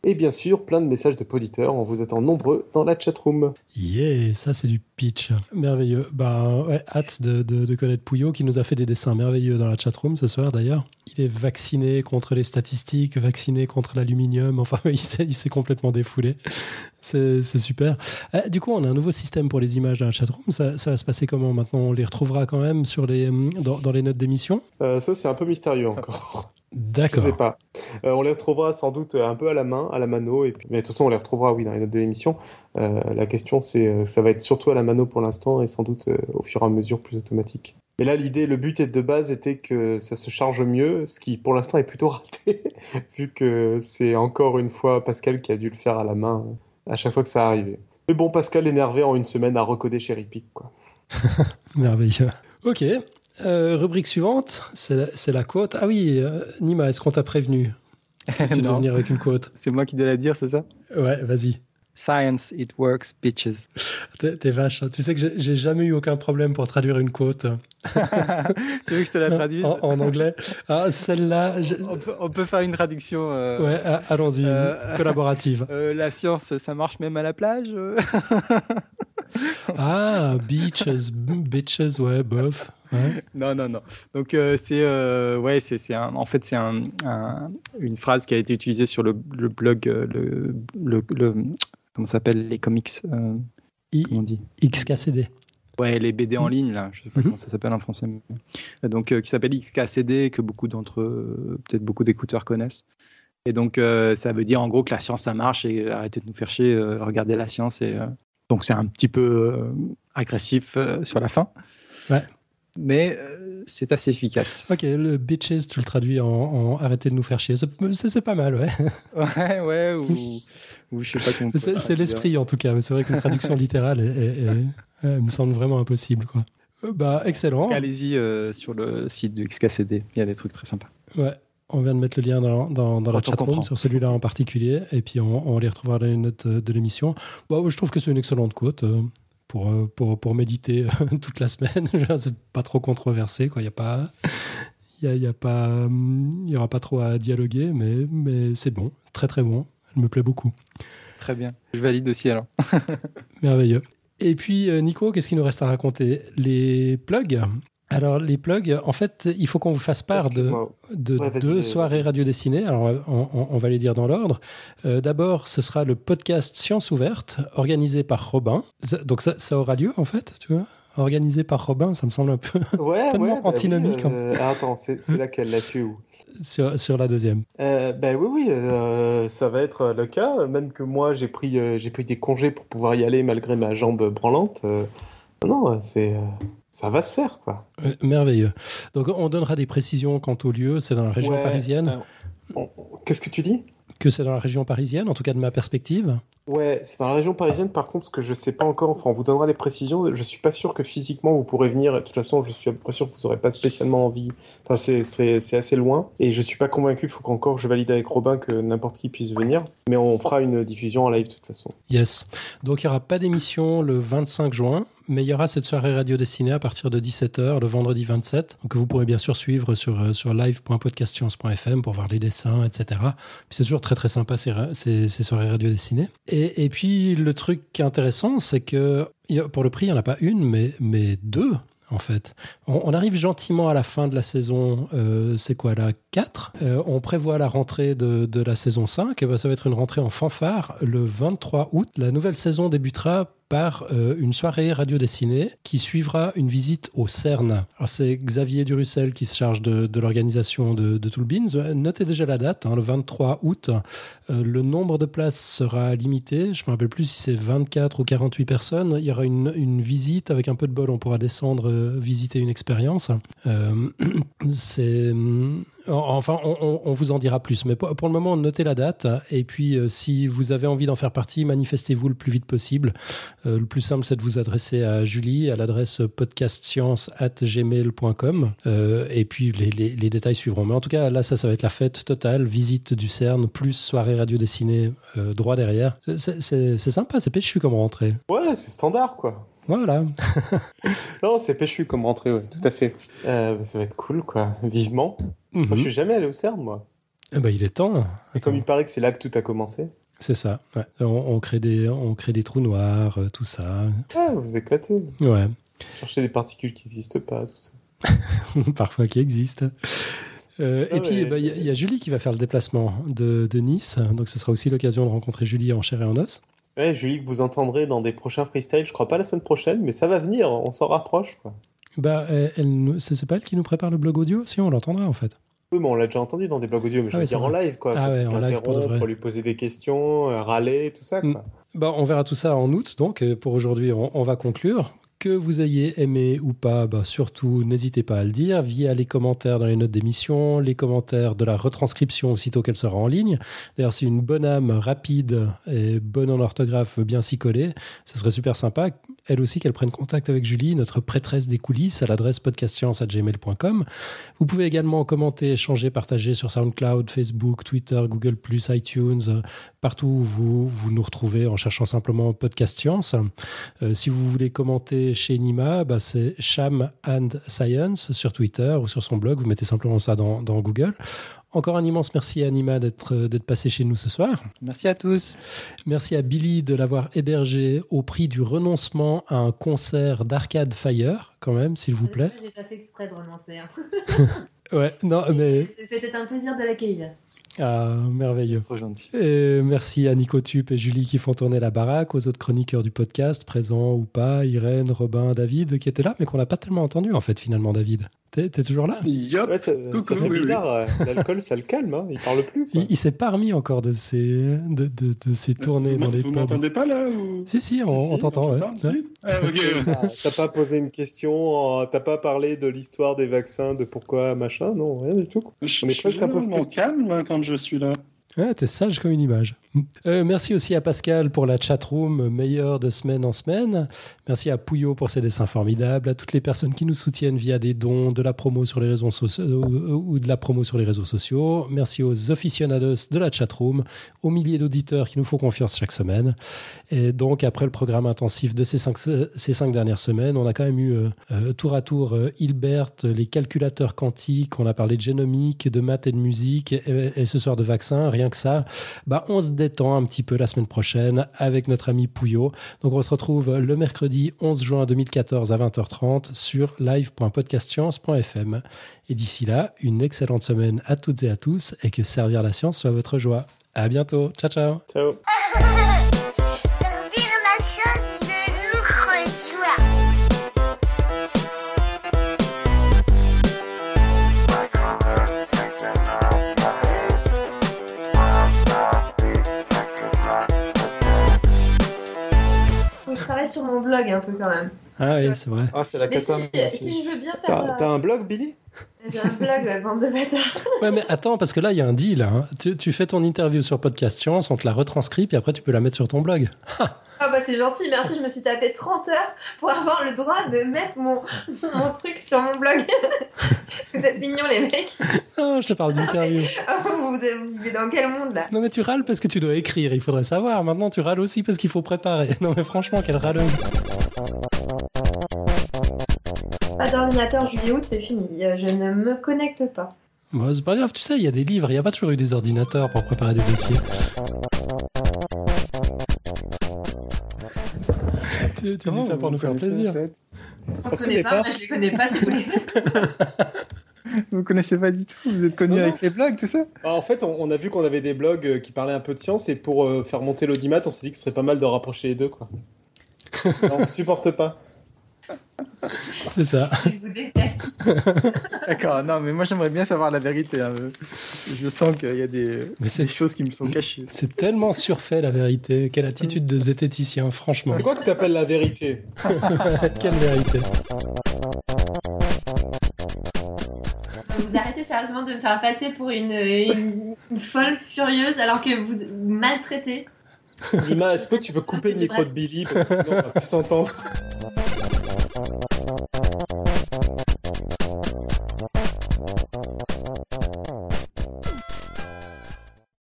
et bien sûr plein de messages de poditeurs en vous attend nombreux dans la chatroom. Yeah, ça c'est du pitch. Merveilleux. Bah ouais, hâte de, de, connaître Pouillot qui nous a fait des dessins merveilleux dans la chatroom ce soir d'ailleurs. Il est vacciné contre les statistiques, vacciné contre l'aluminium, enfin il s'est complètement défoulé. C'est super. Eh, du coup, on a un nouveau système pour les images dans la chatroom. Ça, ça va se passer comment? Maintenant On les retrouvera quand même sur les, dans, dans les notes d'émission? Euh, Ça, c'est un peu mystérieux encore. D'accord. Je sais pas. Euh, on les retrouvera sans doute un peu à la main, à la mano, et puis, mais de toute façon, on les retrouvera, oui, dans les notes de l'émission. Euh, la question, c'est, euh, ça va être surtout à la mano pour l'instant, et sans doute au fur et à mesure plus automatique. Mais là, l'idée, le but de base était que ça se charge mieux, ce qui pour l'instant est plutôt raté, vu que c'est encore une fois Pascal qui a dû le faire à la main à chaque fois que ça arrivait. Mais bon, Pascal énervé en une semaine à recoder chez Ripic, quoi. Merveilleux. Ok, euh, rubrique suivante, c'est la, la, quote. Ah oui, euh, Nima, est-ce qu'on t'a prévenu Tu dois venir avec une quote. C'est moi qui dois la dire, c'est ça? Ouais, vas-y. Science, it works, bitches. T'es vache. Hein. Tu sais que j'ai jamais eu aucun problème pour traduire une quote. tu veux que je te la traduise? En, anglais Ah, celle-là. On, peut, faire une traduction. Euh, ouais, allons-y, collaborative. la science, ça marche même à la plage Ah, beaches, bitches, ouais, bof. Non, non, non. Donc euh, c'est euh, ouais, c'est en fait c'est un, une phrase qui a été utilisée sur le, le blog euh, le, le, le comment s'appelle les comics comment on dit XKCD. Ouais, les BD en ligne là, je sais pas mhm. comment ça s'appelle en français. Donc qui s'appelle XKCD que beaucoup d'entre peut-être beaucoup d'écouteurs connaissent. Et donc ça veut dire en gros que la science ça marche et arrêtez de nous faire chier, regardez la science et donc c'est un petit peu agressif sur la fin. Ouais mais euh, c'est assez efficace. Ok, le bitches, tu le traduis en, en arrêtez de nous faire chier. C'est pas mal, ouais. ouais, ouais, ou, ou je sais pas comment. C'est l'esprit en tout cas, mais c'est vrai qu'une traduction littérale me semble vraiment impossible, quoi. Euh, bah, excellent. Allez-y euh, sur le site du XKCD, il y a des trucs très sympas. Ouais, on vient de mettre le lien dans, dans, dans la chatroom sur celui-là en particulier, et puis on, on les retrouvera dans les notes de l'émission. Bon, je trouve que c'est une excellente quote pour, euh, pour, pour méditer toute la semaine. c'est pas trop controversé, quoi. Il n'y a pas. Il y a, pas, il y aura pas trop à dialoguer, mais, mais c'est bon, très très bon. Elle me plaît beaucoup. Très bien. Je valide aussi alors. Merveilleux. Et puis, euh, Nico, qu'est-ce qu'il nous reste à raconter? Les plugs? Alors, les plugs, en fait, il faut qu'on vous fasse part de, deux soirées radio dessinées. Alors, on, va les dire dans l'ordre. Euh, d'abord, ce sera le podcast Science Ouverte, organisé par Robin. Donc, ça, aura lieu, en fait, tu vois? Organisé par Robin, ça me semble un peu ouais, tellement bah antinomique. Hein. Euh, attends, c'est laquelle là-dessus sur, sur la deuxième. Euh, ben oui, oui, euh, ça va être le cas. Même que moi, j'ai pris, j'ai pris des congés pour pouvoir y aller malgré ma jambe branlante. non, c'est ça va se faire, quoi. Euh, merveilleux. Donc, on donnera des précisions quant au lieu. C'est dans la région parisienne. Qu'est-ce que tu dis? Que c'est dans la région parisienne, en tout cas de ma perspective. Ouais, c'est dans la région parisienne. Par contre, ce que je sais pas encore, enfin, on vous donnera les précisions. Je suis pas sûr que physiquement vous pourrez venir. De toute façon, je suis pas sûr que vous aurez pas spécialement envie. Enfin, c'est assez loin. Et je suis pas convaincu. Il faut qu'encore je valide avec Robin que n'importe qui puisse venir. Mais on fera une diffusion en live de toute façon. Yes. Donc, il y aura pas d'émission le 25 juin mais il y aura cette soirée radio dessinée à partir de 17h le vendredi 27, donc que vous pourrez bien sûr suivre sur, euh, sur live.podcastscience.fm pour voir les dessins, etc. c'est toujours très très sympa ces, ces soirées radio dessinées. Et, puis le truc intéressant, c'est que pour le prix, il n'y en a pas une, mais, mais deux en fait. On, arrive gentiment à la fin de la saison, euh, c'est quoi, la 4 euh, On prévoit la rentrée de, la saison 5, et ben, ça va être une rentrée en fanfare le 23 août. La nouvelle saison débutera par euh, une soirée radio dessinée qui suivra une visite au CERN. C'est Xavier Durussel qui se charge de, l'organisation de, de Toolbeans. Notez déjà la date, hein, le 23 août. Euh, le nombre de places sera limité. Je me rappelle plus si c'est 24 ou 48 personnes. Il y aura une, visite avec un peu de bol. On pourra descendre euh, visiter une expérience. C'est hum, Enfin, on, vous en dira plus. Mais pour, le moment, notez la date. Et puis, euh, si vous avez envie d'en faire partie, manifestez-vous le plus vite possible. Euh, le plus simple, c'est de vous adresser à Julie à l'adresse podcastscience.gmail.com. Euh, et puis, les, détails suivront. Mais en tout cas, là, ça, ça va être la fête totale. Visite du CERN, plus soirée radio dessinée euh, droit derrière. C'est sympa, c'est péchu comme rentrée. Ouais, c'est standard, quoi. Voilà. non, c'est péchu comme rentrée, ouais, tout à fait. Euh, ça va être cool, quoi. Vivement. Mm -hmm. Moi, je suis jamais allé au CERN, moi. Eh ben, il est temps. Et comme il paraît que c'est là que tout a commencé. C'est ça. Ouais. On, on, crée des, on crée des trous noirs, euh, tout ça. Ah, vous éclatez. Ouais. Chercher des particules qui n'existent pas, tout ça. Parfois qui existent. Euh, ah et puis, il ouais. bah, y, y, a Julie qui va faire le déplacement de, de Nice. Donc, ce sera aussi l'occasion de rencontrer Julie en chair et en os. Ouais, Julie, que vous entendrez dans des prochains freestyles, je crois pas la semaine prochaine, mais ça va venir, on s'en rapproche. Quoi. Bah, elle, c'est pas elle qui nous prépare le blog audio? Si, on l'entendra en fait. Oui, mais on l'a déjà entendu dans des blogs audio, mais je ah veux ouais, dire en live, quoi. Ah ouais, en live pour, pour, lui poser des questions, euh, râler, tout ça, quoi. Bah, on verra tout ça en août, donc pour aujourd'hui, on, on va conclure que vous ayez aimé ou pas, bah surtout n'hésitez pas à le dire via les commentaires dans les notes d'émission, les commentaires de la retranscription aussitôt qu'elle sera en ligne. D'ailleurs, si une bonne âme rapide et bonne en orthographe veut bien s'y coller, ce serait super sympa. Elle aussi qu'elle prenne contact avec Julie, notre prêtresse des coulisses, à l'adresse podcastscience@gmail.com. Vous pouvez également commenter, échanger, partager sur SoundCloud, Facebook, Twitter, Google+, iTunes, partout où vous, vous nous retrouvez en cherchant simplement Podcast Science. Euh, si vous voulez commenter chez Nima, bah c'est Sham and Science sur Twitter ou sur son blog. Vous mettez simplement ça dans, dans Google. Encore un immense merci à Nima d'être d'être passé chez nous ce soir. Merci à tous. Merci à Billy de l'avoir hébergé au prix du renoncement à un concert d'Arcade Fire, quand même, s'il vous plaît. J'ai pas fait exprès de renoncer. Hein. ouais, non, mais. C'était un plaisir de l'accueillir. Ah, merveilleux. Trop gentil. Et merci à Nico Tup et Julie qui font tourner la baraque, aux autres chroniqueurs du podcast, présents ou pas, Irène, Robin, David, qui étaient là, mais qu'on n'a pas tellement entendu, en fait, finalement, David. T'es, toujours là? Yep. ouais, ça, ça fait bizarre. L'alcool, ça le calme. Hein. Il parle plus. Quoi. Il, il s'est pas remis encore de ses, de, de, de ses tournées vous dans les Vous pubs. m'entendez pas là ou... Si, si, on, si, si on t'entend. Ouais. Si ah, okay. ah, T'as pas posé une question, t'as pas parlé de l'histoire des vaccins, de pourquoi machin, non, rien du tout. Je, on est presque un peu mon calme quand je suis là. Ouais, t'es sage comme une image. Euh, merci aussi à Pascal pour la chatroom meilleure de semaine en semaine. Merci à Pouillot pour ses dessins formidables, à toutes les personnes qui nous soutiennent via des dons, de la promo sur les réseaux sociaux ou de la promo sur les réseaux sociaux. Merci aux aficionados de la chatroom, aux milliers d'auditeurs qui nous font confiance chaque semaine. Et donc après le programme intensif de ces cinq, dernières semaines, on a quand même eu euh, euh, tour à tour euh, Hilbert, les calculateurs quantiques, on a parlé de génomique, de maths et de musique, et, et ce soir de vaccins. Rien que ça, bah on se détend un petit peu la semaine prochaine avec notre ami Pouillot. Donc on se retrouve le mercredi 11 juin 2014 à 20h30 sur live.podcastscience.fm. Et d'ici là, une excellente semaine à toutes et à tous et que servir la science soit votre joie. À bientôt. Ciao, ciao. Ciao. sur mon blog un peu quand même. Ah oui, c'est vrai. Ah, c'est la Mais si, si, je veux bien faire. T'as un blog, Billy? J'ai un blog, ouais, bande de bâtards. ouais, mais attends, parce que là, il y a un deal. Hein. Tu, tu, fais ton interview sur Podcast Science, on te la retranscrit, puis après, tu peux la mettre sur ton blog. Ah bah c'est gentil, merci. Je me suis tapé 30 heures pour avoir le droit de mettre mon, mon truc sur mon blog. vous êtes mignons, les mecs. Non, je te parle d'interview. Oh, vous, vous vivez dans quel monde, là? Non, mais tu râles parce que tu dois écrire, il faudrait savoir. Maintenant, tu râles aussi parce qu'il faut préparer. Non, mais franchement, quelle râleuse. Pas d'ordinateur juillet-août, c'est fini. Je ne me connecte pas. Bon, c'est pas grave, tu sais, il y a des livres, il n'y a pas toujours eu des ordinateurs pour préparer des dossiers. tu, tu dis ça pour nous faire plaisir. En fait On se connaît pas, moi je les connais pas si vous voulez. Vous connaissez pas du tout, vous êtes connu avec les blogs, tout ça bah, En fait, on, on, a vu qu'on avait des blogs qui parlaient un peu de science et pour euh, faire monter l'audimat, on s'est dit que ce serait pas mal de rapprocher les deux. Quoi. On ne supporte pas. C'est ça. Je vous déteste. D'accord, non, mais moi j'aimerais bien savoir la vérité. hein. Je sens qu'il y a des, Mais c'est- des choses qui me sont cachées. C'est tellement surfait la vérité. Quelle attitude de zététicien, franchement. C'est quoi que tu appelles la vérité? Quelle vérité. Vous arrêtez sérieusement de me faire passer pour une, une- une folle furieuse alors que vous vous maltraitez. Dima, est-ce que tu peux couper le micro de Billy parce que sinon on va plus s'entendre? Thank you.